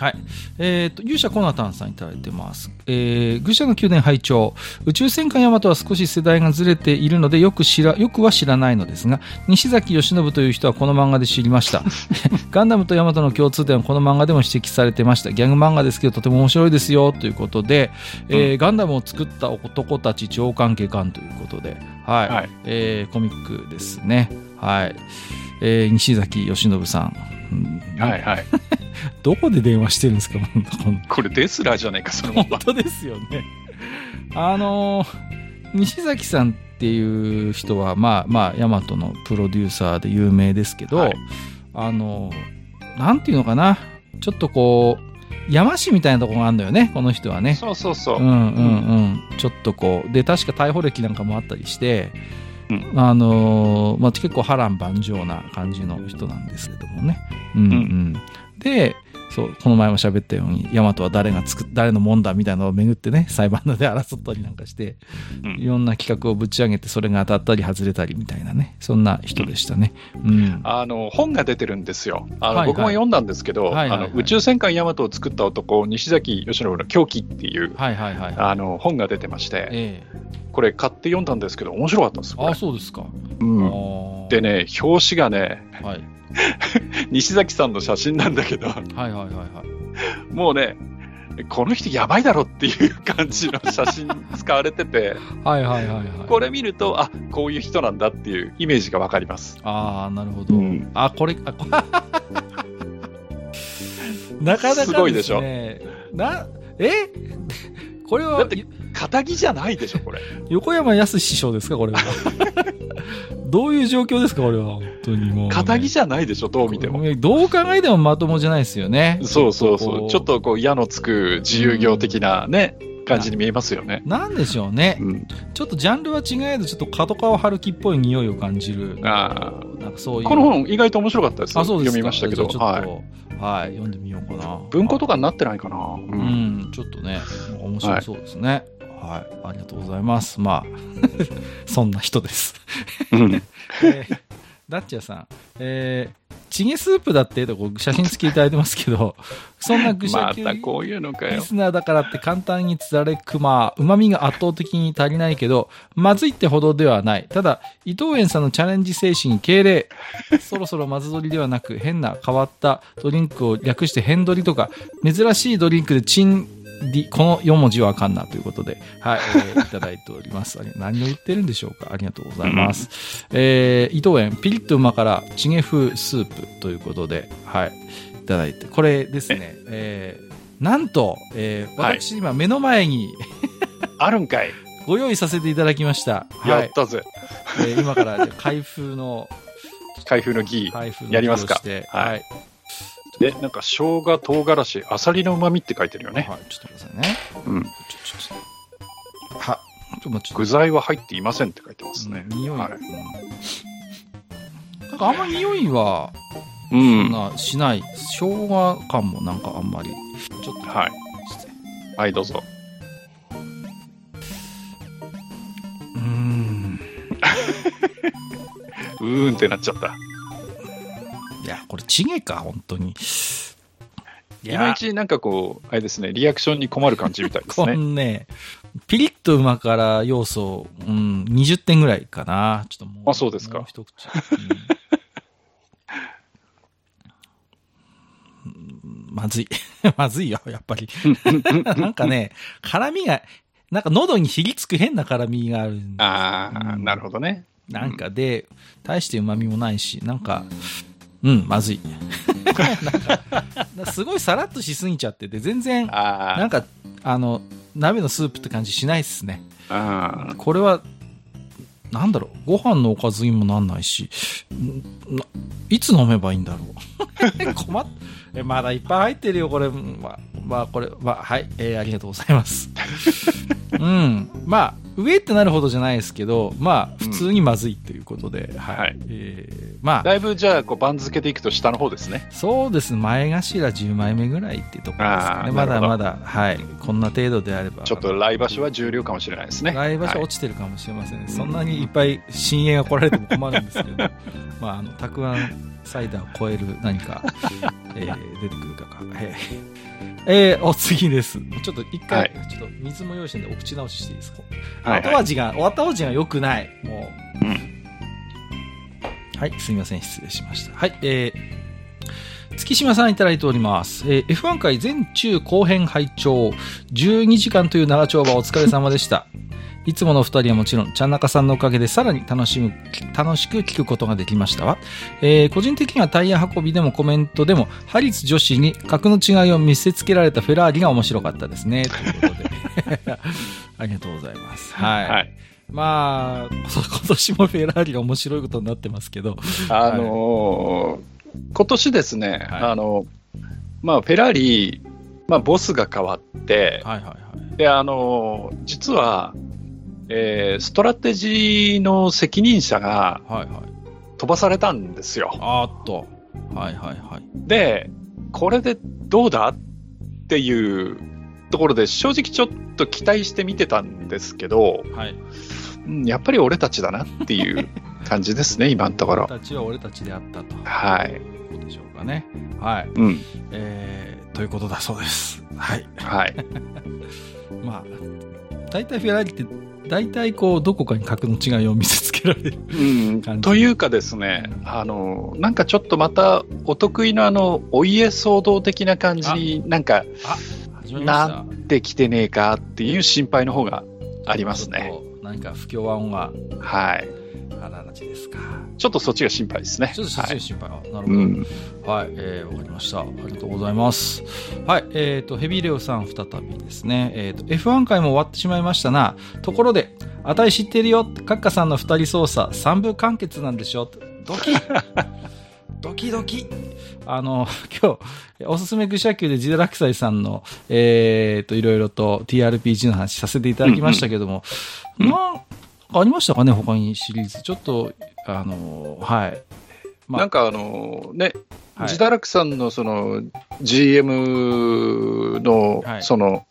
はい。えっ、ー、と、勇者コナタンさんいただいてます。えー、愚者の宮殿拝聴宇宙戦艦ヤマトは少し世代がずれているので、よく知ら、よくは知らないのですが、西崎義信という人はこの漫画で知りました。ガンダムとヤマトの共通点はこの漫画でも指摘されてました。ギャグ漫画ですけど、とても面白いですよ、ということで、えー、うん、ガンダムを作った男たち超関係感ということで、はい。はい、えー、コミックですね。はい。えー、西崎義信さん。はいはい。どこで電話してるんですか？これデスラーじゃないか、その本当ですよね。あの西崎さんっていう人は、まあまあ、ヤマトのプロデューサーで有名ですけど、はい、あのなんていうのかな、ちょっとこう、山市みたいなところがあるんだよね、この人はね。そうそうそう。うんうんうん。ちょっとこう、で、確か逮捕歴なんかもあったりして、うん、あのー、まあ、結構波乱万丈な感じの人なんですけどもね。うんうん。うん、で、そう、この前も喋ったように、ヤマトは誰が作っ、誰のもんだみたいなのを巡ってね、裁判で争ったりなんかして、うん、いろんな企画をぶち上げて、それが当たったり外れたりみたいなね、そんな人でしたね。うん。あの、本が出てるんですよ。あの、はいはい、僕も読んだんですけど、はいはいはい、あの宇宙戦艦ヤマトを作った男、西崎義信の狂気っていう、はいはいはい、あの、本が出てまして、えー、これ買って読んだんですけど、面白かったんですあ、そうですか。うん。でね、表紙がね、はい、西崎さんの写真なんだけど、はいはいはいはい。もうね、この人やばいだろっていう感じの写真使われてて、はいはいはい、はい、これ見ると、あ、こういう人なんだっていうイメージがわかります。ああ、なるほど。うん、あ、これ、あこ なかなか、ね、すごいでしょ。な、え？これは。だって、じゃないでしょ、これ。横山康師匠ですか、これは。どういう状況ですか、これは。本当にもう、ね。肩着じゃないでしょ、どう見ても。どう考えてもまともじゃないですよね。そうそうそう。ちょっとこう、矢のつく自由業的なね、うん、感じに見えますよね。なんでしょうね。うん、ちょっとジャンルは違えど、ちょっと角川春樹っぽい匂いを感じる。ああ。なんかそういう。この本意外と面白かったです。あ、そうです読みましたけど。はい。はい、読んでみようかな。文庫とかになってないかな。うん、うん、ちょっとね、面白そうですね。はいはい、ありがとうございます。まあ、そんな人です。うん、えー、ダッチャさん、えー、チゲスープだってとこ写真付きいただいてますけど、そんな愚者級リスナーだからって簡単につられくま、旨味が圧倒的に足りないけど、まずいってほどではない。ただ、伊藤園さんのチャレンジ精神敬礼。そろそろまず取りではなく、変な変わったドリンクを略して変ドリとか、珍しいドリンクでチンこの4文字はあかんなということで、はい、えー、いただいております。何を言ってるんでしょうか？ありがとうございます。うん、えー、伊藤園、ピリッとうま辛、チゲ風スープということで、はい、いただいて、これですね、えー、なんと、えー、私今目の前に、あるんかい。ご用意させていただきました。やったぜ。はい、えー、今から開封の、開封の儀、やりますか。はい。で、なんか生姜、唐辛子、あさりの旨味って書いてるよね。はい、ちょっと待ってくださいね。うん。ちょちょは、ちょっと具材は入っていませんって書いてますね。うん、匂い、はい、なんかあんま匂いは、そんなしない。生姜感もなんかあんまり。ちょっと。はい。はい、どうぞ。うーん。うーんってなっちゃった。いや、これ、チゲか、本当に。いまいちなんかこう、あれですね、リアクションに困る感じみたいですね。こんね、ピリッとうま辛要素、うん、20点ぐらいかな。ちょっともう。あ、そうですか。一口。うん、まずい。まずいよ、やっぱり。なんかね、辛みが、なんか喉にひりつく変な辛みがあるああ、うん、なるほどね。なんかで、大して旨味もないし、なんか、うん、まずい。なんか、すごいさらっとしすぎちゃってて、全然、なんか、あの、鍋のスープって感じしないっすね。これは、なんだろう、ご飯のおかずにもなんないし、いつ飲めばいいんだろう。困っ、え、まだいっぱい入ってるよ、これ。まあ、まあ、これ、まあ、はい、えー、ありがとうございます。うん。まあ、上ってなるほどじゃないですけど、まあ、普通にまずいということで、うん、はい。はい、えー、まあ。だいぶじゃあ、こう、番付でいくと下の方ですね。そうです。前頭10枚目ぐらいっていうところですかね。まだまだ、はい。こんな程度であれば。ちょっと来場所は重量かもしれないですね。来場所落ちてるかもしれませんね。はい、そんなにいっぱい深淵が来られても困るんですけど、まあ、あの、たくあんサイダーを超える何か、えー、出てくるかか。えーえー、お次です。ちょっと一回、はい、ちょっと水も用意してんでお口直ししていいですか、はい、後味が、後味が良くない。もう。うん。はい、すみません、失礼しました。はい、えー、月島さんいただいております。えー、F1 回全中後編拝聴12時間という長丁場お疲れ様でした。いつもの二人はもちろん、ちゃんなかさんのおかげでさらに楽しむ、楽しく聞くことができましたわ。えー、個人的にはタイヤ運びでもコメントでも、ハリス女子に格の違いを見せつけられたフェラーリが面白かったですね。ということで。ありがとうございます。はい。はいまあ、今年もフェラーリが面白いことになってますけど。あのーはい、今年ですね、はい、あの、まあ、フェラーリ、まあ、ボスが変わって、はいはいはい、で、あのー、実は、えー、ストラテジーの責任者が飛ばされたんですよ。あっと。はいはいはい。で、これでどうだ？っていうところで正直ちょっと期待して見てたんですけど、はい、やっぱり俺たちだなっていう 感じですね、今のところ。俺たちは俺たちであったと。はい。うでしょうかね。はい。うん。えー、ということだそうです。はい。はい。まあ、大体フェラーリって大体こう、どこかに格の違いを見せつけられる、うん、というかですね、あの、なんかちょっとまた、お得意のあの、お家騒動的な感じになんか、なってきてねえかっていう心配の方がありますね。何か不協和音が。はい。あららちですか。ちょっとそっちが心配ですね。ちょっとそっちが心配。はい、なるほど。うん、はい、えー、わかりました。ありがとうございます。はい、えっ、ー、と、ヘビーレオさん再びですね。えっ、ー、と、F1 回も終わってしまいましたな。ところで、あたい知ってるよ。カッカさんの二人操作、三部完結なんでしょ。ドキ ドキドキ。あの、今日、おすすめ愚者級でジダラクサイさんの、えっ、ー、と、いろいろと TRPG の話させていただきましたけども、うんうんありましたかね、他にシリーズ。ちょっと、あの、はい。まあ、なんかあの、ね、はい、自堕落さんのその GM の、その、はい、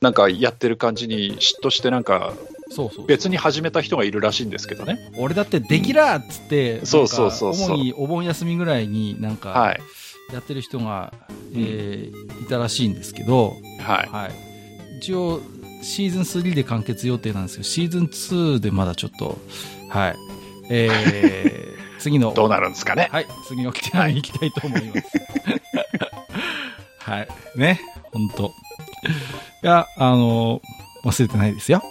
なんかやってる感じに嫉妬してなんか、そうそう別に始めた人がいるらしいんですけどね。俺だってできらっつって、うん、そうそうそう主にお盆休みぐらいになんか、やってる人が、えー、いたらしいんですけど、はい。はい。一応、シーズン3で完結予定なんですけど、シーズン2でまだちょっと、はい。えー、次の。どうなるんですかね。はい。次のテーマに行きたいと思います。はい。ね。本当いや、あのー、忘れてないですよ。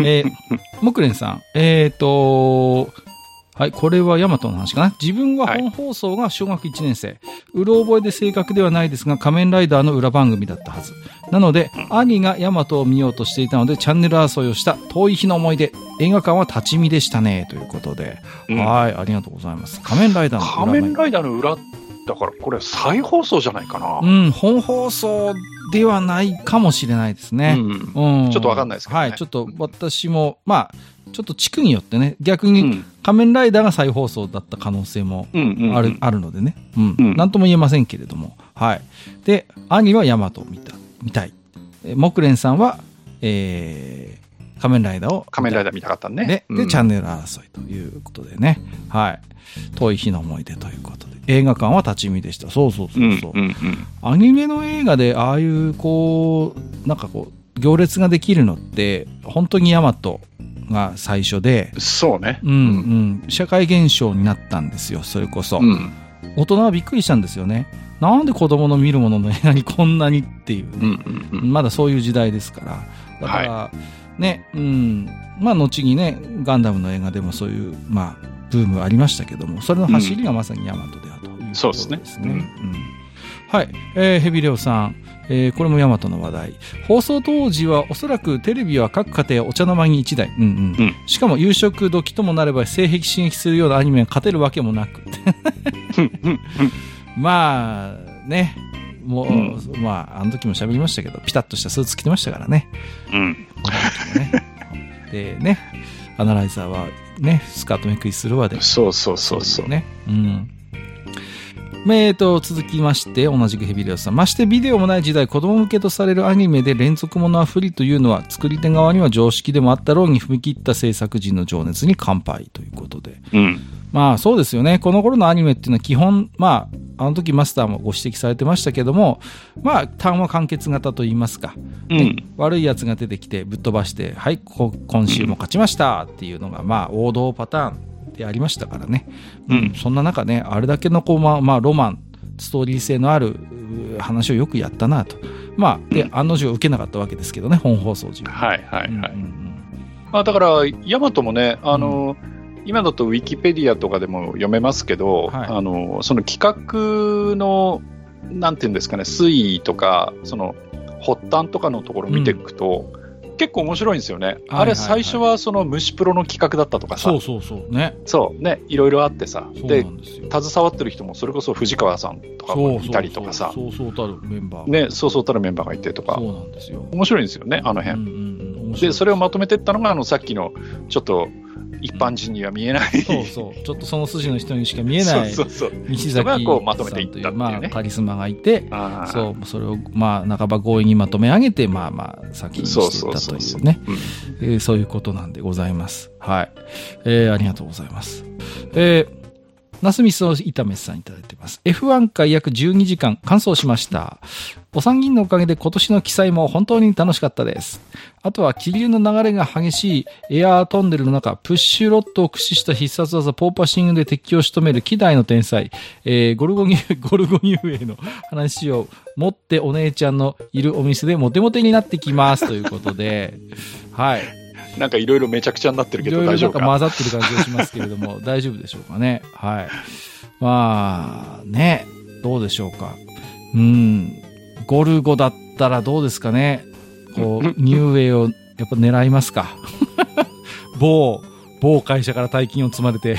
えー、木蓮さん。えっ、ー、とはい、これはヤマトの話かな。自分は本放送が小学1年生。うろ覚えで正確ではないですが、仮面ライダーの裏番組だったはず。なので、兄がヤマトを見ようとしていたので、チャンネル争いをした遠い日の思い出。映画館は立ち見でしたね。ということで。うん、はい、ありがとうございます。仮面ライダーの裏。仮面ライダーの裏だからこれ再放送じゃないかな。うん、本放送ではないかもしれないですね。うん。うん、ちょっとわかんないですけど、ね、はい、ちょっと私も、まあ、ちょっと地区によってね、逆に仮面ライダーが再放送だった可能性もある,、うんあるのでね、うん。うん。なんとも言えませんけれども。はい。で、兄はヤマトを見た、見たい。木蓮さんは、えー、仮面ライダーを。仮面ライダー見たかったね。で、で、チャンネル争いということでね。はい。遠い日の思い出ということで。映画館は立ち見でした。そうそうそうそう。うんうんうん、アニメの映画で、ああいう、こう、なんかこう、行列ができるのって、本当にヤマトが最初で。そうね。うん、うん、社会現象になったんですよ、それこそ。うん、大人はびっくりしたんですよね。なんで子供の見るものの映画にこんなにっていう,、うんうんうん、まだそういう時代ですから。だから、はい、ね、うん、まあ後にね、ガンダムの映画でもそういう、まあ、ブームありましたけども、それの走りがまさにヤマトであるというところですね。すねうん、はい、えー、ヘビレオさん。えー、これもヤマトの話題。放送当時はおそらくテレビは各家庭お茶の間に1台。うんうん。うん、しかも夕食時ともなれば性癖刺激するようなアニメが勝てるわけもなく。まあ、ね。もう、うん、まあ、あの時も喋りましたけど、ピタッとしたスーツ着てましたからね。うん。ね、でね、アナライザーはね、スカートめくりするわで。そうそうそうそう。ね。うん。えーと、続きまして、同じくヘビレオさん。ましてビデオもない時代、子供向けとされるアニメで連続ものは不利というのは、作り手側には常識でもあったろうに踏み切った制作陣の情熱に乾杯ということで。うん。まあそうですよね。この頃のアニメっていうのは基本、まあ、あの時マスターもご指摘されてましたけども、まあ、単話完結型といいますか、うん、悪いやつが出てきてぶっ飛ばして、はい、今週も勝ちましたっていうのが、まあ、王道パターンでありましたからね、うん、そんな中ねあれだけのこう、まあ、まあ、ロマンストーリー性のある話をよくやったなと。まあで、案の定受けなかったわけですけどね本放送時は。はいはいはい、うんうん、まあ、だからヤマトもねあの、うん。今だとウィキペディアとかでも読めますけど、はい、あのその企画のなんていうんですかね推移とかその発端とかのところを見ていくと、結構面白いんですよね。あれ、最初はその虫プロの企画だったとかさ。そうそうそうね。そうね。いろいろあってさ。で携わってる人も、それこそ藤川さんとかもいたりとかさ。そうそうたるメンバー。ね、そうそうたるメンバーがいてとか。そうなんですよ。面白いんですよね、あの辺。うんうん、で、それをまとめていったのが、あの、さっきの、ちょっと、一般人には見えない、そうそう。ちょっとその筋の人にしか見えない 西崎さんというまとめていったっていう、ね、まあ、カリスマがいてそうそれをまあ半ば強引にまとめ上げてまあまあ先にしていったというね。そういうことなんでございます。はい、えー、ありがとうございます。えーナスミソ炒めさんいただいてます。F1 回約12時間完走しました。お三人のおかげで今年の記載も本当に楽しかったです。あとは気流の流れが激しいエアートンネルの中、プッシュロットを駆使した必殺技ポーパシングで敵を仕留める希代の天才、えー、ゴルゴニュー、ゴルゴニューへの話を持ってお姉ちゃんのいるお店でモテモテになってきますということで、はい。なんかいろいろめちゃくちゃになってるけど大丈夫かなんか混ざってる感じがしますけれども、大丈夫でしょうかね？はい。まあ、ね、どうでしょうか？うん、ゴルゴだったらどうですかね？こう、ニューウェイをやっぱ狙いますか？某、某会社から大金を積まれて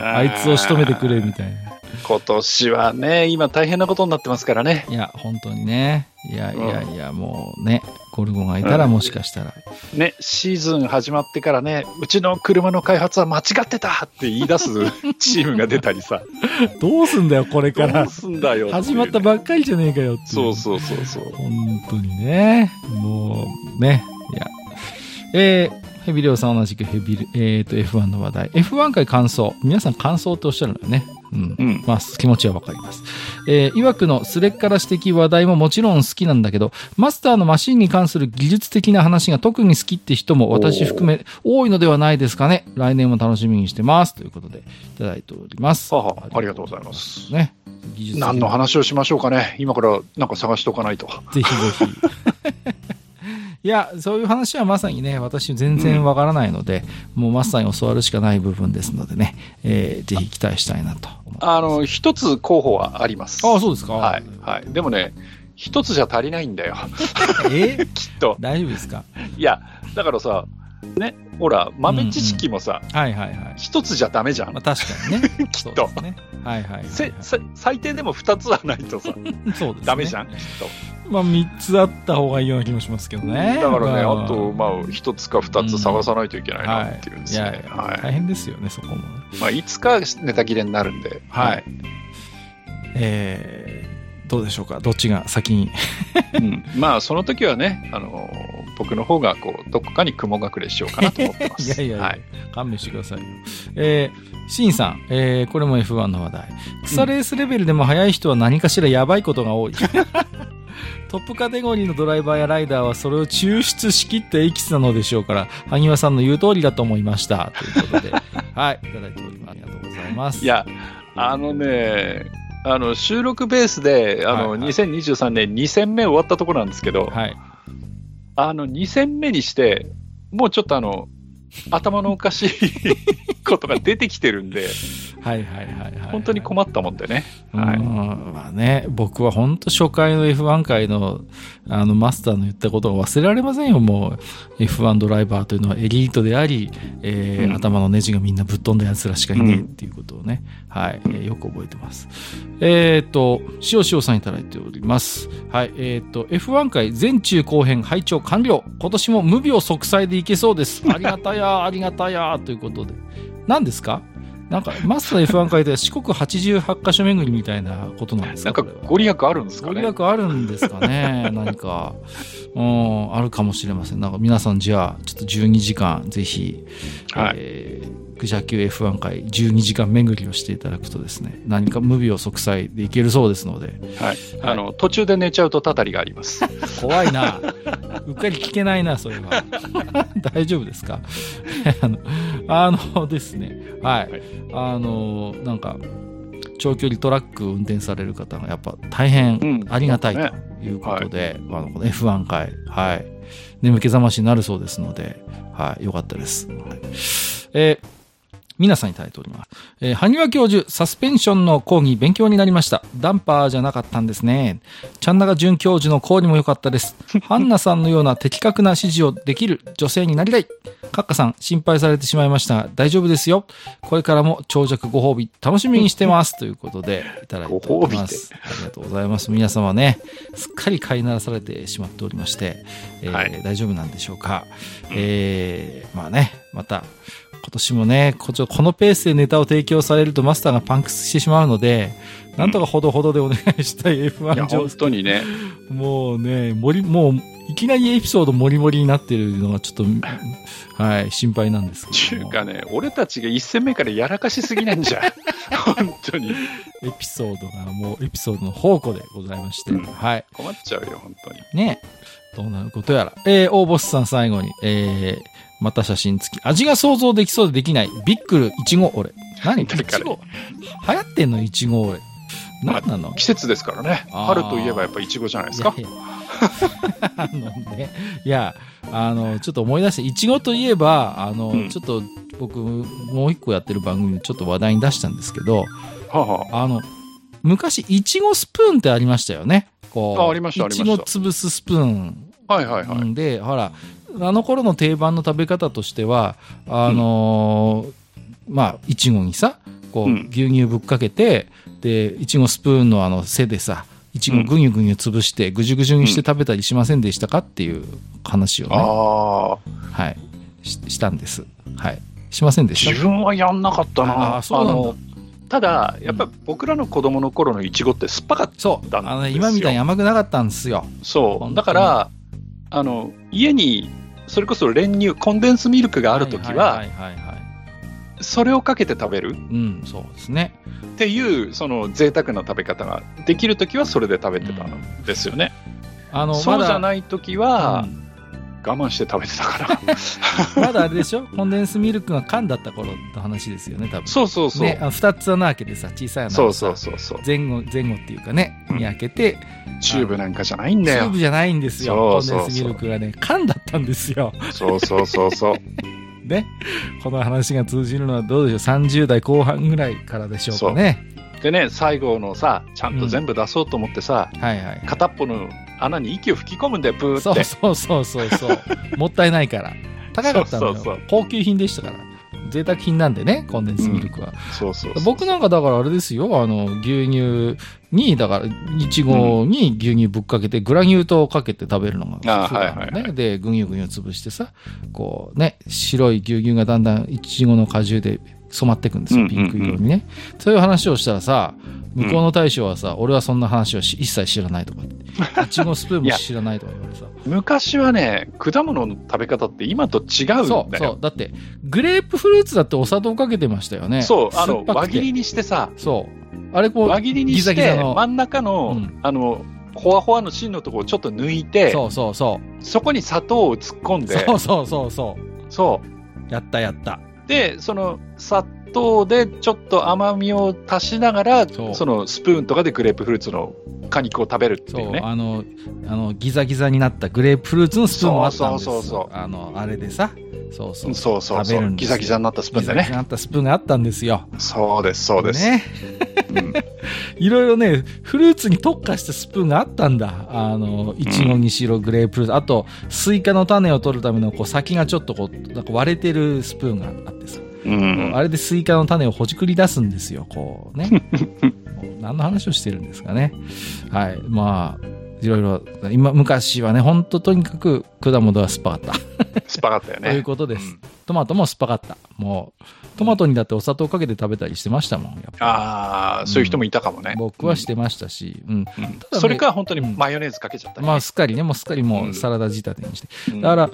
あいつを仕留めてくれみたいな。今年はね、今大変なことになってますからね。いや、本当にね。いやいやいや、もうね、ゴルゴがいたらもしかしたら、うん、ね、シーズン始まってからね、うちの車の開発は間違ってたって言い出す チームが出たりさ。どうすんだよ、これから。どうすんだよ、始まったばっかりじゃねえかよってそうそうそうそう。本当にね。もう、ね。いや。えー、ヘビレオさん同じくヘビ、えっ、ー、と、F1 の話題。F1 回感想。皆さん感想っておっしゃるのよね。うん。うん、まあ、気持ちはわかります。えー、いわくのスレッから指摘話題ももちろん好きなんだけど、マスターのマシンに関する技術的な話が特に好きって人も私含め多いのではないですかね。来年も楽しみにしてます。ということで、いただいております。ははありがとうございます。ね。技術何の話をしましょうかね。今からなんか探しておかないと。ぜひぜひ。いや、そういう話はまさにね、私全然わからないので、うん、もうまさに教わるしかない部分ですのでね、えー、ぜひ期待したいなとあの、一つ候補はあります。ああ、そうですか？はい。はい。でもね、一つじゃ足りないんだよ。え？きっと。大丈夫ですか？いや、だからさ、ね、ほら、豆知識もさ、うんうん、はいはいはい。一つじゃダメじゃん。まあ、確かにね。きっと。ね。はいはい、はい、せ最低でも二つはないとさ、そうです、ね、ダメじゃん、きっと。まあ、3つあった方がいいような気もしますけどね。だからね、あと、まあ、1つか2つ探さないといけないなっていうですね。うん、はい、はい、大変ですよね、そこも。まあ、いつかネタ切れになるんで。はい。えー、どうでしょうか、どっちが先に？うん、まあ、その時はね、あの僕の方がこうどこかに雲隠れしようかなと思ってます。いやいや、はい、勘弁してくださいよ。えー、シンさん、えー、これも F1 の話題。草レースレベルでも速い人は何かしらやばいことが多い。トップカテゴリーのドライバーやライダーはそれを抽出しきってエキスなのでしょうから、萩和さんの言う通りだと思いました。ということで、はい、いただいております。ありがとうございます。いや、あのね、あの収録ベースであの、はいはい、2023年2戦目終わったところなんですけど、はい、あの2戦目にして、もうちょっとあの頭のおかしい ことが出てきてるんで、はいはいはい、はい、本当に困ったもんでね。はい。まあね、僕は本当初回の F1 回のあのマスターの言ったことが忘れられませんよ、もう。F1 ドライバーというのはエリートであり、えー、うん、頭のネジがみんなぶっ飛んだ奴らしかいねえっていうことをね、うん、はい、えー、よく覚えてます。えっ、ー、と、塩塩さんいただいております。はい、えっ、ー、と、F1 回全中後編拝聴完了。今年も無病息災でいけそうです。ありがたや、ありがたや、ということで。何ですか？なんか、マスター F1 回で四国88カ所巡りみたいなことなんですか？なんか、ご利益あるんですかね？ご利益あるんですかね？何か。うん、あるかもしれません。なんか皆さんじゃあ、ちょっと12時間、ぜひ、はい、えークジャ級 F1 回12時間巡りをしていただくとですね、何か無病息災でいけるそうですので。はい。あの、途中で寝ちゃうとたたりがあります。怖いな。うっかり聞けないな、それは。大丈夫ですか？あのあのですね、はい。はい、あの、なんか、長距離トラックを運転される方がやっぱ大変ありがたいということで、うんねはい、あの F1 回、はい。眠気覚ましになるそうですので、はい、よかったです。はい、えー皆さんいただいております。えー、埴輪教授、サスペンションの講義勉強になりました。ダンパーじゃなかったんですね。チャンナガ准教授の講義も良かったです。ハンナさんのような的確な指示をできる女性になりたい。カッカさん、心配されてしまいましたが、大丈夫ですよ。これからも長尺ご褒美、楽しみにしてます。ということで、いただいております。ありがとうございます。皆様ね、すっかり飼いならされてしまっておりまして、えーはい、大丈夫なんでしょうか。えー、まあね、また、今年もね、このペースでネタを提供されるとマスターがパンクしてしまうので、なんとかほどほどでお願いしたい F1 上本当にね。もうね、り、もう、いきなりエピソードもりもりになってるのがちょっと、はい、心配なんですけど。ちゅうかね、俺たちが一戦目からやらかしすぎなんじゃん。本当に。エピソードがもうエピソードの宝庫でございまして。うん、はい。困っちゃうよ、本当に。ね。どうなることやら。えー、大ボスさん最後に、えー、また写真付き。味が想像できそうでできない。ビックル、いちご、俺。何いちご流行ってんのいちご、俺。何なの、まあ、季節ですからね。春といえばやっぱいちごじゃないですか。いやいや あのね、いや、あの、ちょっと思い出して、いちごといえば、あの、うん、ちょっと僕、もう一個やってる番組でちょっと話題に出したんですけど、ははあの、昔、いちごスプーンってありましたよね。こう、あ、ありました、ありました。いちご潰すスプーン。はいはいはい。で、ほら、あの頃の定番の食べ方としては、あのーうん、まあ、いちごにさ、こう、牛乳ぶっかけて、で、いちごスプーンのあの背でさ、いちごぐにゅぐにゅ潰して、ぐじゅぐじゅにして食べたりしませんでしたかっていう話をね、はい、ししたんです。はい。しませんでした？自分はやんなかったな。あそうなんだ。ただ、やっぱ僕らの子供の頃のいちごって酸っぱかったんですよ。そう。あの、ね、今みたいに甘くなかったんですよ。そう。だから、あの、家にそれこそ練乳、コンデンスミルクがあるときは、それをかけて食べる、うん、そうですね。っていう、その贅沢な食べ方ができるときはそれで食べてたんですよね。うん、あのそうじゃないときは、うん我慢して食べてたから まだあれでしょ？コンデンスミルクが缶だった頃の話ですよね、多分。そうそうそう。ね、二つ穴開けてさ、小さい穴そうそうそうそう。前後、前後っていうかね、に開けて、チューブなんかじゃないんだよ。チューブじゃないんですよ。コンデンスミルクがね、缶だったんですよ。そうそうそうそう。ね。この話が通じるのはどうでしょう ?30 代後半ぐらいからでしょうかね。でね、最後のさ、ちゃんと全部出そうと思ってさ、うん、はいはい、片っぽの穴に息を吹き込むんだよ、プーって。そうそうそうそうそう。もったいないから。高かったのよ。そうそうそう高級品でしたから。贅沢品なんでね、コンデンスミルクは。うん、そうそう僕なんかだからあれですよ、あの、牛乳に、だから、いちごに牛乳ぶっかけて、グラニュー糖をかけて食べるのが普段ね。はいはい、で、ぐにゅぐにゅ潰してさ、こうね、白い牛乳がだんだんいちごの果汁で染まっていくんですよ、ピンク色にね。そういう話をしたらさ、向こうの大将はさ、俺はそんな話を一切知らないとか、いちごスプーンも知らないとか言われてさ。昔はね、果物の食べ方って今と違うんだよ。そう、そう。だって、グレープフルーツだってお砂糖かけてましたよね。そう、あの、輪切りにしてさ。そう。あれこう、輪切りにして、真ん中の、うん、あの、ほわほわの芯のところをちょっと抜いて、そうそうそう。そこに砂糖を突っ込んで、そうそうそうそう。そう。やったやった。で、その砂糖でちょっと甘みを足しながら、そのスプーンとかでグレープフルーツの果肉を食べるっていうね。あの、あの、ギザギザになったグレープフルーツのスプーンもあったんですそうそうそうあの、あれでさ、そうそう。そうそうそう。ギザギザになったスプーンでね。ギザギザになったスプーンがあったんですよ。そうです、そうです。ね。いろいろね、フルーツに特化したスプーンがあったんだ。あの、いちごにしろ、グレープフルーツ、あと、スイカの種を取るための、こう、先がちょっとこう、なんか割れてるスプーンがあってさ。うん、あれでスイカの種をほじくり出すんですよ、こうね。何の話をしてるんですかね。はい。まあ、いろいろ、今、昔はね、ほんととにかく果物は酸っぱかった。酸っぱかったよね。ということです、うん。トマトも酸っぱかった。もう、トマトにだってお砂糖かけて食べたりしてましたもん。ああ、そういう人もいたかもね。僕はしてましたし。うん。うん、それか本当にマヨネーズかけちゃった、ね、まあ、すっかりね、もうすっかりもうサラダ仕立てにして。だから、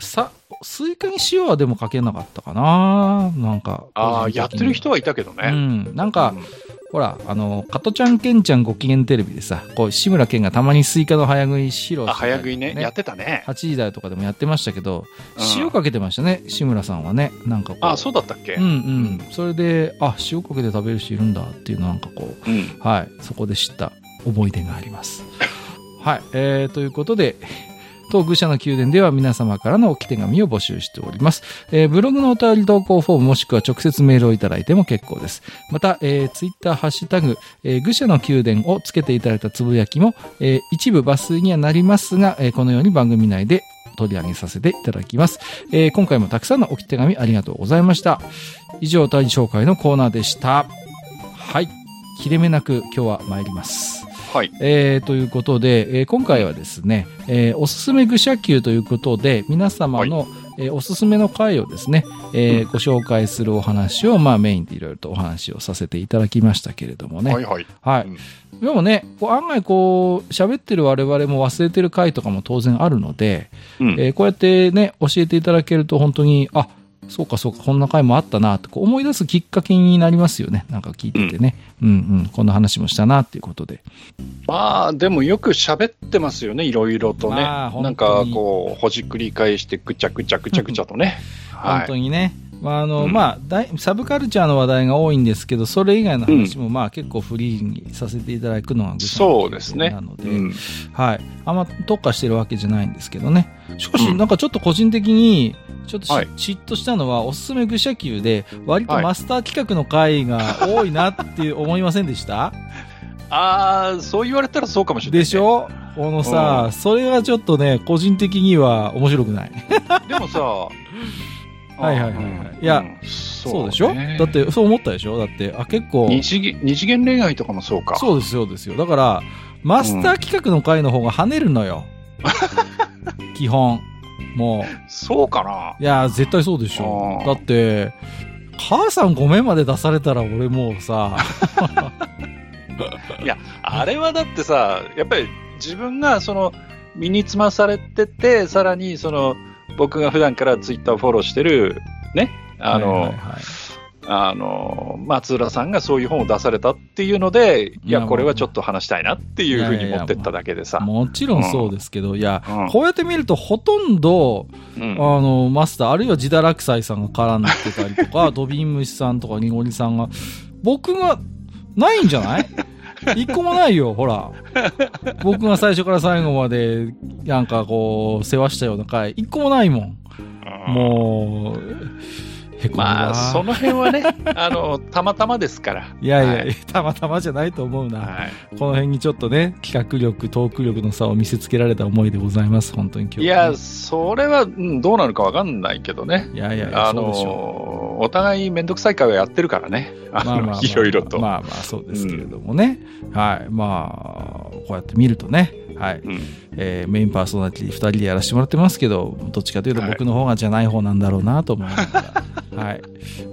さ、スイカに塩はでもかけなかったかななんか。ああ、やってる人はいたけどね。うん。なんか、うんほら、あの、加トちゃん、ケンちゃんご機嫌テレビでさ、こう、志村けんがたまにスイカの早食いして、ね、早食いね。やってたね。8時台とかでもやってましたけど、うん、塩かけてましたね、志村さんはね。なんかこう。あ、そうだったっけ？うんうん。それで、あ、塩かけて食べる人いるんだっていうのなんかこう、うん、はい、そこで知った思い出があります。はい、えー、ということで、当愚者の宮殿では皆様からの置き手紙を募集しております。えー、ブログのお便り投稿フォームもしくは直接メールをいただいても結構です。また、えー、ツイッターハッシュタグ、えー、愚者の宮殿をつけていただいたつぶやきも、えー、一部抜粋にはなりますが、えー、このように番組内で取り上げさせていただきます。えー、今回もたくさんの置き手紙ありがとうございました。以上、お便り紹介のコーナーでした。はい。切れ目なく今日は参ります。はい。えー、ということで、えー、今回はですね、えー、おすすめ愚者級ということで、皆様の、はい、えー、おすすめの回をですね、えー、うん、ご紹介するお話を、まあメインでいろいろとお話をさせていただきましたけれどもね。はいはい。はい。うん、でもね、こう案外こう、喋ってる我々も忘れてる回とかも当然あるので、うん、えー、こうやってね、教えていただけると本当に、あ、そうかそうか、こんな回もあったなってこう思い出すきっかけになりますよね。なんか聞いててね。うん、うん、うんこんな話もしたなっていうことで。まあ、でもよく喋ってますよね、いろいろとね。まあ、なんかこう、ほじくり返してぐちゃぐちゃぐちゃぐちゃとね。本当にね。まああの、うん、まあ、サブカルチャーの話題が多いんですけど、それ以外の話も、まあ、結構フリーにさせていただくのがグそうですね。なので、うん、はい。あんま特化してるわけじゃないんですけどね。しかし、なんかちょっと個人的に、ちょっと、はい、嫉妬したのは、おすすめ愚者級で、割とマスター企画の回が多いなって思いませんでした、はい、ああ、そう言われたらそうかもしれない、ね、でしょ？このさ、うん、それがちょっとね、個人的には面白くない。でもさ、はいはいはいはい。いや、うん、そうでしょ？だってそう思ったでしょ？だって、あ、結構。二次元、二次元恋愛とかもそうか。そうですそうですよ。だから、マスター企画の回の方が跳ねるのよ。基本。もう。そうかな？いや、絶対そうでしょ。だって、母さんごめんまで出されたら俺もうさ。いや、あれはだってさ、やっぱり自分がその、身につまされてて、さらにその、僕が普段からツイッターをフォローしてる、ね、あの、はいはいはいあの、松浦さんがそういう本を出されたっていうので、いや、これはちょっと話したいなっていうふうに持ってっただけでさ。もちろんそうですけど、うん、いや、うん、こうやって見るとほとんど、うん、あの、マスター、あるいは自堕落斎さんが絡んでたりとか、ドビンムシさんとかニゴリさんが、僕が、ないんじゃない？一個もないよ、ほら。僕が最初から最後まで、なんかこう、世話したような回、一個もないもん。もう、まあ、その辺はね、あの、たまたまですから。いやいや、はい、たまたまじゃないと思うな。はい、この辺にちょっとね、企画力、トーク力の差を見せつけられた思いでございます、本当に今日、ね、いや、それは、うん、どうなるかわかんないけどね。いやいやあのお互い面倒くさい会はやってるからね。あの、まあまあまあ、いろいろと。まあまあ、そうですけれどもね。うん、はい。まあ、こうやって見るとね、はい、うん、えー、メインパーソナリティ2人でやらせてもらってますけど、どっちかというと僕の方がじゃない方なんだろうなと思いながら、はい、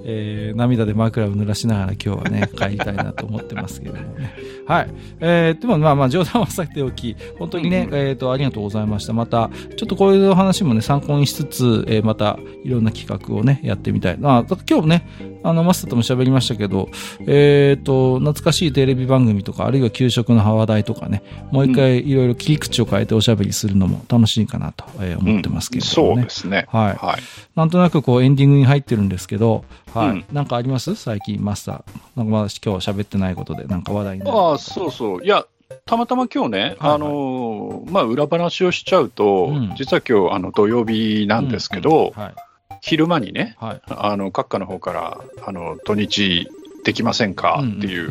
えー、涙で枕を濡らしながら今日はね、帰りたいなと思ってますけどもね。はい。えー、でもまあまあ冗談はさておき、本当にね、うん、えっ、ー、と、ありがとうございました。また、ちょっとこういう話もね、参考にしつつ、えー、また、いろんな企画をね、やってみたい。まあ、今日ね、あの、マスターとも喋りましたけど、えっ、ー、と、懐かしいテレビ番組とか、あるいは給食の話題とかね、もう一回いろいろ切り口を変えておしゃべりするのも楽しいかなと思ってますけどね、うん、そうですね。はい。はい、なんとなくこうエンディングに入ってるんですけど、はい。うん、なんかあります？最近マスター。なんかまだ今日喋ってないことで、なんか話題にあ、そうそう。いや、たまたま今日ね、はいはい、あのまあ、裏話をしちゃうと、うん、実は今日あの土曜日なんですけど、うんうんはい、昼間にね、はい、あの閣下の方からあの土日できませんか、っていう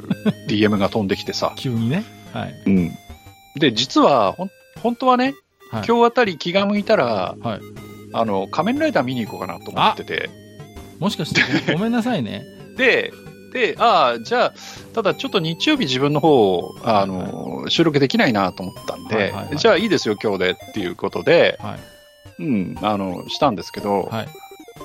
DM が飛んできてさ。急にね。はい。うん。で、実は、ほん、本当はね、はい、今日あたり気が向いたら、はい、あの、仮面ライダー見に行こうかなと思ってて。もしかして ご、めんなさいね。で、で、ああ、じゃあ、ただちょっと日曜日自分の方、あの、はい、収録できないなと思ったんで、はいはいはい、じゃあいいですよ、今日でっていうことで、はい、うん、あの、したんですけど、はい、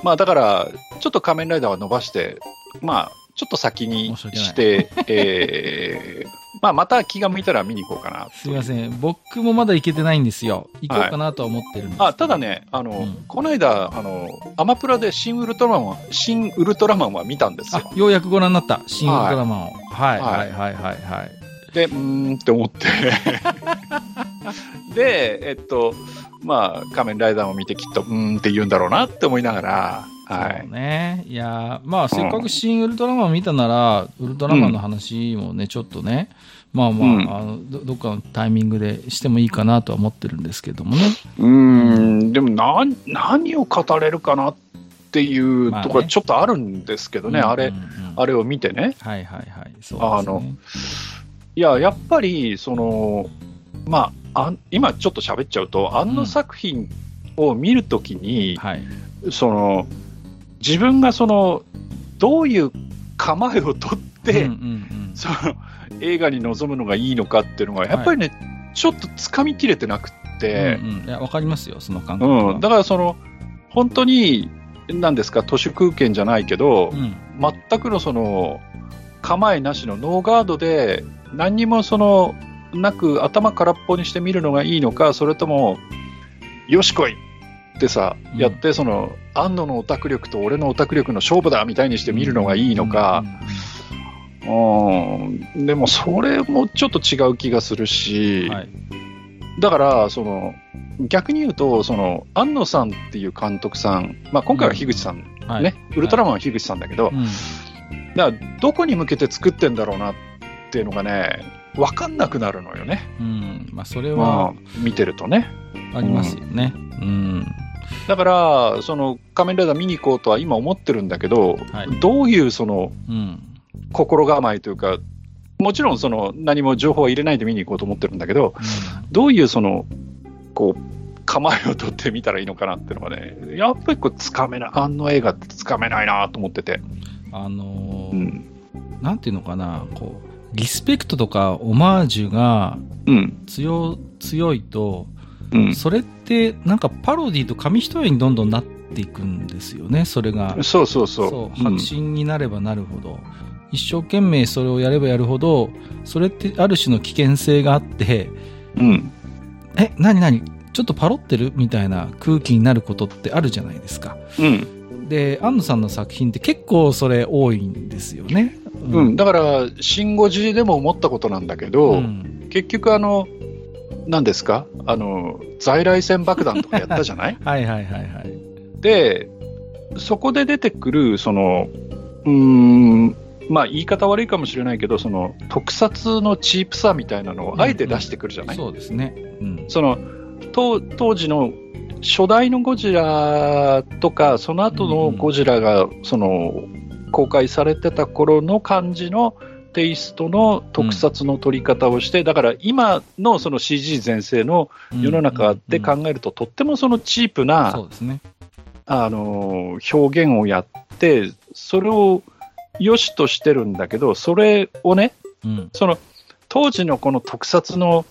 まあだから、ちょっと仮面ライダーは伸ばして、まあ、ちょっと先にして、えー、まあ、また気が向いたら見に行こうかな。すみません。僕もまだ行けてないんですよ。行こうかなとは思ってるんです、はい、あ、ただね、あの、うん、この間、あの、アマプラで新ウルトラマン、新ウルトラマンは見たんですよ。ようやくご覧になった。新ウルトラマンを。はい、はい、はい、はい、はい。で、うーんって思ってで、えっと、まあ、仮面ライダーを見てきっと、うーんって言うんだろうなって思いながら、はい。ね。いやまあ、せっかく新ウルトラマン見たなら、ウルトラマンの話もね、ちょっとね、まあまあ、うん、あのど、どっかのタイミングでしてもいいかなとは思ってるんですけどもね。うん、でも何、何を語れるかなっていうところはちょっとあるんですけどね、あれ、あれを見てね。はいはいはい。そう、ね、あの、いや、やっぱり、その、まあ、あ今ちょっと喋っちゃうと、あの作品を見るときに、うん。はい、その、自分がその、どういう構えをとって、うんうんうん、その映画に臨むのがいいのかっていうのが、やっぱりね、はい、ちょっとつかみきれてなくて、うんうん、いや、わかりますよ、その感覚うん、だからその、本当に、なんですか、都市空間じゃないけど、うん、全くのその、構えなしのノーガードで、何にもその、なく頭空っぽにして見るのがいいのか、それとも、よし来いってさ、やって、その、安野のオタク力と俺のオタク力の勝負だみたいにして見るのがいいのか、うん、でもそれもちょっと違う気がするし、はい、だから、その、逆に言うと、その、安野さんっていう監督さん、まあ今回は樋口さん、うん、ね、はい、ウルトラマンは樋口さんだけど、はい、だからどこに向けて作ってんだろうなっていうのがね、分かんなくなるのよね。うん、まあそれは、見てるとね。ありますよね。うん、うん。だから、その仮面ライダー見に行こうとは今思ってるんだけど、はい、どういうその、うん、心構えというか、もちろんその何も情報は入れないで見に行こうと思ってるんだけど、うん、どういうその、こう、構えを取ってみたらいいのかなっていうのがね、やっぱりこう、つかめない、あの映画ってつかめないなと思ってて。あのー、うん、なんていうのかな、こう、リスペクトとかオマージュが強,、強いと、うん、それってなんかパロディと紙一重にどんどんなっていくんですよね、それが。そうそうそう。そう、白真になればなるほど。一生懸命それをやればやるほど、それってある種の危険性があって、うん。え、なになにちょっとパロってる？みたいな空気になることってあるじゃないですか。うん。で、安野さんの作品って結構それ多いんですよね。うん。うん、だから、シン・ゴジでも思ったことなんだけど、うん、結局あの、何ですか？あの、在来線爆弾とかやったじゃない？はいはいはいはい。で、そこで出てくる、その、うん、まあ言い方悪いかもしれないけど、その特撮のチープさみたいなのをあえて出してくるじゃない、うんうん、そうですね。うん、その当当時の初代のゴジラとか、その後のゴジラが、その、公開されてた頃の感じのテイストの特撮の撮り方をして、うん、だから今のその CG 全盛の世の中で考えると、とってもそのチープな、あの表現をやって、それを良しとしてるんだけど、それをね、うん、その当時のこの特撮の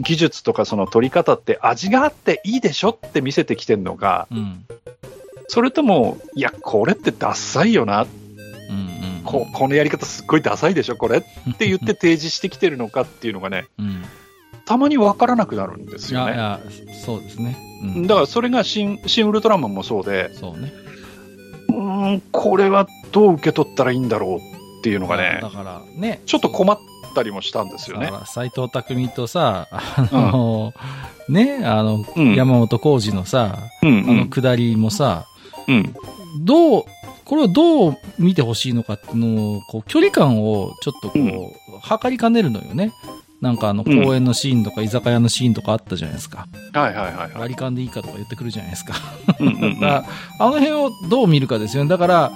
技術とかその撮り方って味があっていいでしょって見せてきてるのか、うん、それとも、いや、これってダサいよな、うんうん、ここのやり方すっごいダサいでしょ、これって言って提示してきてるのかっていうのがね、うん、たまに分からなくなるんですよね。そうですね、うん、だからそれが新「新ウルトラマン」もそうで、そうね、うんこれはどう受け取ったらいいんだろうっていうのがね、だからね。ちょっと困ったりもしたんですよね。斎藤匠とさ、あの、うん、ね、あの、うん、山本浩二のさ、うんうん、あの下りもさ、うん、どう、これをどう見てほしいのかっていうのを、こう、距離感をちょっとこう、測りかねるのよね。なんかあの、公園のシーンとか居酒屋のシーンとかあったじゃないですか。はいはいはい、割り勘でいいかとか言ってくるじゃないですか。あの辺をどう見るかですよね。だから、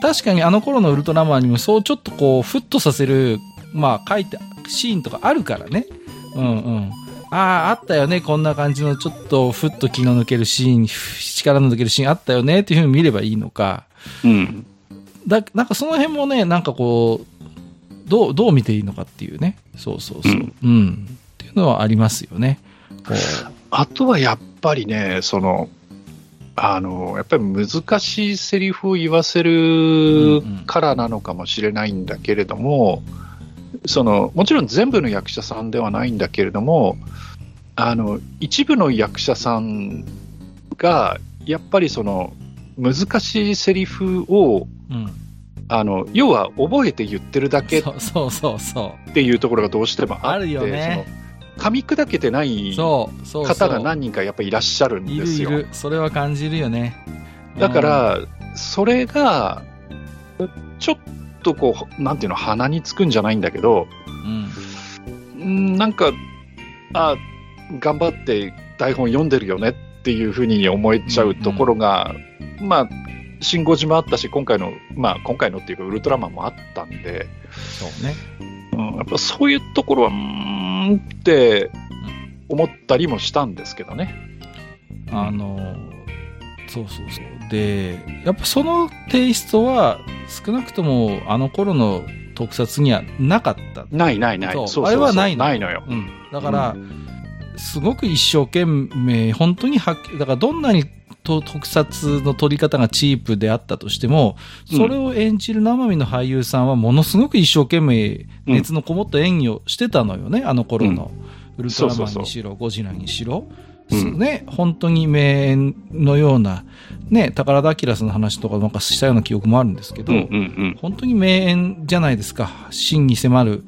確かにあの頃のウルトラマンにもそうちょっとこう、ふっとさせる、まあ書いて、シーンとかあるからね。うんうん。ああ、あったよね。こんな感じのちょっとふっと気の抜けるシーン、力の抜けるシーンあったよね。っていうふうに見ればいいのか。うん。だ、なんかその辺もね、なんかこう、どう、どう見ていいのかっていうね。そうそうそう。うん。うん、っていうのはありますよね。あとはやっぱりね、その、あの、やっぱり難しいセリフを言わせるからなのかもしれないんだけれども、その、もちろん全部の役者さんではないんだけれども、あの、一部の役者さんが、やっぱりその、難しいセリフを、うんあの要は覚えて言ってるだけそうそうそうっていうところがどうしてもあってよね。噛み砕けてない方が何人かやっぱいらっしゃるんですよ。いるいる。それは感じるよね。だから、それが、ちょっとこう、なんていうの、鼻につくんじゃないんだけど、うん、なんか、あ頑張って台本読んでるよねっていうふうに思えちゃうところが、うんうん、まあ、シン・ゴジもあったし、今回の、まあ、今回のっていうか、ウルトラマンもあったんで、そうね。うん、やっぱそういうところは、うーんって思ったりもしたんですけどね。あの、そうそうそう。で、やっぱそのテイストは、少なくともあの頃の特撮にはなかった。ないないない。そうあれはないのないのよ。うん。だから、うん、すごく一生懸命、本当にはっだからどんなにと特撮の撮り方がチープであったとしても、それを演じる生身の俳優さんはものすごく一生懸命熱のこもった演技をしてたのよね、あの頃の。ウルトラマンにしろ、ゴジラにしろ。うん、ね、本当に名演のような、ね、宝田明さんの話とかなんかしたような記憶もあるんですけど、うんうんうん、本当に名演じゃないですか。真に迫る、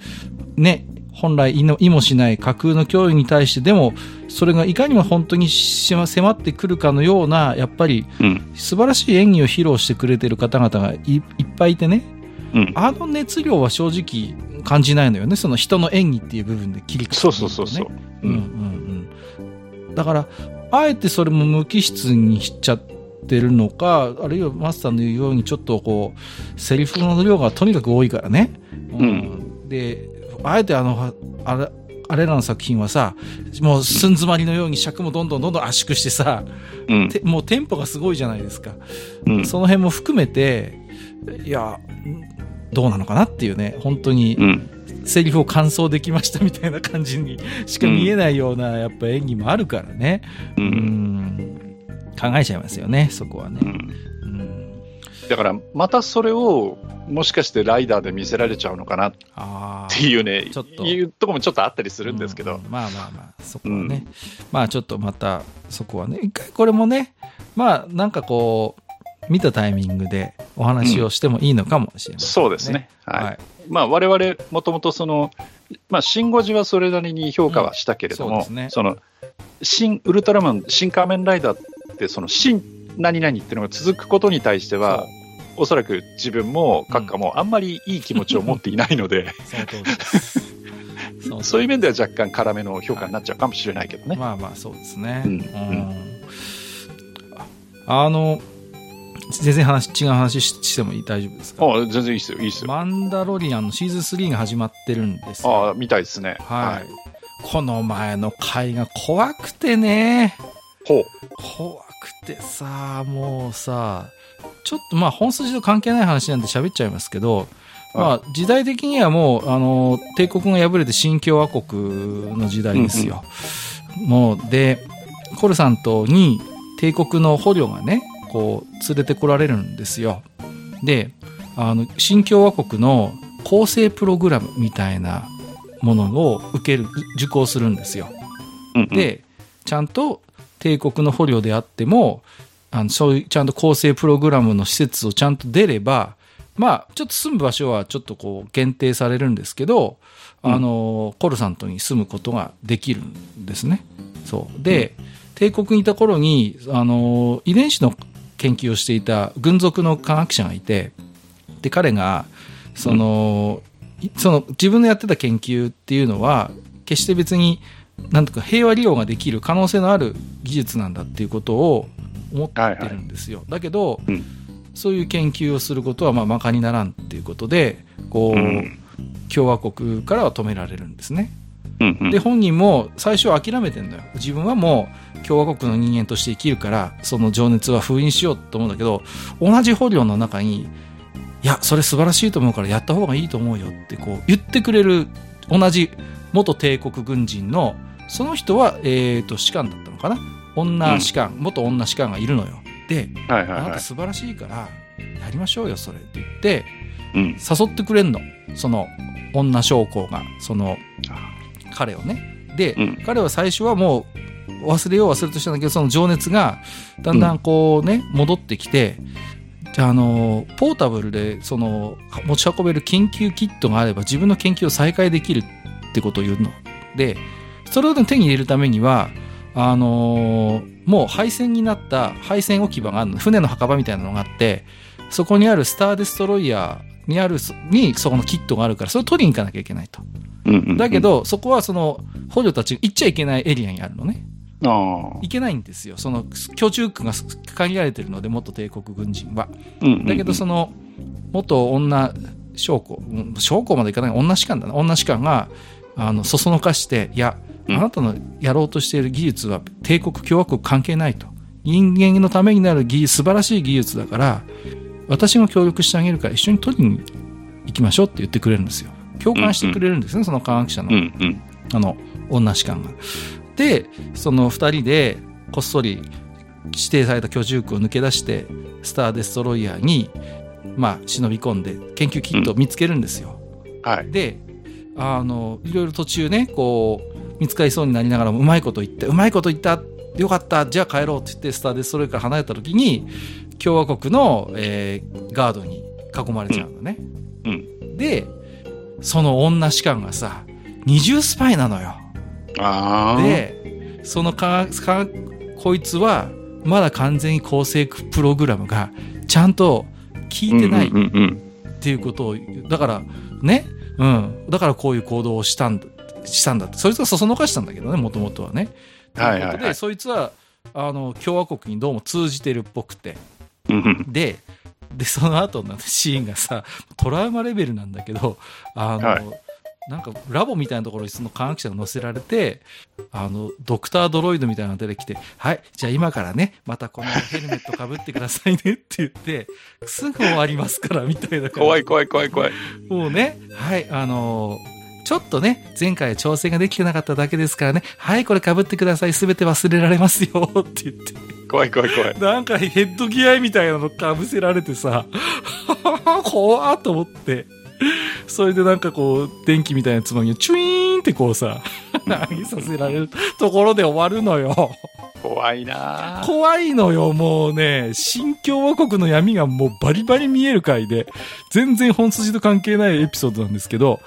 ね、本来意もしない架空の脅威に対してでもそれがいかにも本当に迫ってくるかのようなやっぱり素晴らしい演技を披露してくれてる方々がいっぱいいてね、うん、あの熱量は正直感じないのよね。その人の演技っていう部分で切り替えて、ね、そうそうそうそう、うん。うんうん、だからあえてそれも無機質にしちゃってるのかあるいはマスターの言うようにちょっとこうセリフの量がとにかく多いからね、うん、であえてあの、あれ、あれらの作品はさ、もう寸詰まりのように尺もどんどんどんどん圧縮してさ、うん、もうテンポがすごいじゃないですか。うん、その辺も含めて、いや、どうなのかなっていうね、本当に、セリフを完走できましたみたいな感じにしか見えないような、やっぱ演技もあるからね。うん、考えちゃいますよね、そこはね。だから、またそれを、もしかしてライダーで見せられちゃうのかなっていうね、ちょっと。いうとこもちょっとあったりするんですけど。うん、まあまあまあ、そこはね、うん、まあちょっとまた、そこはね、一回これもね、まあなんかこう、見たタイミングでお話をしてもいいのかもしれない、ね。うん、そうですね。はい。はい、まあ我々、もともとその、まあ、シン・ゴジはそれなりに評価はしたけれども、そね、その、新ウルトラマン、新仮面ライダーって、その、新何々っていうのが続くことに対しては、おそらく自分も閣下もあんまりいい気持ちを持っていないので、そういう面では若干辛めの評価になっちゃうかもしれないけどね。まあまあそうですね。うん、うんあの、全然話、違う話しても大丈夫ですか？あ全然いいっすよ、いいっすよ。マンダロリアンのシーズン3が始まってるんですよ。ああ、みたいですね。はい。はい、この前の回が怖くてね。ほう。怖くてさ、もうさ、ちょっとまあ本筋と関係ない話なんで喋っちゃいますけど、まあ時代的にはもう、あの、帝国が敗れて新共和国の時代ですよ。うんうん、もう、で、コルサントに帝国の捕虜がね、こう、連れてこられるんですよ。で、あの、新共和国の構成プログラムみたいなものを受ける、受講するんですよ。うんうん、で、ちゃんと帝国の捕虜であっても、あの、そういうちゃんと構成プログラムの施設をちゃんと出れば、まあ、ちょっと住む場所はちょっとこう限定されるんですけど、あの、コルサントに住むことができるんですね。そう。で、うん帝国にいた頃に、あの、遺伝子の研究をしていた軍属の科学者がいて、で、彼が、その、うん、その自分のやってた研究っていうのは、決して別に、なんとか平和利用ができる可能性のある技術なんだっていうことを思ってるんですよ。はいはい、だけど、うん、そういう研究をすることはまあ馬鹿にならんっていうことで、こう、うん、共和国からは止められるんですね。うんうん、で、本人も最初は諦めてんだよ。自分はもう共和国の人間として生きるから、その情熱は封印しようと思うんだけど、同じ捕虜の中に、いや、それ素晴らしいと思うからやった方がいいと思うよってこう言ってくれる同じ元帝国軍人の、その人は、えっ、ー、と、士官だったのかな女士官、うん、元女士官がいるのよ。で、はいはいはい、あなた素晴らしいから、やりましょうよ、それって言って、うん、誘ってくれんの。その、女将校が、その、彼をね。で、うん、彼は最初はもう忘れよう忘れとしたんだけど、その情熱がだんだんこうね、戻ってきて、じゃあの、ポータブルでその持ち運べる研究キットがあれば自分の研究を再開できるってことを言うの。で、それを手に入れるためには、あのー、もう廃線になった廃線置き場があるの。船の墓場みたいなのがあって、そこにあるスターデストロイヤーにある、にそこのキットがあるから、それを取りに行かなきゃいけないと。だけど、そこはその、捕虜たち行っちゃいけないエリアにあるのね。行けないんですよ。その、居住区が限られてるので、元帝国軍人は。だけど、その、元女将校、将校までいかない女士官だな。女士官が、あの、そそのかして、いや、あなたのやろうとしている技術は帝国共和国関係ないと。人間のためになる技術、素晴らしい技術だから、私も協力してあげるから一緒に取りに行きましょうって言ってくれるんですよ。共感してくれるんですね、その科学者の、あの、女士官が。で、その二人でこっそり指定された居住区を抜け出して、スター・デストロイヤーに、まあ、忍び込んで研究キットを見つけるんですよ。うん、はい。で、あの、いろいろ途中ね、こう、見つかりそうになりながらもうまいこと言って、うまいこと言った、よかった、じゃあ帰ろうって言って、スター・デストロイから離れた時に、共和国の、えー、ガードに囲まれちゃうのね。うん。うん、で、その女士官がさ、二重スパイなのよ。で、そのか、か、こいつは、まだ完全に構成プログラムが、ちゃんと聞いてないっていうことを、だから、ね、うん。だからこういう行動をしたんだ、したんだって。そいつがそそのかしたんだけどね、もともとはね。はいはい、はい、で、そいつは、あの、共和国にどうも通じてるっぽくて。で、で、その後のシーンがさ、トラウマレベルなんだけど、あの、はい、なんかラボみたいなところにその科学者が乗せられて、あの、ドクタードロイドみたいなのが出てきて、はい、じゃあ今からね、またこのヘルメットかぶってくださいねって言って、すぐ終わりますから、みたいな。怖い怖い怖い怖い。もうね、はい、あのちょっとね、前回調整ができてなかっただけですからね、はい、これ被ってください、すべて忘れられますよ、って言って。怖い怖い怖い。なんかヘッドギアみたいなの被せられてさ、怖っと思って。それでなんかこう、電気みたいなつまみをチュイーンってこうさ、投げさせられるところで終わるのよ。怖いな怖いのよ、もうね。新共和国の闇がもうバリバリ見える回で、全然本筋と関係ないエピソードなんですけど、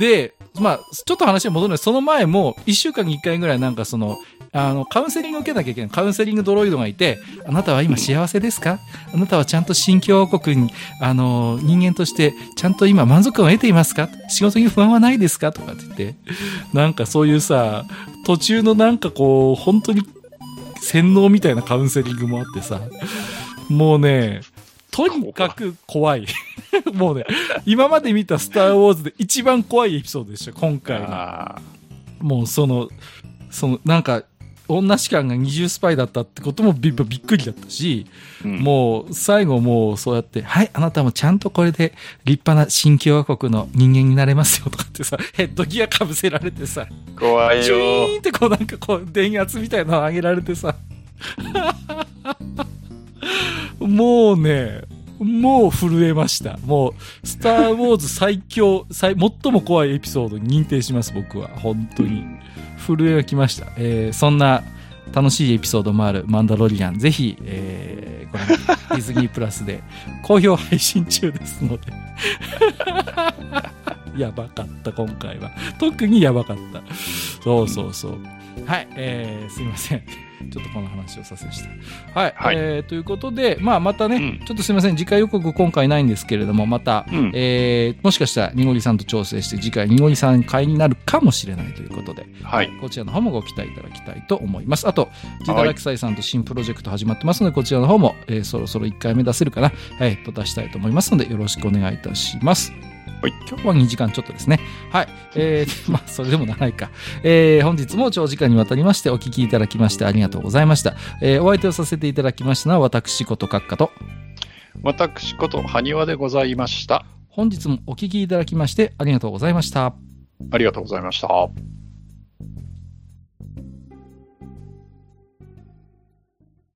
で、まあ、ちょっと話は戻るんですその前も、一週間に一回ぐらいなんかその、あの、カウンセリングを受けなきゃいけない。カウンセリングドロイドがいて、あなたは今幸せですか？あなたはちゃんと新共和国に、あの、人間として、ちゃんと今満足感を得ていますか？仕事に不安はないですか？とかって言って、なんかそういうさ、途中のなんかこう、本当に洗脳みたいなカウンセリングもあってさ、もうね、とにかく怖い。もうね、今まで見たスター・ウォーズで一番怖いエピソードでした、今回の。もうその、その、なんか、女士官が二重スパイだったってこともびっくりだったし、うん、もう最後もうそうやって、はい、あなたもちゃんとこれで立派な新共和国の人間になれますよとかってさ、ヘッドギアかぶせられてさ、怖いよ。チューンってこうなんかこう電圧みたいなの上げられてさ、もうね、もう震えました。もう、スター・ウォーズ最強、最、最も怖いエピソードに認定します、僕は。本当に。震えがきました。えー、そんな楽しいエピソードもあるマンダロリアン、ぜひ、えー、ご覧ディズニープラスで好評配信中ですので。やばかった、今回は。特にやばかった。そうそうそう。はい、えー、すいません。ちょっとこの話をさせました。はい。はい、えー、ということで、まあ、またね、うん、ちょっとすみません、次回予告今回ないんですけれども、また、うん、えー、もしかしたら、にごりさんと調整して、次回、にごりさん会になるかもしれないということで、はい。こちらの方もご期待いただきたいと思います。あと、ジダラキサイさんと新プロジェクト始まってますので、こちらの方も、えー、そろそろ1回目出せるかな、はい、と出したいと思いますので、よろしくお願いいたします。はい、今日は2時間ちょっとですね。はい。えー、まあ、それでも長いか。えー、本日も長時間にわたりましてお聞きいただきましてありがとうございました。えー、お相手をさせていただきましたのは私こと閣下と。私こと埴輪でございました。本日もお聞きいただきましてありがとうございました。ありがとうございました。